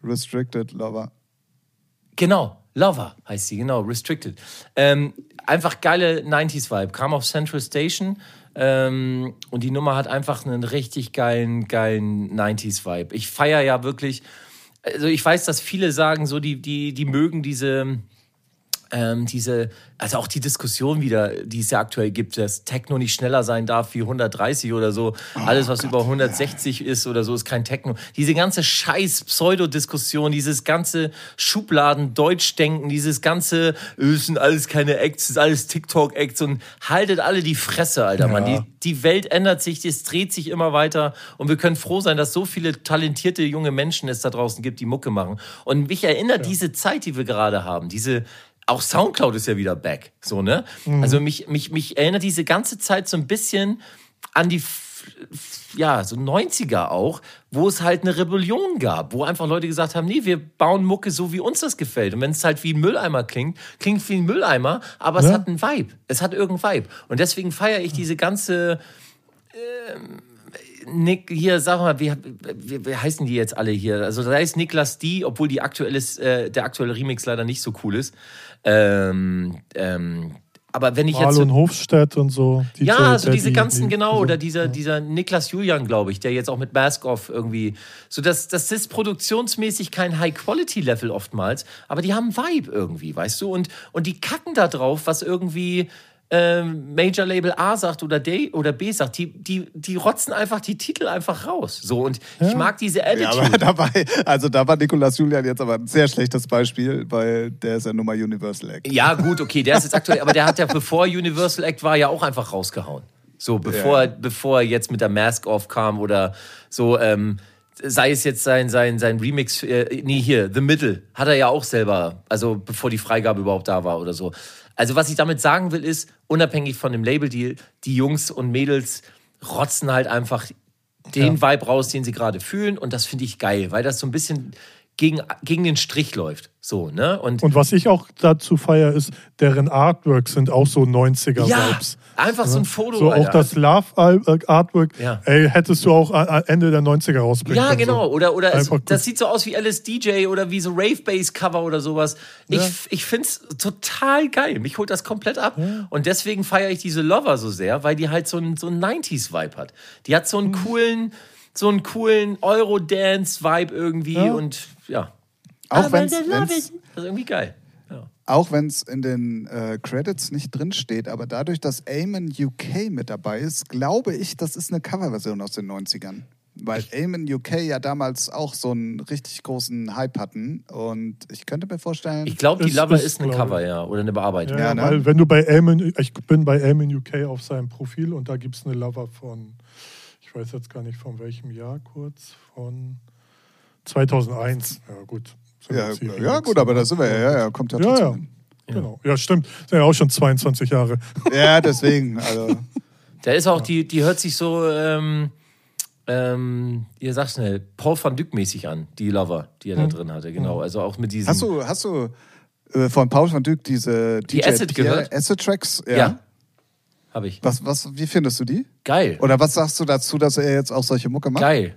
Restricted Lover. Genau, Lover heißt sie, genau, Restricted. Ähm, einfach geile 90s-Vibe. Kam auf Central Station ähm, und die Nummer hat einfach einen richtig geilen, geilen 90s-Vibe. Ich feiere ja wirklich, also ich weiß, dass viele sagen, so, die, die, die mögen diese. Ähm, diese, also auch die Diskussion wieder, die es ja aktuell gibt, dass Techno nicht schneller sein darf wie 130 oder so. Alles, was über 160 ist oder so, ist kein Techno. Diese ganze scheiß Pseudodiskussion, dieses ganze Schubladen-Deutschdenken, dieses ganze, äh, es sind alles keine Acts, es ist alles TikTok-Acts und haltet alle die Fresse, Alter, Mann. Die, die Welt ändert sich, es dreht sich immer weiter und wir können froh sein, dass so viele talentierte junge Menschen es da draußen gibt, die Mucke machen. Und mich erinnert diese Zeit, die wir gerade haben, diese auch Soundcloud ist ja wieder back, so ne? Also mich mich mich erinnert diese ganze Zeit so ein bisschen an die ja, so 90er auch, wo es halt eine Rebellion gab, wo einfach Leute gesagt haben, nee, wir bauen Mucke so, wie uns das gefällt. Und wenn es halt wie ein Mülleimer klingt, klingt wie ein Mülleimer, aber es Ja. hat einen Vibe. Es hat irgendeinen Vibe. Und deswegen feiere ich diese ganze Nick, hier, sag mal, wie, wie, wie heißen die jetzt alle hier? Also da ist Niklas D, obwohl die aktuelle, äh, der aktuelle Remix leider nicht so cool ist. Ähm, ähm, aber wenn ich jetzt. Marlon So, Hofstedt und so. DJ ja, so diese Daddy, ganzen, die- genau, oder dieser, dieser Niklas Julian, glaube ich, der jetzt auch mit Mask Off irgendwie. So, das, das ist produktionsmäßig kein High-Quality-Level oftmals, aber die haben Vibe irgendwie, weißt du? Und, und die kacken da drauf, was irgendwie ähm, Major Label A sagt oder D oder B sagt, die, die, die rotzen einfach die Titel einfach raus. So, und ich mag diese Ja, Attitude. aber dabei, also da war Nikolas Julian jetzt aber ein sehr schlechtes Beispiel, weil der ist ja nun mal Universal Act. Ja, gut, okay, der ist jetzt aktuell, aber der hat ja, bevor Universal Act war, ja auch einfach rausgehauen. So, bevor, Ja. bevor er jetzt mit der Mask Off kam oder so, ähm, sei es jetzt sein, sein, sein Remix, äh, nee, hier, The Middle, hat er ja auch selber, also bevor die Freigabe überhaupt da war oder so. Also, was ich damit sagen will, ist, unabhängig von dem Label-Deal, die Jungs und Mädels rotzen halt einfach den Vibe raus, den sie gerade fühlen. Und das finde ich geil, weil das so ein bisschen gegen, gegen den Strich läuft. So, ne? Und, Und was ich auch dazu feiere, ist, deren Artworks sind auch so 90er-Vibes. einfach so ein Foto. So auch Alter. das Love-Artwork, Ja. ey, hättest du auch a- a- Ende der 90er rausbringen Ja, genau. So. Oder, oder es, das sieht so aus wie LSDJ oder wie so Rave-Bass-Cover oder sowas. Ich, ich finde es total geil. Mich holt das komplett ab. Und deswegen feiere ich diese Lover so sehr, weil die halt so einen so einen 90s-Vibe hat. Die hat so einen Mhm. coolen, so einen coolen Eurodance-Vibe irgendwie Ja. und ja. Auch wenn's- it. Das ist irgendwie geil. Ja. Auch wenn es in den äh, Credits nicht drin steht, aber dadurch, dass Eamon UK mit dabei ist, glaube ich, das ist eine Coverversion aus den 90ern. Weil Eamon UK ja damals auch so einen richtig großen Hype hatten. Und ich könnte mir vorstellen, Ich glaube, die Ist- Lover ist, ist ein Cover, ja. Oder eine Bearbeitung. Ja, Ja, ne? weil wenn du bei Eamon, ich bin bei Eamon UK auf seinem Profil und da gibt es eine Lover von, ich weiß jetzt gar nicht von welchem Jahr kurz, von 2001. Ja gut. Ja, ja gut, aber da sind wir ja, ja, ja kommt ja Ja, trotzdem ja. hin. Genau. Ja, stimmt. Sind ja auch schon 22 Jahre. Ja, deswegen, also Da ist auch, die, die hört sich so, ähm, ähm, ihr sagt schnell, Paul van Dyck mäßig an, die Lover, die er da drin hatte, genau. Also auch mit diesem. Hast du, hast du äh, von Paul van Dyk diese Die DJ Acid Pierre gehört? Acid Tracks? Ja. Ja. Habe ich. Was, was, wie findest du die? Geil. Oder was sagst du dazu, dass er jetzt auch solche Mucke macht? Geil.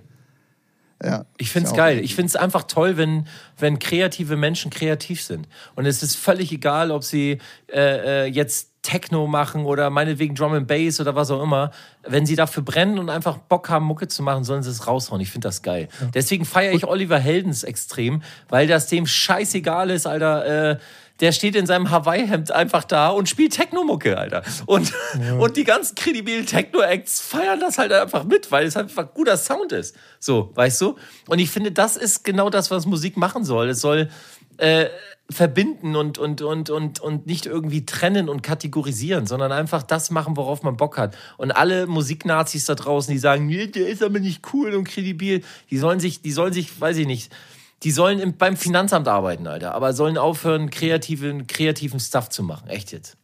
Ja. Ich finde es ja geil. Ich finde es einfach toll, wenn, wenn kreative Menschen kreativ sind. Und es ist völlig egal, ob sie äh, äh, jetzt Techno machen oder meinetwegen Drum and Bass oder was auch immer, wenn sie dafür brennen und einfach Bock haben, Mucke zu machen, sollen sie es raushauen. Ich finde das geil. Deswegen feiere ich Oliver Heldens extrem, weil das dem scheißegal ist, Alter. Äh, der steht in seinem Hawaii-Hemd einfach da und spielt Techno-Mucke, Alter. Und, und die ganzen kredibilen Techno-Acts feiern das halt einfach mit, weil es einfach guter Sound ist. So, weißt du? Und ich finde, das ist genau das, was Musik machen soll. Es soll äh, verbinden und, und, und, und, und nicht irgendwie trennen und kategorisieren, sondern einfach das machen, worauf man Bock hat. Und alle Musiknazis da draußen, die sagen, nee, der ist aber nicht cool und kredibil, die sollen sich, die sollen sich, weiß ich nicht, die sollen im, beim Finanzamt arbeiten, Alter, aber sollen aufhören, kreativen, kreativen Stuff zu machen. Echt jetzt.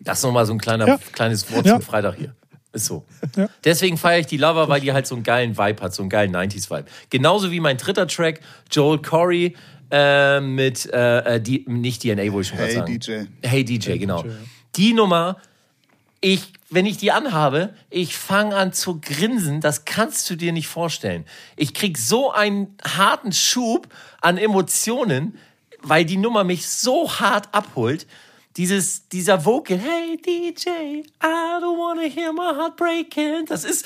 Das ist nochmal so ein kleiner, Ja. kleines Wort Ja. zum Freitag hier. Ist so. Ja. Deswegen feiere ich die Lover, weil die halt so einen geilen Vibe hat, so einen geilen 90s-Vibe. Genauso wie mein dritter Track, Joel Corey äh, mit, äh, äh, die, nicht DNA, wollte ich schon gerade Hey sagen. DJ. Hey DJ, genau. DJ. Die Nummer, ich, wenn ich die anhabe, ich fange an zu grinsen, das kannst du dir nicht vorstellen. Ich krieg so einen harten Schub an Emotionen, weil die Nummer mich so hart abholt. Dieses, dieser Vocal, hey DJ, I don't wanna hear my heart breaking. Das ist,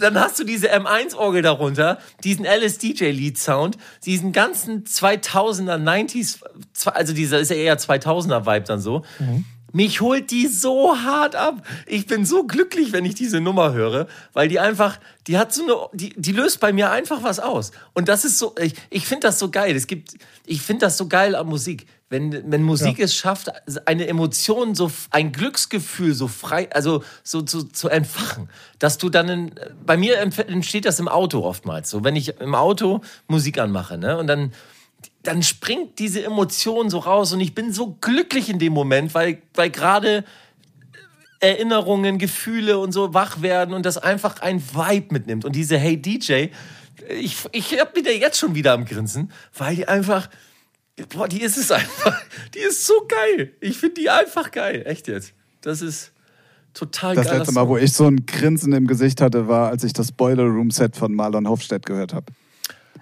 dann hast du diese M1-Orgel darunter, diesen LSDJ-Lead-Sound, diesen ganzen 2000er, 90s, also dieser ist ja eher 2000er-Vibe dann so. Mich holt die so hart ab. Ich bin so glücklich, wenn ich diese Nummer höre, weil die einfach, die hat so eine, die, die löst bei mir einfach was aus. Und das ist so, ich, ich finde das so geil. Es gibt, ich finde das so geil an Musik. Wenn, wenn Musik es schafft, eine Emotion, so ein Glücksgefühl so frei, also so zu, zu entfachen, dass du dann, in, bei mir entsteht das im Auto oftmals. So, wenn ich im Auto Musik anmache, ne, und dann, dann springt diese Emotion so raus und ich bin so glücklich in dem Moment, weil, weil gerade Erinnerungen, Gefühle und so wach werden und das einfach ein Vibe mitnimmt. Und diese Hey DJ, ich, ich hab wieder jetzt schon wieder am Grinsen, weil die einfach, boah, die ist es einfach, die ist so geil. Ich finde die einfach geil, echt jetzt. Das ist total Das geil. letzte Mal, wo ich so ein Grinsen im Gesicht hatte, war, als ich das Boiler Room Set von Marlon Hofstedt gehört habe.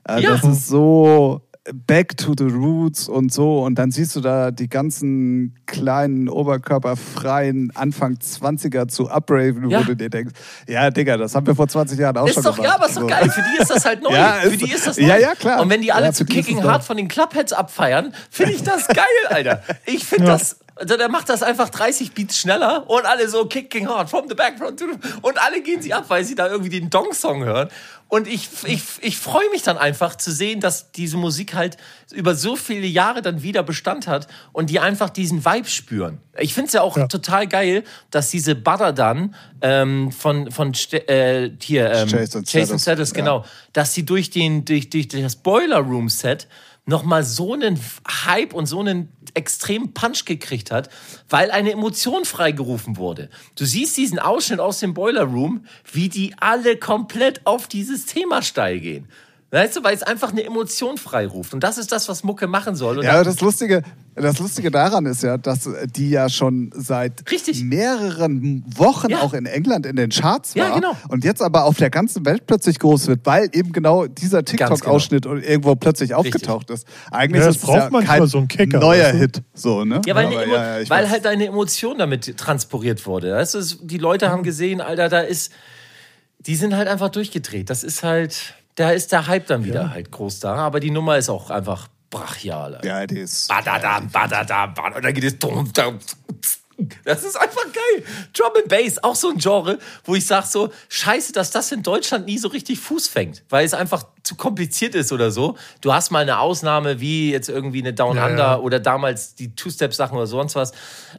Äh, Ja. Das ist so back to the roots und so. Und dann siehst du da die ganzen kleinen, oberkörperfreien Anfang 20er zu upraven, Ja. wo du dir denkst, ja, Digga, das haben wir vor 20 Jahren auch Ist schon doch, gemacht. ja, aber ist doch So. geil. Für die ist das halt neu. Ja, für ist- die ist das neu. ja, ja, klar. Und wenn die alle Ja, zu für Kicking. Hard von den Clubheads abfeiern, finde ich das geil, Alter. Ich finde das. Also der macht das einfach 30 Beats schneller und alle so kicking hard from the back from the, und alle gehen sie ab, weil sie da irgendwie den Dong-Song hören. Und ich, ich, ich freue mich dann einfach zu sehen, dass diese Musik halt über so viele Jahre dann wieder Bestand hat und die einfach diesen Vibe spüren. Ich finde es ja auch Ja. total geil, dass diese Butter dann ähm, von, von äh, hier ähm, Jason Statham, Statham, ja. genau, dass sie durch, den, durch, durch das Boiler Room Set nochmal so einen Hype und so einen extremen Punch gekriegt hat, weil eine Emotion freigerufen wurde. Du siehst diesen Ausschnitt aus dem Boiler Room, wie die alle komplett auf dieses Thema steil gehen. Weißt du, weil es einfach eine Emotion freiruft. Und das ist das, was Mucke machen soll. Und Ja, das Lustige, das Lustige daran ist ja, dass die ja schon seit Richtig. mehreren Wochen Ja. auch in England in den Charts war Ja, genau. und jetzt aber auf der ganzen Welt plötzlich groß wird, weil eben genau dieser TikTok-Ausschnitt irgendwo plötzlich aufgetaucht ist. Eigentlich Ja, ist es es braucht ja manchmal kein so einen Kicker, neuer du? Hit, so ne? Ja, weil, Aber ja, weil halt eine Emotion damit transportiert wurde. Weißt du, die Leute haben gesehen, Alter, da ist, die sind halt einfach durchgedreht. Das ist halt, da ist der Hype dann wieder halt groß da. Aber die Nummer ist auch einfach brachial. Alter. ja, die ist Badadam, badadam, badadam. Und dann geht es dum, dum, das ist einfach geil. Drum and Bass, auch so ein Genre, wo ich sage so, scheiße, dass das in Deutschland nie so richtig Fuß fängt, weil es einfach zu kompliziert ist oder so. Du hast mal eine Ausnahme, wie jetzt irgendwie eine Down Ja, Under ja. oder damals die Two-Step-Sachen oder sonst was.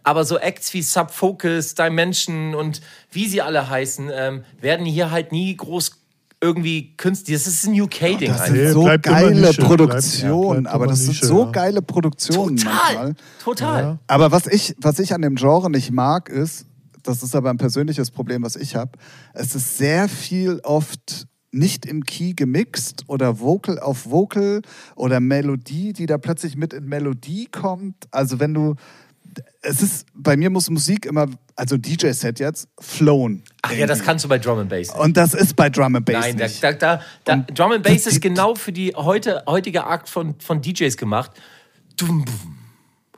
Aber so Acts wie Subfocus, Dimension und wie sie alle heißen, ähm, werden hier halt nie groß irgendwie künstlich. Das ist ein UK-Ding das sind so geile Produktionen, ja, aber das sind Nische, so ja. geile Produktionen manchmal. Total, total. Ja. Aber was ich, was ich an dem Genre nicht mag, ist, das ist aber ein persönliches Problem, was ich habe, es ist sehr viel oft nicht im Key gemixt oder Vocal auf Vocal oder Melodie, die da plötzlich mit in Melodie kommt. Also wenn du, es ist, bei mir muss Musik immer, also DJ-Set jetzt, flown. Ach ja, das kannst du bei Drum and Bass. nicht. Und das ist bei Drum and Bass Nein, nicht. da, da, da, Drum and Bass ist genau für die heute, heutige Akt von, von DJs gemacht. Dum, bum.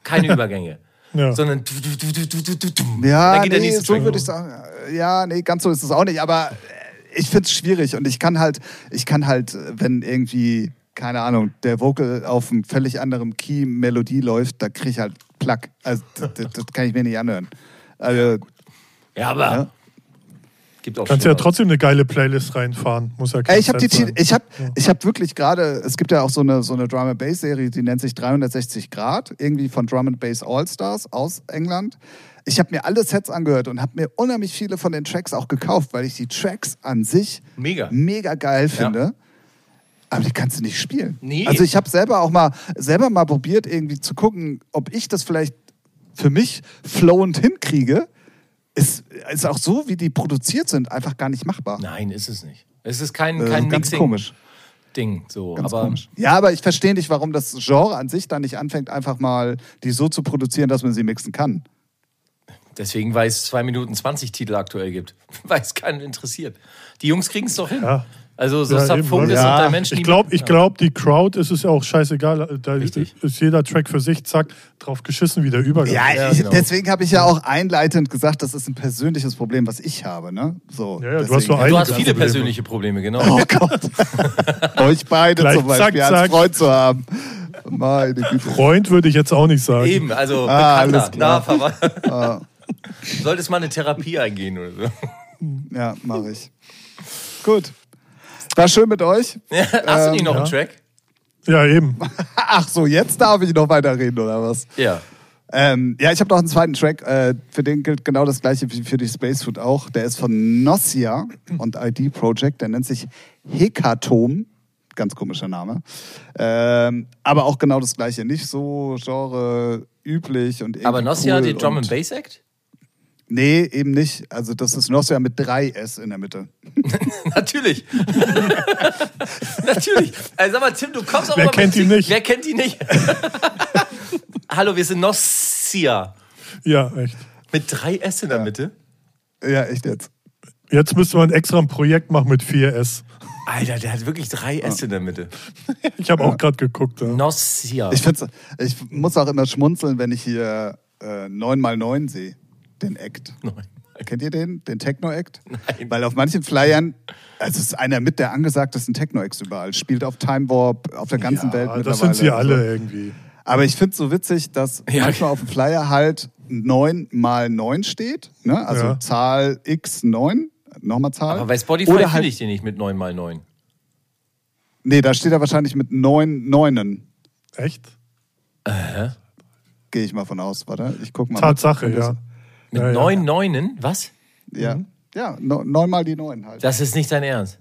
Keine Übergänge. Ja. sondern du, du, du, du, du, du, du. Ja, dann geht der nee, nächste so Track. würde ich sagen. Ja, nee, ganz so ist es auch nicht. Aber ich finde es schwierig und ich kann halt, ich kann halt, wenn irgendwie, keine Ahnung, der Vocal auf einem völlig anderen Key Melodie läuft, da kriege ich halt Plack. Also das, das, kann ich mir nicht anhören. Also, Ja, aber Ja. gibt auch Kannst ja trotzdem eine geile Playlist reinfahren. Muss ja ich habe ich habe, ich habe wirklich gerade. Es gibt ja auch so eine so eine Drum and Bass Serie, die nennt sich 360 Grad, irgendwie von Drum and Bass All Stars aus England. Ich habe mir alle Sets angehört und habe mir unheimlich viele von den Tracks auch gekauft, weil ich die Tracks an sich Mega. mega geil finde. Aber die kannst du nicht spielen. Nee. Also ich habe selber auch mal selber mal probiert, irgendwie zu gucken, ob ich das vielleicht für mich flowend hinkriege. Ist, ist auch so, wie die produziert sind, einfach gar nicht machbar. Nein, ist es nicht. Es ist kein, Äh, kein ganz Mixing. komisch. Ding. So. Ganz aber komisch. Ja, aber ich verstehe nicht, warum das Genre an sich dann nicht anfängt, einfach mal die so zu produzieren, dass man sie mixen kann. deswegen, weil es 2 Minuten 20 Titel aktuell gibt. Weil es keinen interessiert. Die Jungs kriegen es doch hin. Ja. Also so Ja, Sub eben, Focus ja. und der Menschen, Ich die- glaube, ich glaub, die Crowd ist es ja auch scheißegal. Da Richtig. ist jeder Track für sich, zack, drauf geschissen wie der Übergang. Ja, Ja, genau. deswegen habe ich ja auch einleitend gesagt, das ist ein persönliches Problem, was ich habe. Ne? So, Ja, ja, du hast so Du hast viele Probleme. persönliche Probleme, genau. Oh Gott. Euch beide Gleich zum Beispiel zack, als zack. Freund zu haben. Meine Güte. Freund würde ich jetzt auch nicht sagen. Eben, also Ah, Bekannter, alles klar. nah, verwandt. Ah, Solltest mal eine Therapie eingehen oder so. ja, mache ich. Gut. War schön mit euch. Hast du nicht noch ja. einen Track? Ja, eben. Ach so, jetzt darf ich noch weiterreden, oder was? Ja. Ähm, ja, ich habe noch einen zweiten Track. Äh, für den gilt genau das gleiche wie für die Space Food auch. Der ist von Nossia und ID Project. Der nennt sich Hekatom. Ganz komischer Name. Ähm, aber auch genau das gleiche. Nicht so Genre üblich und Aber Nossia, cool die Drum und- and Bass Act? Nee, eben nicht. Also das ist Nossia mit drei S in der Mitte. Natürlich. Natürlich. Also sag mal, Tim, du kommst auch Wer mal kennt die nicht? Wer kennt die nicht? Hallo, wir sind Nossia. Ja, echt. Mit drei S in der Mitte? Ja, echt jetzt. Jetzt müsste man extra ein Projekt machen mit 4S. Alter, der hat wirklich drei S in der Mitte. Ich habe auch gerade geguckt. Ja. Nossia. Ich, ich muss auch immer schmunzeln, wenn ich hier äh, 9x9 sehe. Den Act. Neun. Kennt ihr den? Den Techno-Act? Nein. Weil auf manchen Flyern, also es ist einer mit der angesagtesten Techno-Acts überall. Spielt auf Time Warp, auf der ganzen Welt ja, mittlerweile. das sind sie alle So. irgendwie. Aber ich finde es so witzig, dass Ja. manchmal auf dem Flyer halt 9 mal 9 steht. Ne? Also Ja. Zahl x9, nochmal Zahl. Aber bei Spotify Oder finde halt, ich den nicht mit 9x9. Nee, da steht er wahrscheinlich mit 9 Neunen. Echt? Gehe ich mal von aus. Warte, ich guck mal. Tatsache, ja. Mit Ja, ja. neun Neunen? Was? Ja, Mhm. ja no, 9 mal die 9 halt. Das ist nicht dein Ernst.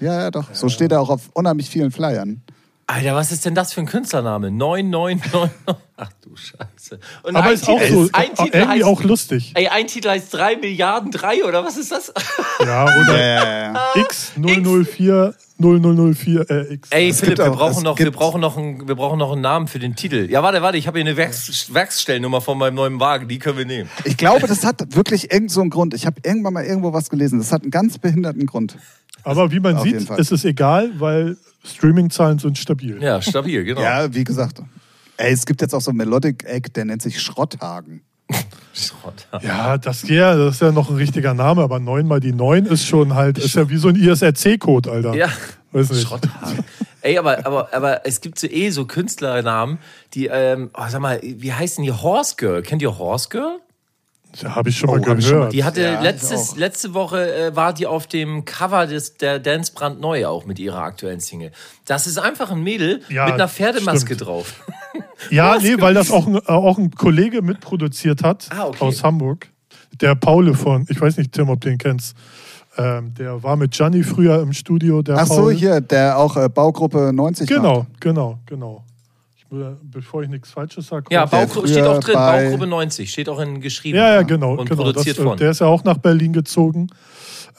Ja, ja, doch. So steht er auch auf unheimlich vielen Flyern. Alter, was ist denn das für ein Künstlername? 999. Ach du Scheiße. Und Aber ein ist auch Titel, so, ein Titel irgendwie heißt, auch lustig. Ey, ein Titel heißt 3 Milliarden 3 oder was ist das? Ja, oder Ja, ja, ja. X 004 0004 äh, X. Ey, Es Philipp, wir auch- brauchen, noch, wir, brauchen noch einen, wir brauchen noch einen Namen für den Titel. Ja, warte, warte, ich habe hier eine Werks Werksstellnummer von meinem neuen Wagen, die können wir nehmen. Ich glaube, das hat wirklich irgend so einen Grund. Ich habe irgendwann mal irgendwo was gelesen. Das hat einen ganz behinderten Grund. Aber wie man Auf sieht, ist es egal, weil Streaming-Zahlen sind stabil. Ja, stabil, genau. Ja, wie gesagt. Ey, es gibt jetzt auch so einen Melodic Act, der nennt sich Schrotthagen. Schrott. Ja, das, ja, das ist ja noch ein richtiger Name, aber 9 mal die 9 ist schon halt, ist ja wie so ein ISRC-Code, Alter. Ja. Weiß nicht. Schrotthagen. Ey, aber, aber, aber es gibt so eh so Künstlernamen, die, ähm, oh, sag mal, wie heißen die? Horse Girl. Kennt ihr Horse Girl? Da habe ich schon mal Oh, hab ich schon mal- gehört. Die hatte Ja, letztes, letzte Woche äh, war die auf dem Cover des, der Dance brandneu auch mit ihrer aktuellen Single. Das ist einfach ein Mädel Ja, mit einer Pferdemaske stimmt. drauf. Ja, nee, weil das auch ein, äh, auch ein Kollege mitproduziert hat Ah, okay. aus Hamburg. Der Paule von, ich weiß nicht, Tim, ob du den kennst. Ähm, der war mit Gianni früher im Studio. Der Ach so, Paul. hier, der auch äh, Baugruppe 90 Genau, macht. genau, genau. Bevor ich nichts Falsches sage. Ja, früher steht auch drin, bei- Baugruppe 90, steht auch in geschrieben. ja, ja, genau. Und genau. produziert das, von. Der ist ja auch nach Berlin gezogen. Ähm,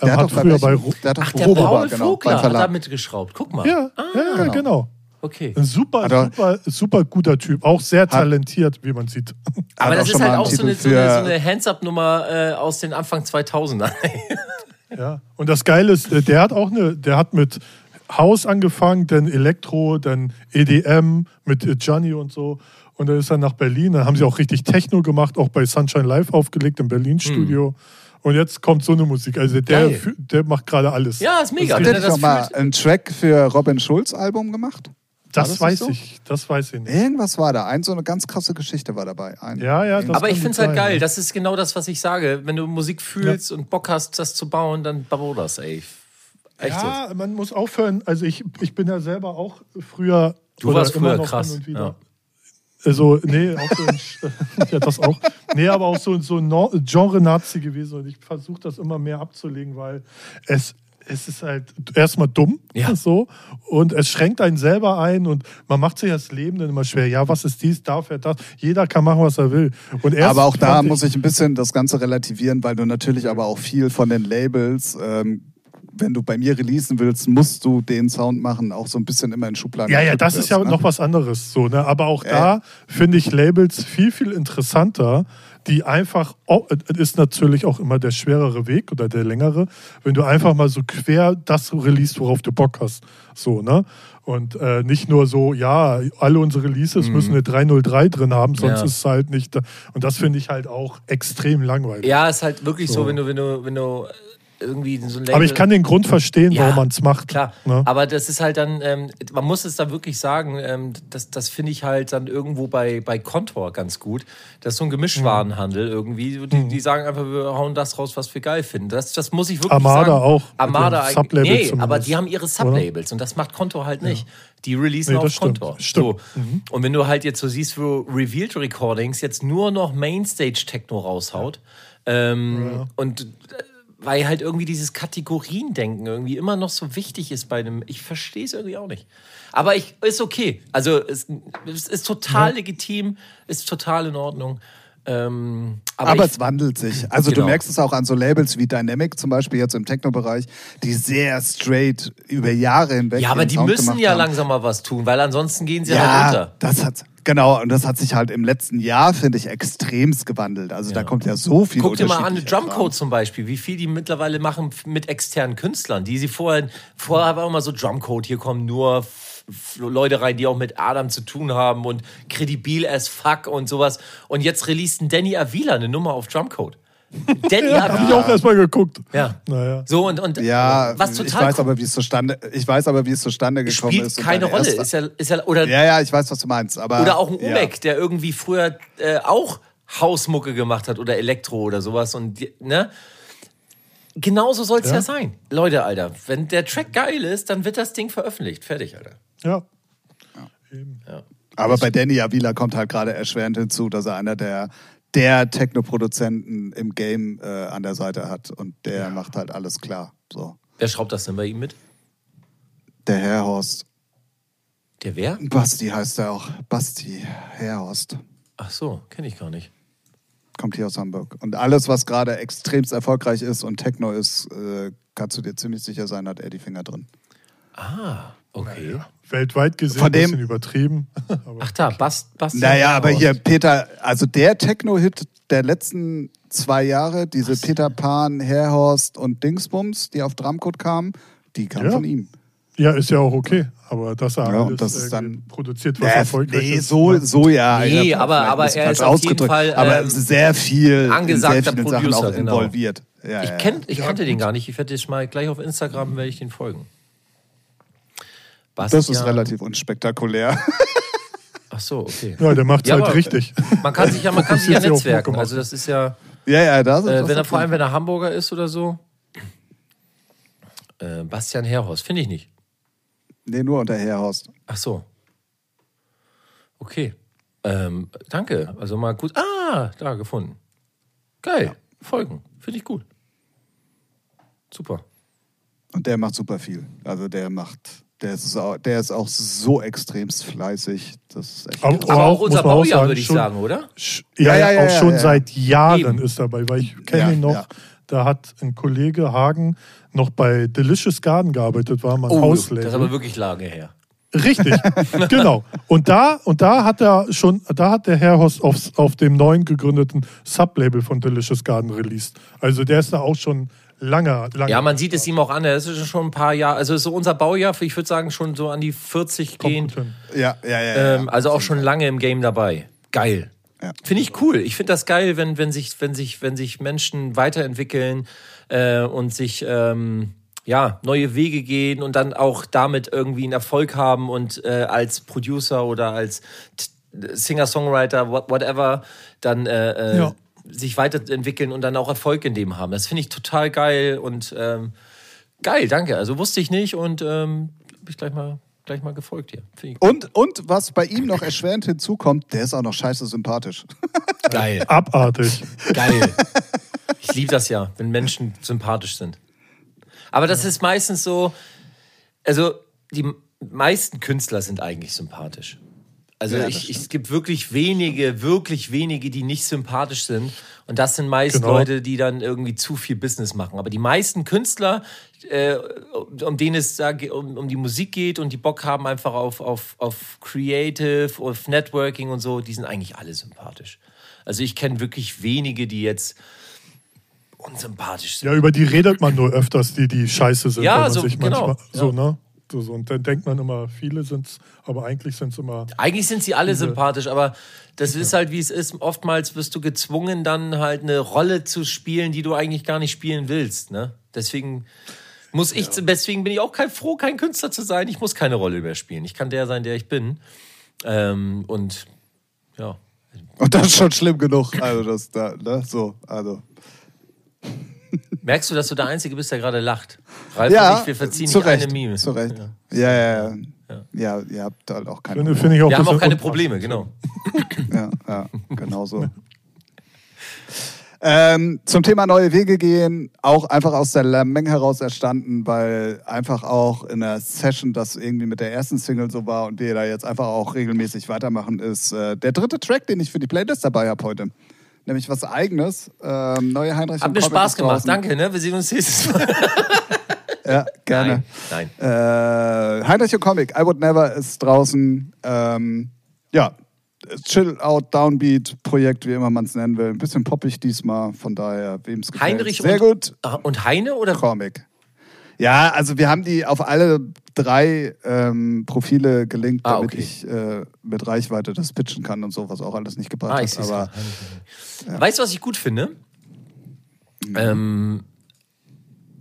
Der hat, hat doch bei früher bei. Ro- der hat Ach, der Robobar, Paul genau, Vogler hat da mitgeschraubt. Guck mal. Ja, ja, ja, genau. genau. Okay. Ein super, Hat er- super, super guter Typ. Auch sehr talentiert, wie man sieht. Aber Hat das ist halt auch so eine, so eine, so eine Hands-Up-Nummer äh, aus den Anfang 2000ern. Ja. Und das Geile ist, äh, der hat auch eine, der hat mit House angefangen, dann Elektro, dann EDM mit Gianni und so. Und dann ist er nach Berlin. Dann haben sie auch richtig Techno gemacht, auch bei Sunshine Live aufgelegt im Berlin-Studio. Und jetzt kommt so eine Musik. Also der, Geil. der macht gerade alles. Ja, ist mega. Hat der er nicht das noch mal einen Track für Robin Schulz Album gemacht? das, das weiß so? ich. Das weiß ich nicht. Irgendwas war da. Ein, so eine ganz krasse Geschichte war dabei. Ein, Ja, ja, das Aber ich finde es halt geil. ja. Das ist genau das, was ich sage. Wenn du Musik fühlst und Bock hast, das zu bauen, dann bau das, ey. Echt jetzt. Ja, man muss aufhören. Also ich, ich bin ja selber auch früher. Du warst immer früher noch krass, hin und wieder. ja. Also, nee, auch so ein, ja, das auch. Nee, aber auch so, so ein Genre-Nazi gewesen und ich versuche das immer mehr abzulegen, weil es, es ist halt erstmal dumm Ja. so und es schränkt einen selber ein und man macht sich das Leben dann immer schwer. Ja, was ist dies, darf er das? Jeder kann machen, was er will. Und erst aber auch da fand muss ich ein bisschen das Ganze relativieren, weil du natürlich aber auch viel von den Labels, ähm, wenn du bei mir releasen willst, musst du den Sound machen, auch so ein bisschen immer in Schubladen. Ja, ja, das ist ja ne? noch was anderes. So, ne? Aber auch Ja, da finde ich Labels viel, viel interessanter, die einfach, oh, es ist natürlich auch immer der schwerere Weg oder der längere, wenn du einfach mal so quer das release, worauf du Bock hast. So, ne? Und äh, nicht nur so, ja, alle unsere Releases müssen eine 303 drin haben, sonst Mhm. Ja. ist es halt nicht. Da. Und das finde ich halt auch extrem langweilig. Ja, ist halt wirklich so, So. wenn du, wenn du, wenn du irgendwie so ein Label Aber ich kann den Grund verstehen, Ja, warum man es macht. Klar, Ne? aber das ist halt dann, ähm, man muss es da wirklich sagen, ähm, das, das finde ich halt dann irgendwo bei, bei Contour ganz gut. Das ist so ein Gemischtwarenhandel irgendwie. Die, die sagen einfach, wir hauen das raus, was wir geil finden. Das, das muss ich wirklich Armada sagen. auch, Armada. Sublabels Nee, aber die haben ihre Sublabels und das macht Contour halt nicht. Die releasen Nee, auf stimmt. Contour. Stimmt. So. Und wenn du halt jetzt so siehst, wo Revealed Recordings jetzt nur noch Mainstage-Techno raushaut ähm, und äh, weil halt irgendwie dieses Kategoriendenken irgendwie immer noch so wichtig ist bei einem. Ich verstehe es irgendwie auch nicht. Aber ich ist okay. Also es, es ist total legitim, ist total in Ordnung. Ähm, aber Aber ich, es wandelt sich. Also Genau. du merkst es auch an so Labels wie Dynamic zum Beispiel jetzt im Techno-Bereich, die sehr straight über Jahre hinweg. ja, aber die Sound müssen ja haben. langsam mal was tun, weil ansonsten gehen sie halt Ja, unter. das hat genau und das hat sich halt im letzten Jahr finde ich extremst gewandelt. Also da Ja. kommt ja so viel. Guck dir mal an, Drumcode zum Beispiel, wie viel die mittlerweile machen mit externen Künstlern, die sie vorher, vorher war immer so Drumcode, hier kommen nur Leute rein, die auch mit Adam zu tun haben und kredibil as fuck und sowas. Und jetzt releasen Danny Avila eine Nummer auf Drumcode. Danny Habe ich auch erstmal geguckt. Ja. Naja. So und, und Ja, was ich total weiß aber, wie es zustande. Ich weiß aber, wie es zustande gekommen spielt ist. und keine Rolle. erste- Ist ja, ist ja, oder ja, ja, ich weiß, was du meinst. Aber Oder auch ein ja. Umek, der irgendwie früher äh, auch Hausmucke gemacht hat oder Elektro oder sowas. Und ne? Genauso soll es ja. Ja. sein. Leute, Alter, wenn der Track geil ist, dann wird das Ding veröffentlicht. Fertig, Alter. Ja. Aber bei Danny Avila kommt halt gerade erschwerend hinzu, dass er einer der, der Techno-Produzenten im Game äh, an der Seite hat. Und der macht halt alles klar. So. Wer schraubt das denn bei ihm mit? Der Herrhorst. Der wer? Basti heißt er auch. Basti Herrhorst. Ach so, kenne ich gar nicht. Kommt hier aus Hamburg. Und alles, was gerade extremst erfolgreich ist und Techno ist, äh, kannst du dir ziemlich sicher sein, hat er die Finger drin. Ah, okay. Weltweit gesehen Von ein dem- bisschen übertrieben. Aber Ach da, Bast, Bastian. Naja, aber hier, Peter, also der Techno-Hit der letzten zwei Jahre, diese Peter Pan, Herrhorst und Dingsbums, die auf Drumcode kamen, die kamen Ja. von ihm. ja, ist ja auch okay. Aber dass er Ja, alles das ist äh, dann- produziert, was Nee, erfolgreich nee, ist. so, ne? so ja. Nee, ja, aber- aber ein er ist auf jeden ausgedrückt, Fall, aber ähm, sehr viel, angesagter sehr vielen Sachen Producer, auch genau. involviert. Ja, Ich, kenn, ich kannte den gar nicht. Ich werde jetzt mal gleich auf Instagram werde ich den folgen. Das ist relativ unspektakulär. Ach so, okay. Ja, der macht es Ja, halt aber- richtig. Man kann sich ja, man kann sich ja netzwerken. Also das ist ja, ja, ja, das ist äh, wenn er vor allem wenn er Hamburger ist oder so. Äh, Bastian Herrhaus, finde ich nicht. Nee, nur unter Herrhorst. Ach so. Okay. Ähm, danke. Also mal gut. Ah, da gefunden. Geil. Folgen. Finde ich gut. Super. Und der macht super viel. Also der macht, der ist auch, der ist auch so extremst fleißig. Das ist echt Aber-. Aber auch, auch unser Baujahr, würde ich schon- sagen, oder? Sch- Ja, Ja, ja, ja, auch ja, schon ja. seit Jahren Eben. ist dabei, weil ich kenne Ja, ihn noch. ja. Da hat ein Kollege Hagen noch bei Delicious Garden gearbeitet, war mal ein Oh, das ist aber wirklich lange her. Richtig, genau. Und da, und da hat er schon, da hat der Herr Horst auf, auf dem neuen gegründeten Sublabel von Delicious Garden released. Also der ist da auch schon lange, lange. Ja, man sieht es ihm auch an. Er ist schon ein paar Jahre, also so unser Baujahr, ich würde sagen, schon so an die 40 Kommt gehend. gut hin. Ja, ja, ja. ja. Ähm, also auch schon lange im Game dabei. Geil. Ja. Finde ich cool. Ich finde das geil, wenn, wenn, sich, wenn, sich, wenn sich Menschen weiterentwickeln äh, und sich ähm, ja, neue Wege gehen und dann auch damit irgendwie einen Erfolg haben und äh, als Producer oder als Singer-Songwriter, what- whatever, dann äh, äh, Ja. Sich weiterentwickeln und dann auch Erfolg in dem haben. Das finde ich total geil und ähm, geil, danke. Also wusste ich nicht und ähm, bin ich gleich mal, gleich mal gefolgt hier. Und, und was bei ihm noch erschwerend hinzukommt, der ist auch noch scheiße sympathisch. geil. Abartig. Geil. Ich liebe das ja, wenn Menschen sympathisch sind. Aber das ist meistens so, also die meisten Künstler sind eigentlich sympathisch. Also Ja, ich, ich, es gibt wirklich wenige, wirklich wenige, die nicht sympathisch sind. Und das sind meist Genau. Leute, die dann irgendwie zu viel Business machen. Aber die meisten Künstler, äh, um denen es da um, um die Musik geht und die Bock haben einfach auf, auf, auf Creative, auf Networking und so, die sind eigentlich alle sympathisch. Also ich kenne wirklich wenige, die jetzt unsympathisch sind. Ja, über die redet man nur öfters, die, die scheiße sind. Ja, so, sich genau. manchmal, so, Ja. ne? So, und dann denkt man immer, viele sind es, aber eigentlich sind es immer. Eigentlich sind sie alle sympathisch, aber das ist halt, wie es ist. Oftmals wirst du gezwungen, dann halt eine Rolle zu spielen, die du eigentlich gar nicht spielen willst. Ne? Deswegen muss ich, deswegen bin ich auch kein froh, kein Künstler zu sein. Ich muss keine Rolle mehr spielen. Ich kann der sein, der ich bin. Ähm, und ja. Und das ist schon schlimm genug. Also das da, ne? So, also. Merkst du, dass du der Einzige bist, der gerade lacht? Ralf Ja, und ich, wir verziehen zu Recht, eine Mime. Zu Recht. Ja. Ja, ja, ja. Ja, ihr habt halt auch keine auch Wir haben auch keine Probleme, genau. Ja, ja, genau so. Ähm, zum Thema neue Wege gehen, auch einfach aus der Menge heraus entstanden, weil einfach auch in der Session, das irgendwie mit der ersten Single so war und wir da jetzt einfach auch regelmäßig weitermachen, ist äh, der dritte Track, den ich für die Playlist dabei habe heute. Nämlich was Eigenes. Ähm, neue Heinrich Hat mir Spaß gemacht. Danke, ne? Wir sehen uns nächstes Mal. Ja, gerne. Nein, nein. Äh, Heinrich und Comic, I Would Never ist draußen. Ähm, ja, Chill-Out, Downbeat-Projekt, wie immer man es nennen will. Ein bisschen poppig diesmal, von daher, wem es gefällt. Heinrich Sehr und, gut, Ah, und Heine oder? Comic. Ja, also wir haben die auf alle drei ähm, Profile gelinkt, Ah, damit okay. ich äh, mit Reichweite das pitchen kann und so, was auch alles nicht gebracht Ah, hat. ich seh's Aber grad. Weißt du, was ich gut finde? Ähm,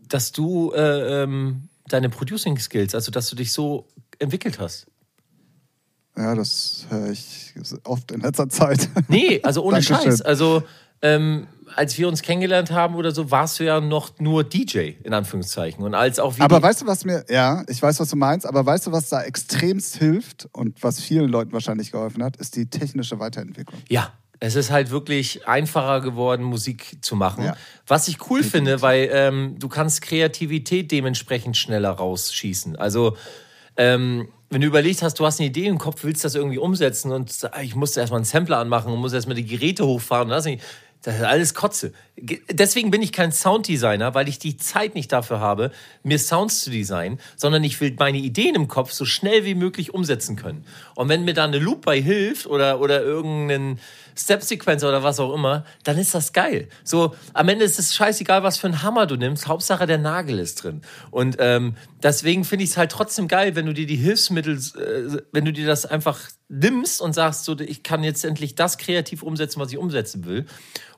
dass du äh, ähm, deine Producing-Skills, also dass du dich so entwickelt hast. ja, das höre ich oft in letzter Zeit. Nee, also ohne. Scheiß. Also ähm, als wir uns kennengelernt haben oder so, warst du ja noch nur DJ, in Anführungszeichen. Und als auch Aber weißt du, was mir, ja, ich weiß, was du meinst, aber weißt du, was da extremst hilft und was vielen Leuten wahrscheinlich geholfen hat, ist die technische Weiterentwicklung. Ja, es ist halt wirklich einfacher geworden, Musik zu machen. Ja. Was ich cool finde, weil ähm, du kannst Kreativität dementsprechend schneller rausschießen. Also ähm, wenn du überlegt hast, du hast eine Idee im Kopf, willst das irgendwie umsetzen und ah, ich musste erstmal einen Sampler anmachen und muss erstmal die Geräte hochfahren und das nicht. Das ist alles Kotze. Ge- Deswegen bin ich kein Sounddesigner, weil ich die Zeit nicht dafür habe, mir Sounds zu designen, sondern ich will meine Ideen im Kopf so schnell wie möglich umsetzen können. Und wenn mir da eine Loop bei hilft oder, oder irgendein Step-Sequencer oder was auch immer, dann ist das geil. So, am Ende ist es scheißegal, was für einen Hammer du nimmst. Hauptsache, der Nagel ist drin. Und ähm, deswegen finde ich es halt trotzdem geil, wenn du dir die Hilfsmittel, äh, wenn du dir das einfach nimmst und sagst, so, ich kann jetzt endlich das kreativ umsetzen, was ich umsetzen will.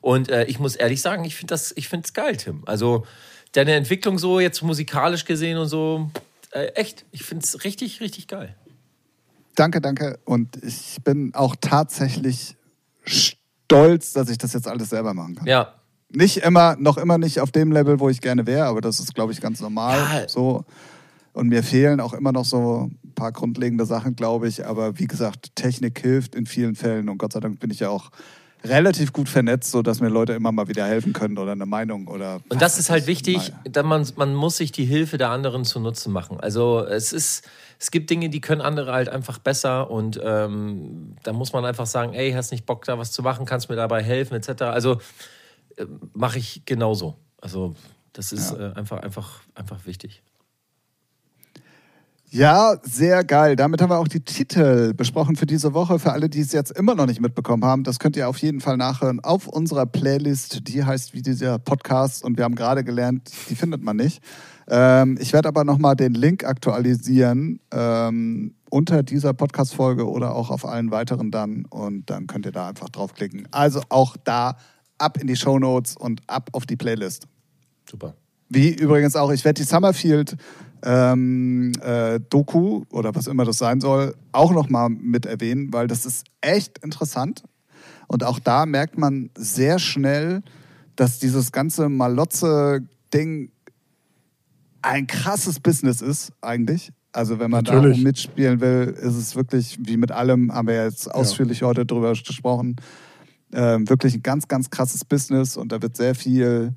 Und äh, ich muss ehrlich sagen, ich finde das, ich finde es geil, Tim. Also deine Entwicklung so jetzt musikalisch gesehen und so, äh, echt, ich finde es richtig, richtig geil. Danke, danke. Und ich bin auch tatsächlich stolz, dass ich das jetzt alles selber machen kann. Ja, Nicht immer, noch immer nicht auf dem Level, wo ich gerne wäre, aber das ist, glaube ich, ganz normal. Ja. So. Und mir fehlen auch immer noch so ein paar grundlegende Sachen, glaube ich. Aber wie gesagt, Technik hilft in vielen Fällen. Und Gott sei Dank bin ich ja auch relativ gut vernetzt, sodass mir Leute immer mal wieder helfen können oder eine Meinung oder. Und das ist halt wichtig, dass man, man muss sich die Hilfe der anderen zu Nutzen machen. Also es ist, es gibt Dinge, die können andere halt einfach besser und ähm, da muss man einfach sagen, ey, hast nicht Bock da was zu machen, kannst mir dabei helfen etc. Also äh, mache ich genauso. Also das ist Ja. äh, einfach, einfach, einfach wichtig. Ja, sehr geil. Damit haben wir auch die Titel besprochen für diese Woche. Für alle, die es jetzt immer noch nicht mitbekommen haben, das könnt ihr auf jeden Fall nachhören auf unserer Playlist. Die heißt wie dieser Podcast und wir haben gerade gelernt, die findet man nicht. Ähm, ich werde aber nochmal den Link aktualisieren ähm, unter dieser Podcast-Folge oder auch auf allen weiteren dann und dann könnt ihr da einfach draufklicken. Also auch da ab in die Show Notes und ab auf die Playlist. Super. Wie übrigens auch, ich werde die Summerfield ähm, äh, Doku oder was immer das sein soll, auch nochmal mit erwähnen, weil das ist echt interessant. Und auch da merkt man sehr schnell, dass dieses ganze Malotze-Ding ein krasses Business ist, eigentlich. Also wenn man Natürlich. da mitspielen will, ist es wirklich, wie mit allem, haben wir jetzt ausführlich heute drüber gesprochen, ähm, wirklich ein ganz, ganz krasses Business und da wird sehr viel,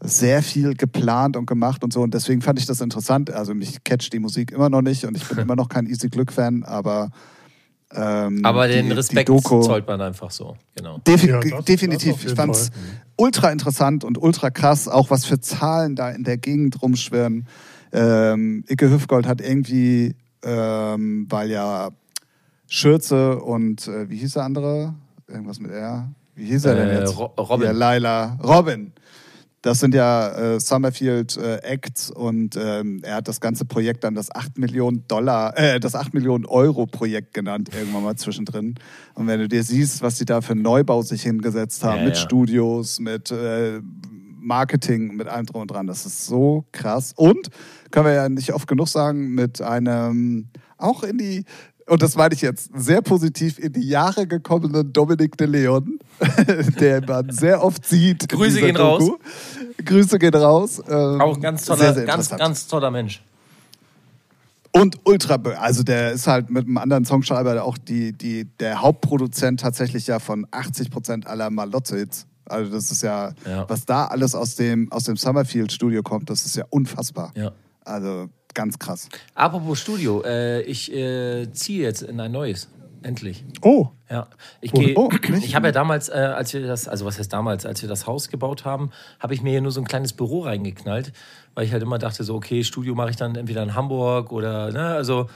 sehr viel geplant und gemacht und so. Und deswegen fand ich das interessant. Also mich catcht die Musik immer noch nicht und ich bin immer noch kein Easy Glück-Fan, aber ähm, Aber den die- die Respekt Doku- zollt man einfach so. Genau. Defi Ja, das- das definitiv. auf ich fand es ultra interessant und ultra krass, auch was für Zahlen da in der Gegend rumschwirren. Ähm, Icke Hüfgold hat irgendwie, ähm, weil ja Schürze und äh, wie hieß der andere? Irgendwas mit R? Wie hieß er denn Äh, jetzt? Ro- Robin. Ja, Laila. Robin. Das sind ja äh, Summerfield äh, Acts und ähm, er hat das ganze Projekt dann das 8 Millionen Dollar, äh, das 8 Millionen Euro Projekt genannt, irgendwann mal zwischendrin. Und wenn du dir siehst, was die da für einen Neubau sich hingesetzt haben, Ja, mit ja. Studios, mit äh, Marketing, mit allem drum und dran, das ist so krass. Und, können wir ja nicht oft genug sagen, mit einem, auch in die, und das meine ich jetzt sehr positiv, in die Jahre gekommenen Dominik de Leon, der man sehr oft sieht. Grüße gehen Doku. Grüße gehen raus. Ähm, Auch ein ganz toller, sehr, sehr ganz, ganz toller Mensch. Und ultra, also der ist halt mit einem anderen Songschreiber auch die, die, der Hauptproduzent tatsächlich ja von 80 Prozent aller Malotze-Hits. Also das ist ja, Ja. was da alles aus dem, aus dem Summerfield-Studio kommt, das ist ja unfassbar. Ja. Also ganz krass. Apropos Studio, äh, ich äh, ziehe jetzt in ein neues. Endlich. Oh, Ja, ich gehe. oh, nicht? ich habe ja damals, äh, als wir das, also was heißt damals, als wir das Haus gebaut haben, habe ich mir hier nur so ein kleines Büro reingeknallt, weil ich halt immer dachte, so okay, Studio mache ich dann entweder in Hamburg oder ne, also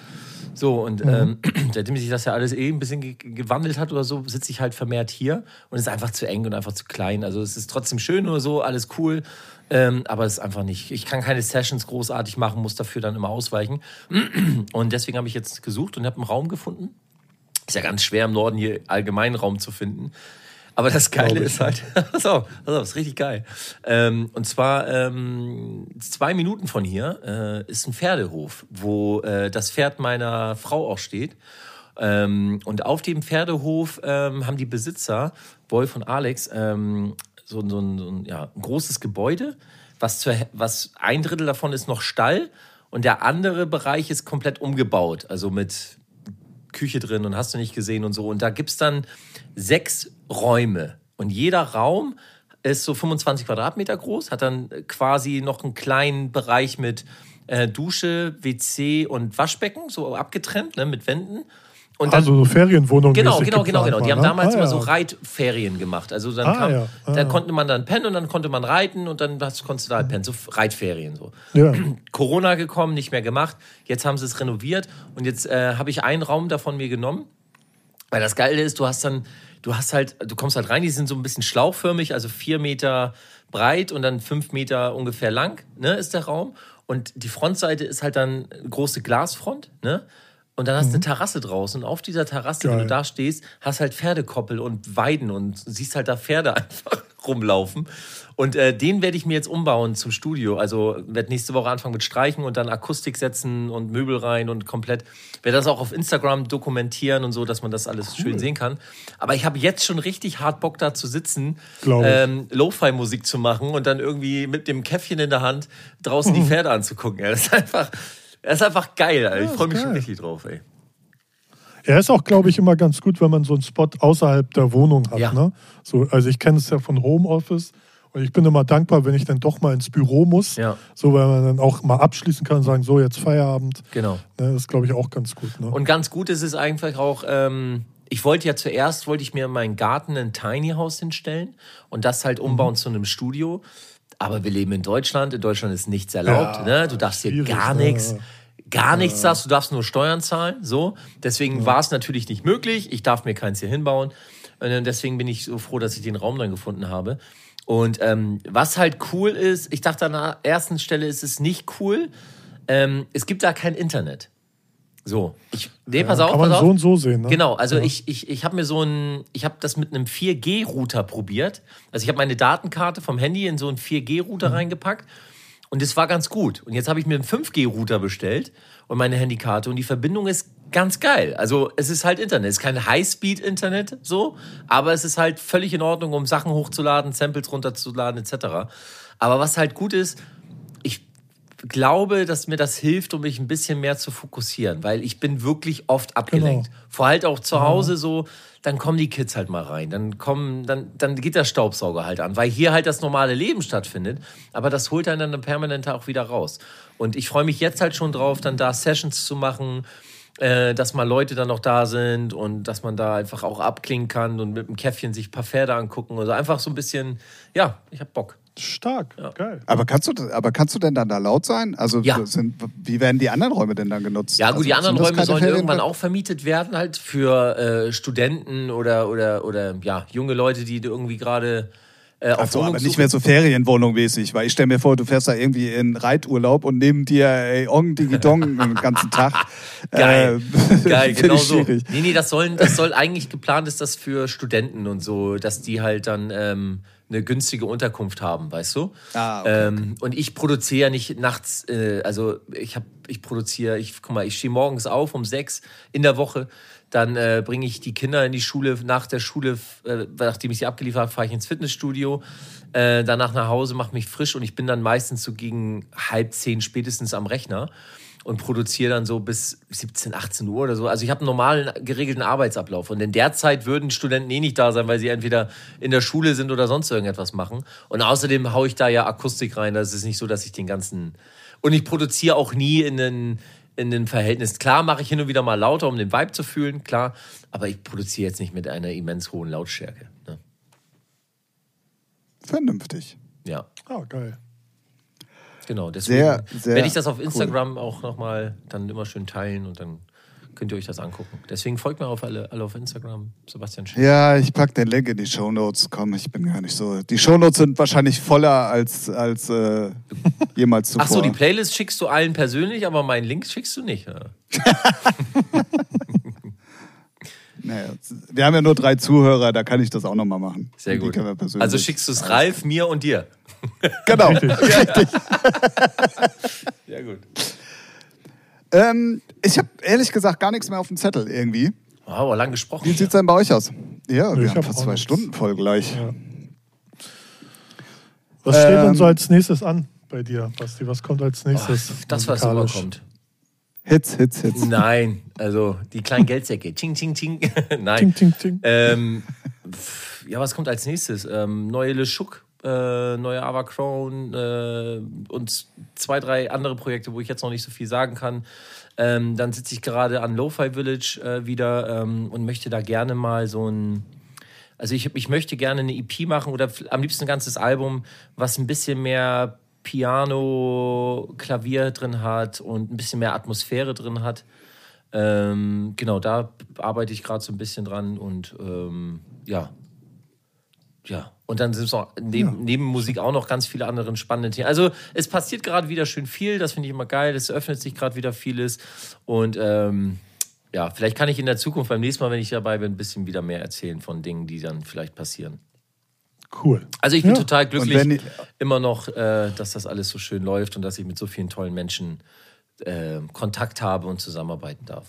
so und ähm, seitdem sich das ja alles eh ein bisschen ge gewandelt hat oder so, sitze ich halt vermehrt hier und es ist einfach zu eng und einfach zu klein. Also es ist trotzdem schön oder so, alles cool. Ähm, aber es ist einfach nicht. Ich kann keine Sessions großartig machen, muss dafür dann immer ausweichen. Und deswegen habe ich jetzt gesucht und habe einen Raum gefunden. Ist ja ganz schwer im Norden hier allgemeinen Raum zu finden. Aber das Geile ist halt, pass auf, pass auf, ist richtig geil. Ähm, und zwar ähm, zwei Minuten von hier äh, ist ein Pferdehof, wo äh, das Pferd meiner Frau auch steht. Ähm, und auf dem Pferdehof ähm, haben die Besitzer, Wolf und Alex, ähm, so, so, ein, so ein, ja, ein großes Gebäude, was, zur, was ein Drittel davon ist noch Stall und der andere Bereich ist komplett umgebaut, also mit Küche drin und hast du nicht gesehen und so. Und da gibt's dann sechs Räume. Und jeder Raum ist so 25 Quadratmeter groß, hat dann quasi noch einen kleinen Bereich mit äh, Dusche, WC und Waschbecken, so abgetrennt, ne, mit Wänden. Und dann, also so Ferienwohnungen. Genau, genau, genau, genau. Die haben ne? damals ah, immer ja. so Reitferien gemacht. Also dann Ah, kam, ja. Ah, da konnte man dann pennen und dann konnte man reiten und dann hast, konntest du da halt pennen. So Reitferien so. Ja. Corona gekommen, nicht mehr gemacht. Jetzt haben sie es renoviert und jetzt äh, habe ich einen Raum davon mir genommen. Weil das Geile ist, du hast dann, du hast halt, du kommst halt rein, die sind so ein bisschen schlauchförmig, also vier Meter breit und dann fünf Meter ungefähr lang, ne, ist der Raum. Und die Frontseite ist halt dann eine große Glasfront, ne? Und dann hast du eine Terrasse draußen. Und auf dieser Terrasse, wenn Geil. du da stehst, hast halt Pferdekoppel und Weiden und siehst halt da Pferde einfach rumlaufen. Und äh, den werde ich mir jetzt umbauen zum Studio. Also werde nächste Woche anfangen mit Streichen und dann Akustik setzen und Möbel rein und komplett. Werde das auch auf Instagram dokumentieren und so, dass man das alles schön sehen kann. Aber ich habe jetzt schon richtig hart Bock da zu sitzen, ähm, Lo-Fi-Musik zu machen und dann irgendwie mit dem Käffchen in der Hand draußen die Pferde anzugucken. Das ist einfach, das ist einfach geil. Alter. Ich freue mich schon geil. richtig drauf, ey. Er ist auch, glaube ich, immer ganz gut, wenn man so einen Spot außerhalb der Wohnung hat. Ja. Ne? So, also ich kenne es ja von Homeoffice und ich bin immer dankbar, wenn ich dann doch mal ins Büro muss. Ja. So, weil man dann auch mal abschließen kann und sagen, so jetzt Feierabend. Genau. Ne, das ist, glaube ich, auch ganz gut. Ne? Und ganz gut ist es einfach auch, ähm, ich wollte ja zuerst, wollte ich mir in meinen Garten ein Tiny House hinstellen und das halt umbauen zu einem Studio. Aber wir leben in Deutschland, in Deutschland ist nichts erlaubt. Ja, ne? Du darfst hier gar ne? nichts. gar nichts darfst, du darfst nur Steuern zahlen, so. Deswegen war es natürlich nicht möglich. Ich darf mir keins hier hinbauen. Und deswegen bin ich so froh, dass ich den Raum dann gefunden habe. Und ähm, was halt cool ist, ich dachte an der ersten Stelle ist es nicht cool. Ähm, es gibt da kein Internet. So, ich, nee, pass Ja, auf, kann pass man auf. so und so sehen. Ne? Genau, also ich, ich, ich habe mir so ein, ich habe das mit einem 4G-Router probiert. Also ich habe meine Datenkarte vom Handy in so einen 4G-Router Mhm. reingepackt und es war ganz gut. Und jetzt habe ich mir einen 5G-Router bestellt und meine Handykarte und die Verbindung ist ganz geil. Also es ist halt Internet, es ist kein High-Speed-Internet so, aber es ist halt völlig in Ordnung, um Sachen hochzuladen, Samples runterzuladen etc. Aber was halt gut ist, glaube, dass mir das hilft, um mich ein bisschen mehr zu fokussieren, weil ich bin wirklich oft abgelenkt. Genau. Vor halt auch zu Hause so, dann kommen die Kids halt mal rein, dann kommen, dann, dann geht der Staubsauger halt an, weil hier halt das normale Leben stattfindet, aber das holt einen dann permanent auch wieder raus. Und ich freue mich jetzt halt schon drauf, dann da Sessions zu machen, äh, dass mal Leute dann noch da sind und dass man da einfach auch abklingen kann und mit dem Käffchen sich ein paar Pferde angucken oder einfach so ein bisschen, ja, ich hab Bock. Stark, geil. Aber kannst, du, aber kannst du denn dann da laut sein? Also Ja. sind, wie werden die anderen Räume denn dann genutzt? Ja, gut, also, die anderen Räume sollen Ferien- irgendwann auch vermietet werden, halt für äh, Studenten oder, oder, oder ja, junge Leute, die irgendwie gerade äh, auf Ach so, aber Wohnungssuche- nicht mehr so Ferienwohnung mäßig, weil ich stelle mir vor, du fährst da irgendwie in Reiturlaub und neben dir ey, Ong Digi Dong den ganzen Tag. Geil, Äh, geil, genau ich so. schwierig. Nee, nee, das, sollen, das soll eigentlich geplant ist, das für Studenten und so, dass die halt dann ähm, eine günstige Unterkunft haben, weißt du? Ah, okay, ähm, Und ich produziere ja nicht nachts, äh, also ich habe, ich produziere, ich guck mal, ich stehe morgens auf um sechs in der Woche, dann äh, bringe ich die Kinder in die Schule, nach der Schule, äh, nachdem ich sie abgeliefert habe, fahre ich ins Fitnessstudio, äh, danach nach Hause, mache mich frisch und ich bin dann meistens so gegen halb zehn spätestens am Rechner und produziere dann so bis 17, 18 Uhr oder so. Also ich habe einen normalen, geregelten Arbeitsablauf. Und in der Zeit würden Studenten eh nicht da sein, weil sie entweder in der Schule sind oder sonst irgendetwas machen. Und außerdem haue ich da ja Akustik rein. Das ist nicht so, dass ich den ganzen... Und ich produziere auch nie in den, in den Verhältnis. Klar mache ich hin und wieder mal lauter, um den Vibe zu fühlen, klar. Aber ich produziere jetzt nicht mit einer immens hohen Lautstärke. Ne? Vernünftig. Ja, Oh, geil. Genau. Deswegen Sehr, sehr werde ich das auf cool. Instagram auch nochmal dann immer schön teilen und dann könnt ihr euch das angucken. Deswegen folgt mir auf alle, alle auf Instagram, Sebastian Schick. Ja, ich pack den Link in die Shownotes. Komm, ich bin gar nicht so. Die Shownotes sind wahrscheinlich voller als, als äh, jemals zuvor. Ach so, die Playlist schickst du allen persönlich, aber meinen Link schickst du nicht. Ja. Naja, wir haben ja nur drei Zuhörer, da kann ich das auch nochmal machen. Sehr gut. Also schickst du es Ralf, mir und dir. Genau. Richtig. Sehr gut. ähm, ich habe ehrlich gesagt gar nichts mehr auf dem Zettel irgendwie. Wow, aber lang gesprochen. Wie sieht's denn bei euch aus? Ja, wir Ich haben hab fast zwei nichts. Stunden voll gleich. Ja. Was steht denn Ähm, so als nächstes an bei dir, Basti? Was kommt als nächstes? Das, was immer kommt. Hits, Hits, Hits. Nein, also die kleinen Geldsäcke. Ching, ching, ching. Nein. Ting, ting, ting. Ähm, pf, ja, was kommt als nächstes? Ähm, neue Le Chouk, äh, neue Ava Crown äh, und zwei, drei andere Projekte, wo ich jetzt noch nicht so viel sagen kann. Ähm, dann sitze ich gerade an Lo-Fi Village äh, wieder ähm, und möchte da gerne mal so ein. Also ich, ich möchte gerne eine EP machen oder am liebsten ein ganzes Album, was ein bisschen mehr Piano, Klavier drin hat und ein bisschen mehr Atmosphäre drin hat. Ähm, genau, da arbeite ich gerade so ein bisschen dran und ähm, ja. Ja, und dann sind es noch neben, neben Musik auch noch ganz viele andere spannende Themen. Also es passiert gerade wieder schön viel, das finde ich immer geil, es öffnet sich gerade wieder vieles und ähm, ja, vielleicht kann ich in der Zukunft beim nächsten Mal, wenn ich dabei bin, ein bisschen wieder mehr erzählen von Dingen, die dann vielleicht passieren. Cool. Also ich bin Ja. total glücklich wenn ihr- immer noch, äh, dass das alles so schön läuft und dass ich mit so vielen tollen Menschen äh, Kontakt habe und zusammenarbeiten darf.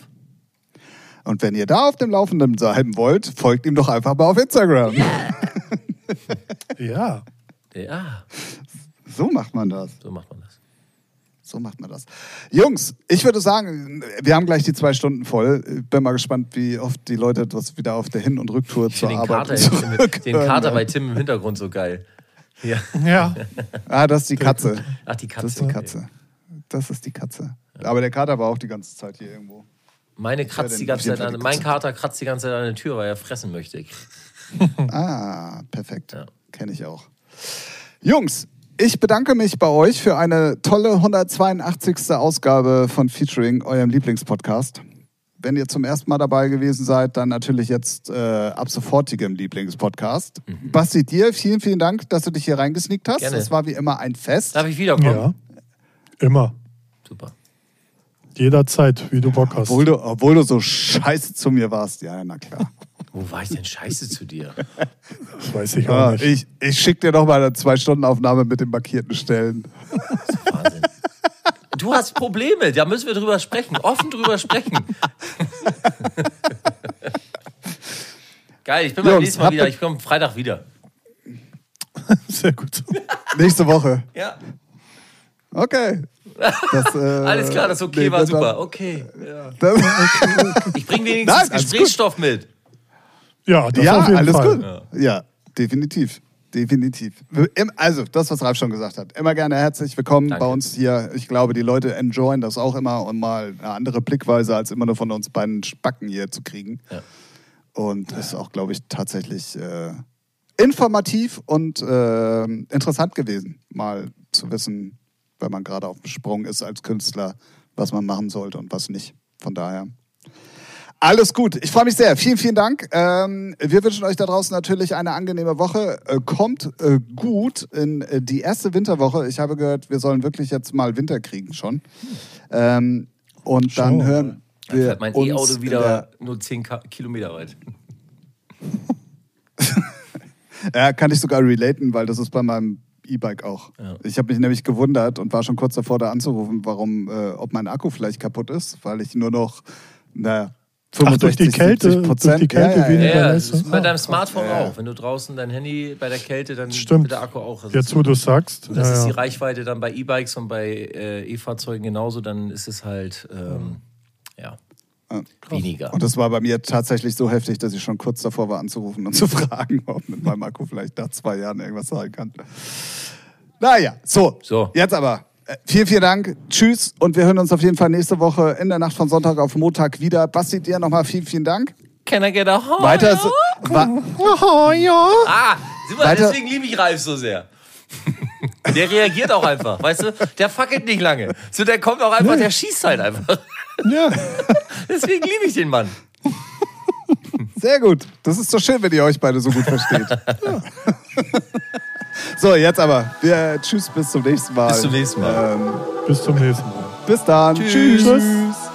Und wenn ihr da auf dem Laufenden bleiben wollt, folgt ihm doch einfach mal auf Instagram. Ja. Ja, So macht man das. so macht man das. So macht man das. Jungs, ich würde sagen, wir haben gleich die zwei Stunden voll. Ich Bin mal gespannt, wie oft die Leute das wieder auf der Hin- und Rücktour Ich zur den Arbeit Kater, zurück den Kater bei Tim im Hintergrund so geil. Ja. Ja. Ah, das ist die Katze. Ach, die Katze. Das ist die. Katze. Das ist die Katze. Aber der Kater war auch die ganze Zeit hier irgendwo. Meine kratzt die ganze Zeit an, mein Katze. Kater kratzt die ganze Zeit an der Tür, weil er fressen möchte. Ah, perfekt. Ja. Kenne ich auch. Jungs, Ich bedanke mich bei euch für eine tolle 182. Ausgabe von Featuring, eurem Lieblingspodcast. Wenn ihr zum ersten Mal dabei gewesen seid, dann natürlich jetzt äh, ab sofortigem Lieblingspodcast. Mhm. Basti, dir vielen, vielen Dank, dass du dich hier reingesneakt hast. Gerne. Das war wie immer ein Fest. Darf ich wiederkommen? Ja. Immer. Super. Jederzeit, wie du Bock hast. Obwohl du, obwohl du so scheiße zu mir warst. Ja, na klar. Wo war ich denn scheiße zu dir? Das weiß ich auch Ja, nicht. ich ich schicke dir noch mal eine Zwei-Stunden-Aufnahme mit den markierten Stellen. Wahnsinn. Du hast Probleme, da müssen wir drüber sprechen, offen drüber sprechen. Geil, ich bin beim nächsten Mal wieder. Ich komme Freitag wieder. Sehr gut. Nächste Woche. Ja, Okay. Das, äh, alles klar, das okay nee, war das super. Okay. Das, Ich bringe wenigstens Nein, Gesprächsstoff mit. Ja, das ja, auf jeden alles Fall. gut. Ja. definitiv. Definitiv. Im- Also, das, was Ralf schon gesagt hat. Immer gerne herzlich willkommen Danke. bei uns hier. Ich glaube, die Leute enjoyen das auch immer und mal eine andere Blickweise, als immer nur von uns beiden Spacken hier zu kriegen. Ja. Und ist auch, glaube ich, tatsächlich äh, informativ und äh, interessant gewesen, mal zu wissen, wenn man gerade auf dem Sprung ist als Künstler, was man machen sollte und was nicht. Von daher. Alles gut. Ich freue mich sehr. Vielen, vielen Dank. Ähm, wir wünschen euch da draußen natürlich eine angenehme Woche. Äh, kommt äh, gut in äh, die erste Winterwoche. Ich habe gehört, wir sollen wirklich jetzt mal Winter kriegen schon. Ähm, und Schauen dann wir hören Dann wir fährt mein E-Auto wieder nur 10 Ka Kilometer weit. Ja, kann ich sogar relaten, weil das ist bei meinem E-Bike auch. Ja. Ich habe mich nämlich gewundert und war schon kurz davor, da anzurufen, warum, äh, ob mein Akku vielleicht kaputt ist, weil ich nur noch, na, Ach, 65, durch die Kälte, 70 durch die Kälte ja, ja, weniger ja. Das ist bei deinem Smartphone Ja. auch. Wenn du draußen dein Handy bei der Kälte, dann Stimmt. wird der Akku auch. Das Jetzt, ist, wo du sagst. das ja, ist die. Reichweite dann bei E-Bikes und bei äh, E-Fahrzeugen genauso. Dann ist es halt, ähm, ja, Ja. weniger. Und das war bei mir tatsächlich so heftig, dass ich schon kurz davor war anzurufen und zu fragen, ob mit meinem Akku vielleicht nach zwei Jahren irgendwas sein kann. Naja, so. So. Jetzt aber. äh, Vielen, vielen Dank. Tschüss. Und wir hören uns auf jeden Fall nächste Woche in der Nacht von Sonntag auf Montag wieder. Basti, dir nochmal vielen, vielen Dank. Can I get a home? Weiter. So, wa Ah, sieh mal, Weiter- deswegen liebe ich Ralf so sehr. Der reagiert auch einfach, weißt du? Der fackelt nicht lange. So, der kommt auch einfach, der schießt halt einfach. Ja. Deswegen liebe ich den Mann. sehr gut. Das ist doch schön, wenn ihr euch beide so gut versteht. so, jetzt aber. Wir, tschüss, bis zum nächsten Mal. Bis zum nächsten Mal. Ähm, Bis zum nächsten Mal. bis dann. Tschüss. tschüss.